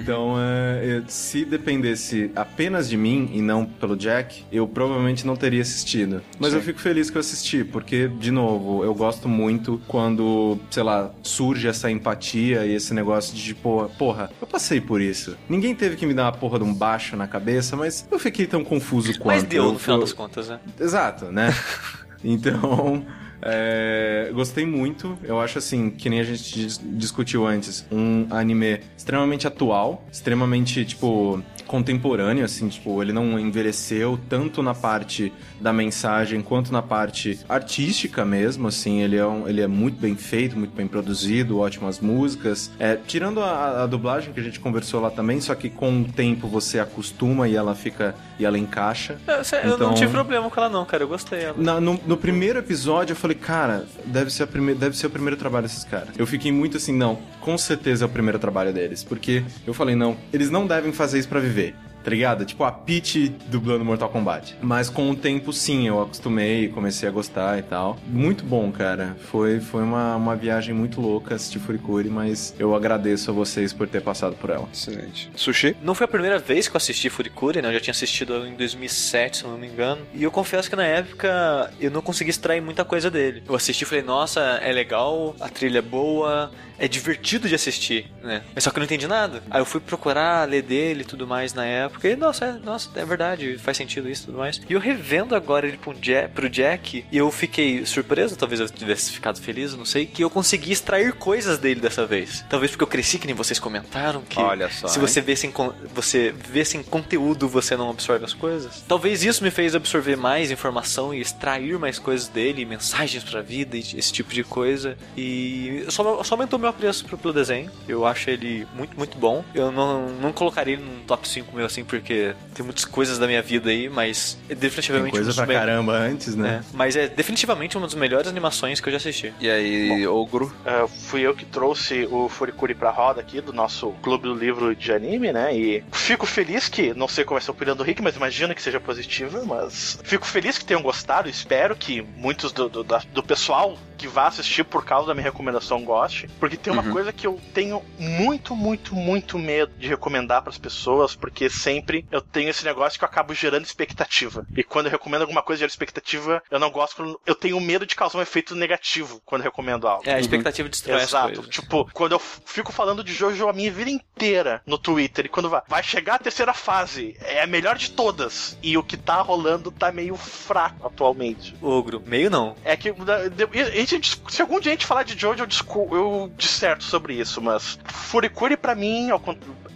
Então, é, é, se dependesse apenas de mim e não pelo Jack, eu provavelmente não teria assistido. Mas Sim. eu fico feliz que eu assisti, porque, de novo, eu gosto muito quando, sei lá, surge essa empatia e esse negócio de, tipo, porra, eu passei por isso. Ninguém teve que me dar uma porra de um baixo na cabeça, mas eu fiquei tão confuso quanto. Mas deu Eu- no final eu- das contas, né? Exato, né? <laughs> então, é, gostei muito. Eu acho assim, que nem a gente dis- discutiu antes, um anime extremamente atual, extremamente, tipo, contemporâneo, assim, tipo, ele não envelheceu tanto na parte da mensagem quanto na parte artística mesmo, assim, ele é, um- ele é muito bem feito, muito bem produzido, ótimas músicas. É, tirando a, a dublagem que a gente conversou lá também, só que com o tempo você acostuma e ela fica e ela encaixa. Eu, sei- eu Então- não tive problema com ela não, cara, eu gostei dela. Na- no, no primeiro episódio eu falei, cara, deve ser, a prime- deve ser o primeiro trabalho desses caras. Eu fiquei muito assim, não, com certeza é o primeiro trabalho deles. Porque eu falei, não, eles não devem fazer isso pra viver. Tá ligado? Tipo a Peach dublando Mortal Kombat. Mas com o tempo, sim, eu acostumei, comecei a gostar e tal. Muito bom, cara. Foi, foi uma, uma viagem muito louca assistir Furikuri, mas eu agradeço a vocês por ter passado por ela. Excelente. Sushi? Não foi a primeira vez que eu assisti Furikuri, né? Eu já tinha assistido em 2007, se não me engano. E eu confesso que na época eu não consegui extrair muita coisa dele. Eu assisti e falei, nossa, é legal, a trilha é boa, é divertido de assistir, né? Mas só que eu não entendi nada. Aí eu fui procurar, ler dele e tudo mais na época. E, nossa, é, nossa, é verdade, faz sentido isso e tudo mais. E eu revendo agora ele pro Jack, pro Jack, e eu fiquei surpreso, talvez eu tivesse ficado feliz, não sei, que eu consegui extrair coisas dele dessa vez. Talvez porque eu cresci, que nem vocês comentaram, que Olha só, se hein? você vê sem, você vê sem conteúdo, você não absorve as coisas. Talvez isso me fez absorver mais informação e extrair mais coisas dele, mensagens pra vida e esse tipo de coisa. E só, só aumentou meu apreço pro, pro desenho. Eu acho ele muito, muito bom. Eu não, não colocaria ele num top 5 meu assim, porque tem muitas coisas da minha vida aí, mas é Tem definitivamente coisa um pra me- caramba antes, né? É, mas é definitivamente uma das melhores animações que eu já assisti. E aí, Ogro? Ah, fui eu que trouxe o Furikuri pra roda aqui do nosso clube do livro de anime, né? E fico feliz que, não sei qual vai ser a opinião do Rick, mas imagino que seja positiva, mas fico feliz que tenham gostado, espero que muitos do, do, da- do pessoal que vá assistir por causa da minha recomendação goste, porque tem uma coisa que eu tenho muito, muito, muito medo de recomendar pras pessoas, porque sempre eu tenho esse negócio que eu acabo gerando expectativa. E quando eu recomendo alguma coisa gera expectativa, eu não gosto, quando- eu tenho medo de causar um efeito negativo quando eu recomendo algo. É, a expectativa destrói as Exato. Tipo, quando eu fico falando de Jojo a minha vida inteira no Twitter, e quando vai, vai chegar a terceira fase, é a melhor de todas. E o que tá rolando tá meio fraco atualmente. Ogro. Meio não. É que a gente, se algum dia a gente falar de Jojo, eu, discu- eu disserto sobre isso, mas Furikuri pra mim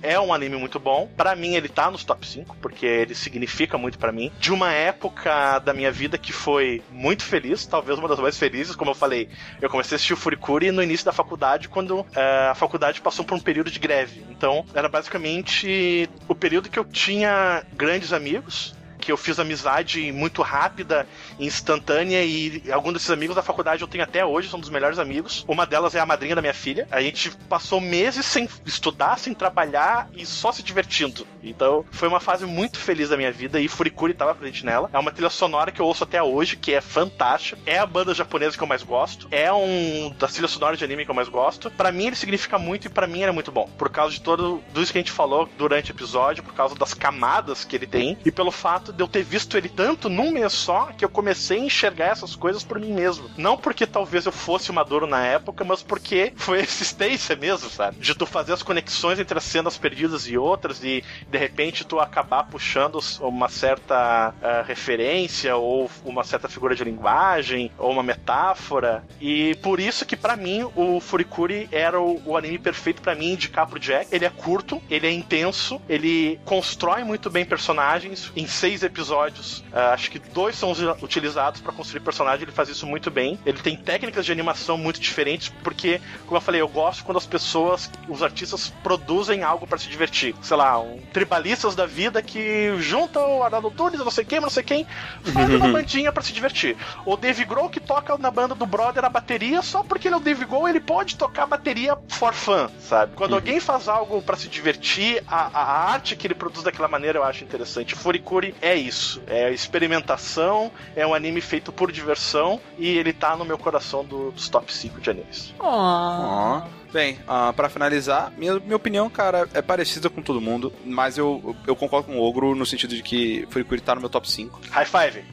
é um anime muito bom. Pra mim ele tá nos top 5, porque ele significa muito pra mim. De uma época da minha vida que foi muito feliz, talvez uma das mais felizes, como eu falei. Eu comecei a assistir o Furikuri no início da faculdade, quando eh, a faculdade passou por um período de greve. Então, era basicamente o período que eu tinha grandes amigos, que eu fiz amizade muito rápida, instantânea e alguns desses amigos da faculdade eu tenho até hoje, são dos melhores amigos. Uma delas é a madrinha da minha filha. A gente passou meses sem estudar, sem trabalhar e só se divertindo. Então, foi uma fase muito feliz da minha vida e Furikuri estava presente nela. É uma trilha sonora que eu ouço até hoje, que é fantástica. É a banda japonesa que eu mais gosto. É um das trilhas sonoras de anime que eu mais gosto. Pra mim ele significa muito e pra mim ele é muito bom. Por causa de todo tudo isso que a gente falou durante o episódio, por causa das camadas que ele tem e pelo fato de eu ter visto ele tanto num mês só que eu comecei a enxergar essas coisas por mim mesmo. Não porque talvez eu fosse maduro na época, mas porque foi existência mesmo, sabe? De tu fazer as conexões entre as cenas perdidas e outras e de repente tu acabar puxando uma certa ah, referência ou uma certa figura de linguagem ou uma metáfora. E por isso que pra mim o Furikuri era o, o anime perfeito pra mim indicar pro Jack. Ele é curto, ele é intenso, ele constrói muito bem personagens em seis episódios. ah, acho que dois são utilizados pra construir personagem, ele faz isso muito bem. Ele tem técnicas de animação muito diferentes, porque, como eu falei, eu gosto quando as pessoas, os artistas produzem algo pra se divertir. Sei lá, um tribalistas da vida que juntam o Arnaldo Tunes, não sei quem, não sei quem, fazem uma <laughs> bandinha pra se divertir. O Dave Grohl que toca na banda do brother a bateria só porque ele é o Dave Grohl, ele pode tocar bateria for fun, sabe? Quando alguém faz algo pra se divertir, a, a arte que ele produz daquela maneira eu acho interessante. Furikuri é isso, é experimentação, é um anime feito por diversão e ele tá no meu coração do- dos top 5 de animes. Ó. Bem, ah, pra finalizar, minha, minha opinião, cara, é parecida com todo mundo, mas eu, eu concordo com o Ogro no sentido de que Furikuri tá no meu top 5. High five!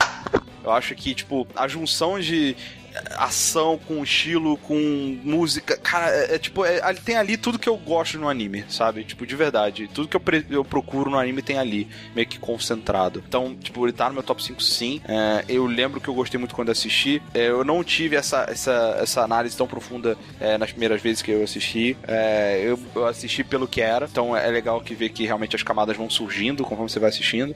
Eu acho que, tipo, a junção de ação com estilo, com música, cara, é, é tipo, é- tem ali tudo que eu gosto no anime, sabe? Tipo, de verdade. Tudo que eu, eu procuro no anime tem ali, meio que concentrado. Então, tipo, ele tá no meu top 5 sim. É, eu lembro que eu gostei muito quando assisti. É, eu não tive essa, essa, essa análise tão profunda é, nas primeiras vezes que eu assisti. É, eu, eu assisti pelo que era. Então é legal que ver que realmente as camadas vão surgindo conforme você vai assistindo.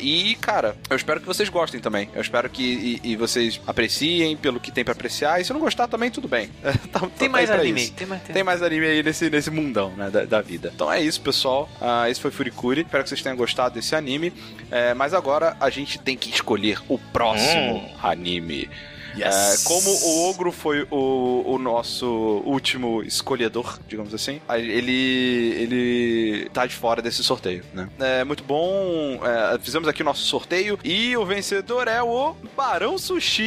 E, cara, eu espero que vocês gostem também. Eu espero que e, e vocês apreciem pelo que tem pra apreciar. E se não gostar também, tudo bem. <laughs> Tá- tá Tem aí mais anime. isso. Tem mais, tem Tem mais anime aí nesse, nesse mundão, né, da, da vida. Então é isso, pessoal. Ah, esse foi Furikuri. Espero que vocês tenham gostado desse anime. É, mas agora a gente tem que escolher o próximo Hum. anime. É, como o Ogro foi o, o nosso último escolhedor, digamos assim, ele, ele tá de fora desse sorteio, né? É muito bom. é, fizemos aqui o nosso sorteio e o vencedor é o Barão Sushi.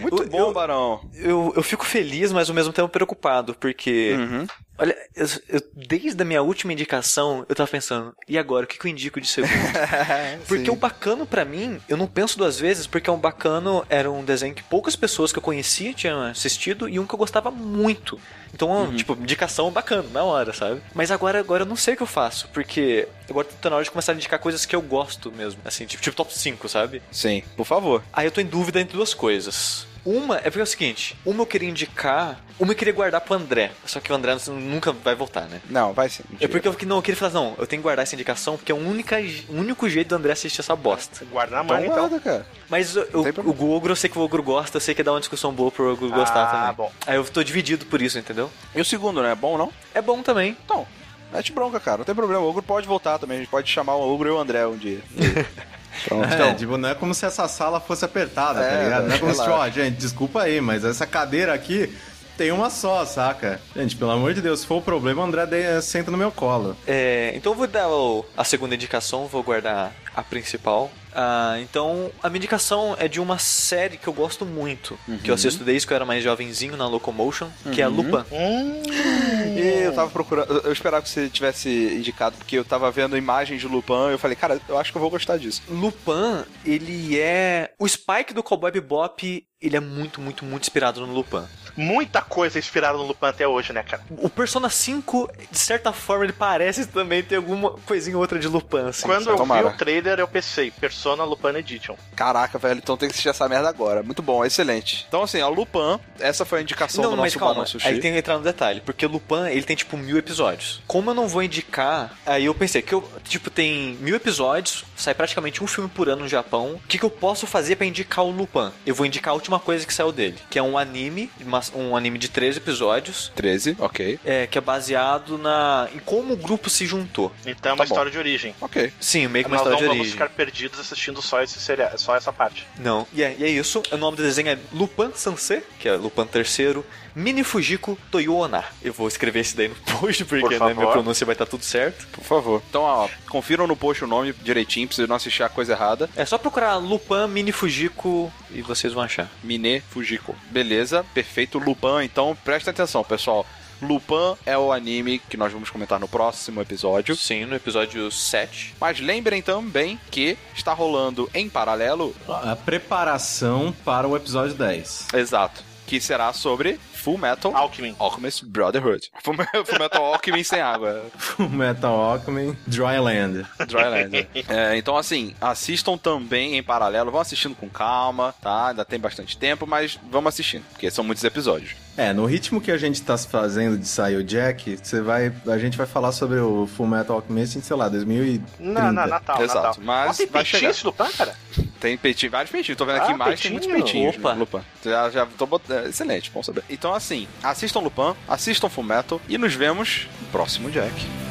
Muito Eu- bom, eu- Barão. Eu, eu fico feliz, mas ao mesmo tempo preocupado, porque. Uhum. Olha, eu- eu- desde a minha última indicação, eu tava pensando, e agora, o que, que eu indico de segundo? <laughs> Porque Sim. o bacano pra mim, eu não penso duas vezes, porque o bacano era um desenho que poucas pessoas que eu conhecia tinham assistido e um que eu gostava muito. Então, tipo, indicação bacana, na hora, sabe? Mas agora, agora eu não sei o que eu faço, porque agora tá na hora de começar a indicar coisas que eu gosto mesmo, assim, tipo, tipo top 5, sabe? Sim, por favor. Aí eu tô em dúvida entre duas coisas. Uma é porque é o seguinte, uma eu queria indicar, uma eu queria guardar pro André, só que o André nunca vai voltar, né? Não, vai sim. É porque eu, que- não, eu queria falar, não, eu tenho que guardar essa indicação, porque é o única, o único jeito do André assistir essa bosta. Guarda na Então, mão, então. guarda, cara. Mas eu- o. Ogro, eu sei que o Ogro gosta, eu sei que dá uma discussão boa pro Ogro gostar Ah, também. bom. Aí eu tô dividido por isso, entendeu? E o segundo, né? Bom, não? É bom também. Então, mete bronca, cara. Não tem problema. O Ogro pode voltar também. A gente pode chamar o Ogro e o André um dia. <laughs> Pronto. É, tipo, não é como se essa sala fosse apertada, tá É, ligado? Não é como se, relaxa. ó, gente, desculpa aí, mas essa cadeira aqui tem uma só, saca? Gente, pelo amor de Deus, se for o problema, o André de- senta no meu colo. É, então eu vou dar a segunda indicação, vou guardar a principal. Ah, então, a minha indicação é de uma série que eu gosto muito, que eu assisto desde que eu era mais jovenzinho na Locomotion, que é a Lupin. Hum, E eu tava procurando. Eu esperava que você tivesse indicado, porque eu tava vendo imagens de Lupin e eu falei, cara, eu acho que eu vou gostar disso. Lupin, ele é... O Spike do Cowboy Bebop, ele é muito, muito, muito inspirado no Lupin. muita coisa inspirada no Lupin até hoje, né, cara? O Persona 5, de certa forma, ele parece também ter alguma coisinha ou outra de Lupin, assim. Quando eu Tomara. vi o trailer, eu pensei, Persona Lupin Edition. Caraca, velho, então tem que assistir essa merda agora. Muito bom, excelente. Então, assim, a Lupin, essa foi a indicação Não, do nosso calma, Sushi. aí tem que entrar no detalhe, porque Lupin, ele tem tipo mil episódios. Como eu não vou indicar, aí eu pensei que eu, tipo, tem mil episódios, sai praticamente um filme por ano no Japão, o que, que eu posso fazer pra indicar o Lupin? Eu vou indicar a última coisa que saiu dele, que é um anime, um anime de três episódios, 13, ok. é, que é baseado na em como o grupo se juntou. Então é uma Tá bom. história de origem. Ok. Sim, meio que uma Nós história não de vamos origem. ficar perdidos assistindo só, esse seriado, só essa parte. Não, e é, e é isso. O nome do desenho é Lupin Sansei, que é Lupin III, Mini Fujiko Toyona. Eu vou escrever esse daí no post, porque Por né, minha pronúncia vai estar tudo certo. Por favor. Então, ó, confiram no post o nome direitinho, pra vocês não assistir a coisa errada. É só procurar Lupin Mini Fujiko e vocês vão achar. Mine Fujiko. Beleza, perfeito. Lupin, então presta atenção, pessoal. Lupin é o anime que nós vamos comentar no próximo episódio. Sim, no episódio 7. Mas lembrem também que está rolando em paralelo. A preparação para o episódio 10. Exato. Que será sobre Full Metal Alckmin. Alchemist Brotherhood. <laughs> Full Full Metal Alchemist sem água. Metal Alchemy Dryland. Dryland. <laughs> É, então, assim, assistam também em paralelo. Vão assistindo com calma, tá? Ainda tem bastante tempo, mas vamos assistindo, porque são muitos episódios. É, no ritmo que a gente tá fazendo de sair o Jack, você vai, a gente vai falar sobre o Full Metal Alchemist em, sei lá, 2030. Na, na, Natal, Exato, Natal. mas tem vai chegar. esse Lupin, cara? Tem peitinho, vários peitinhos. Tô vendo aqui Ah, mais, tem muitos peitinhos. Opa. no Lupin. Já, já tô botando. Excelente, bom saber. Então, assim, assistam Lupin, assistam Fullmetal e nos vemos no próximo Jack.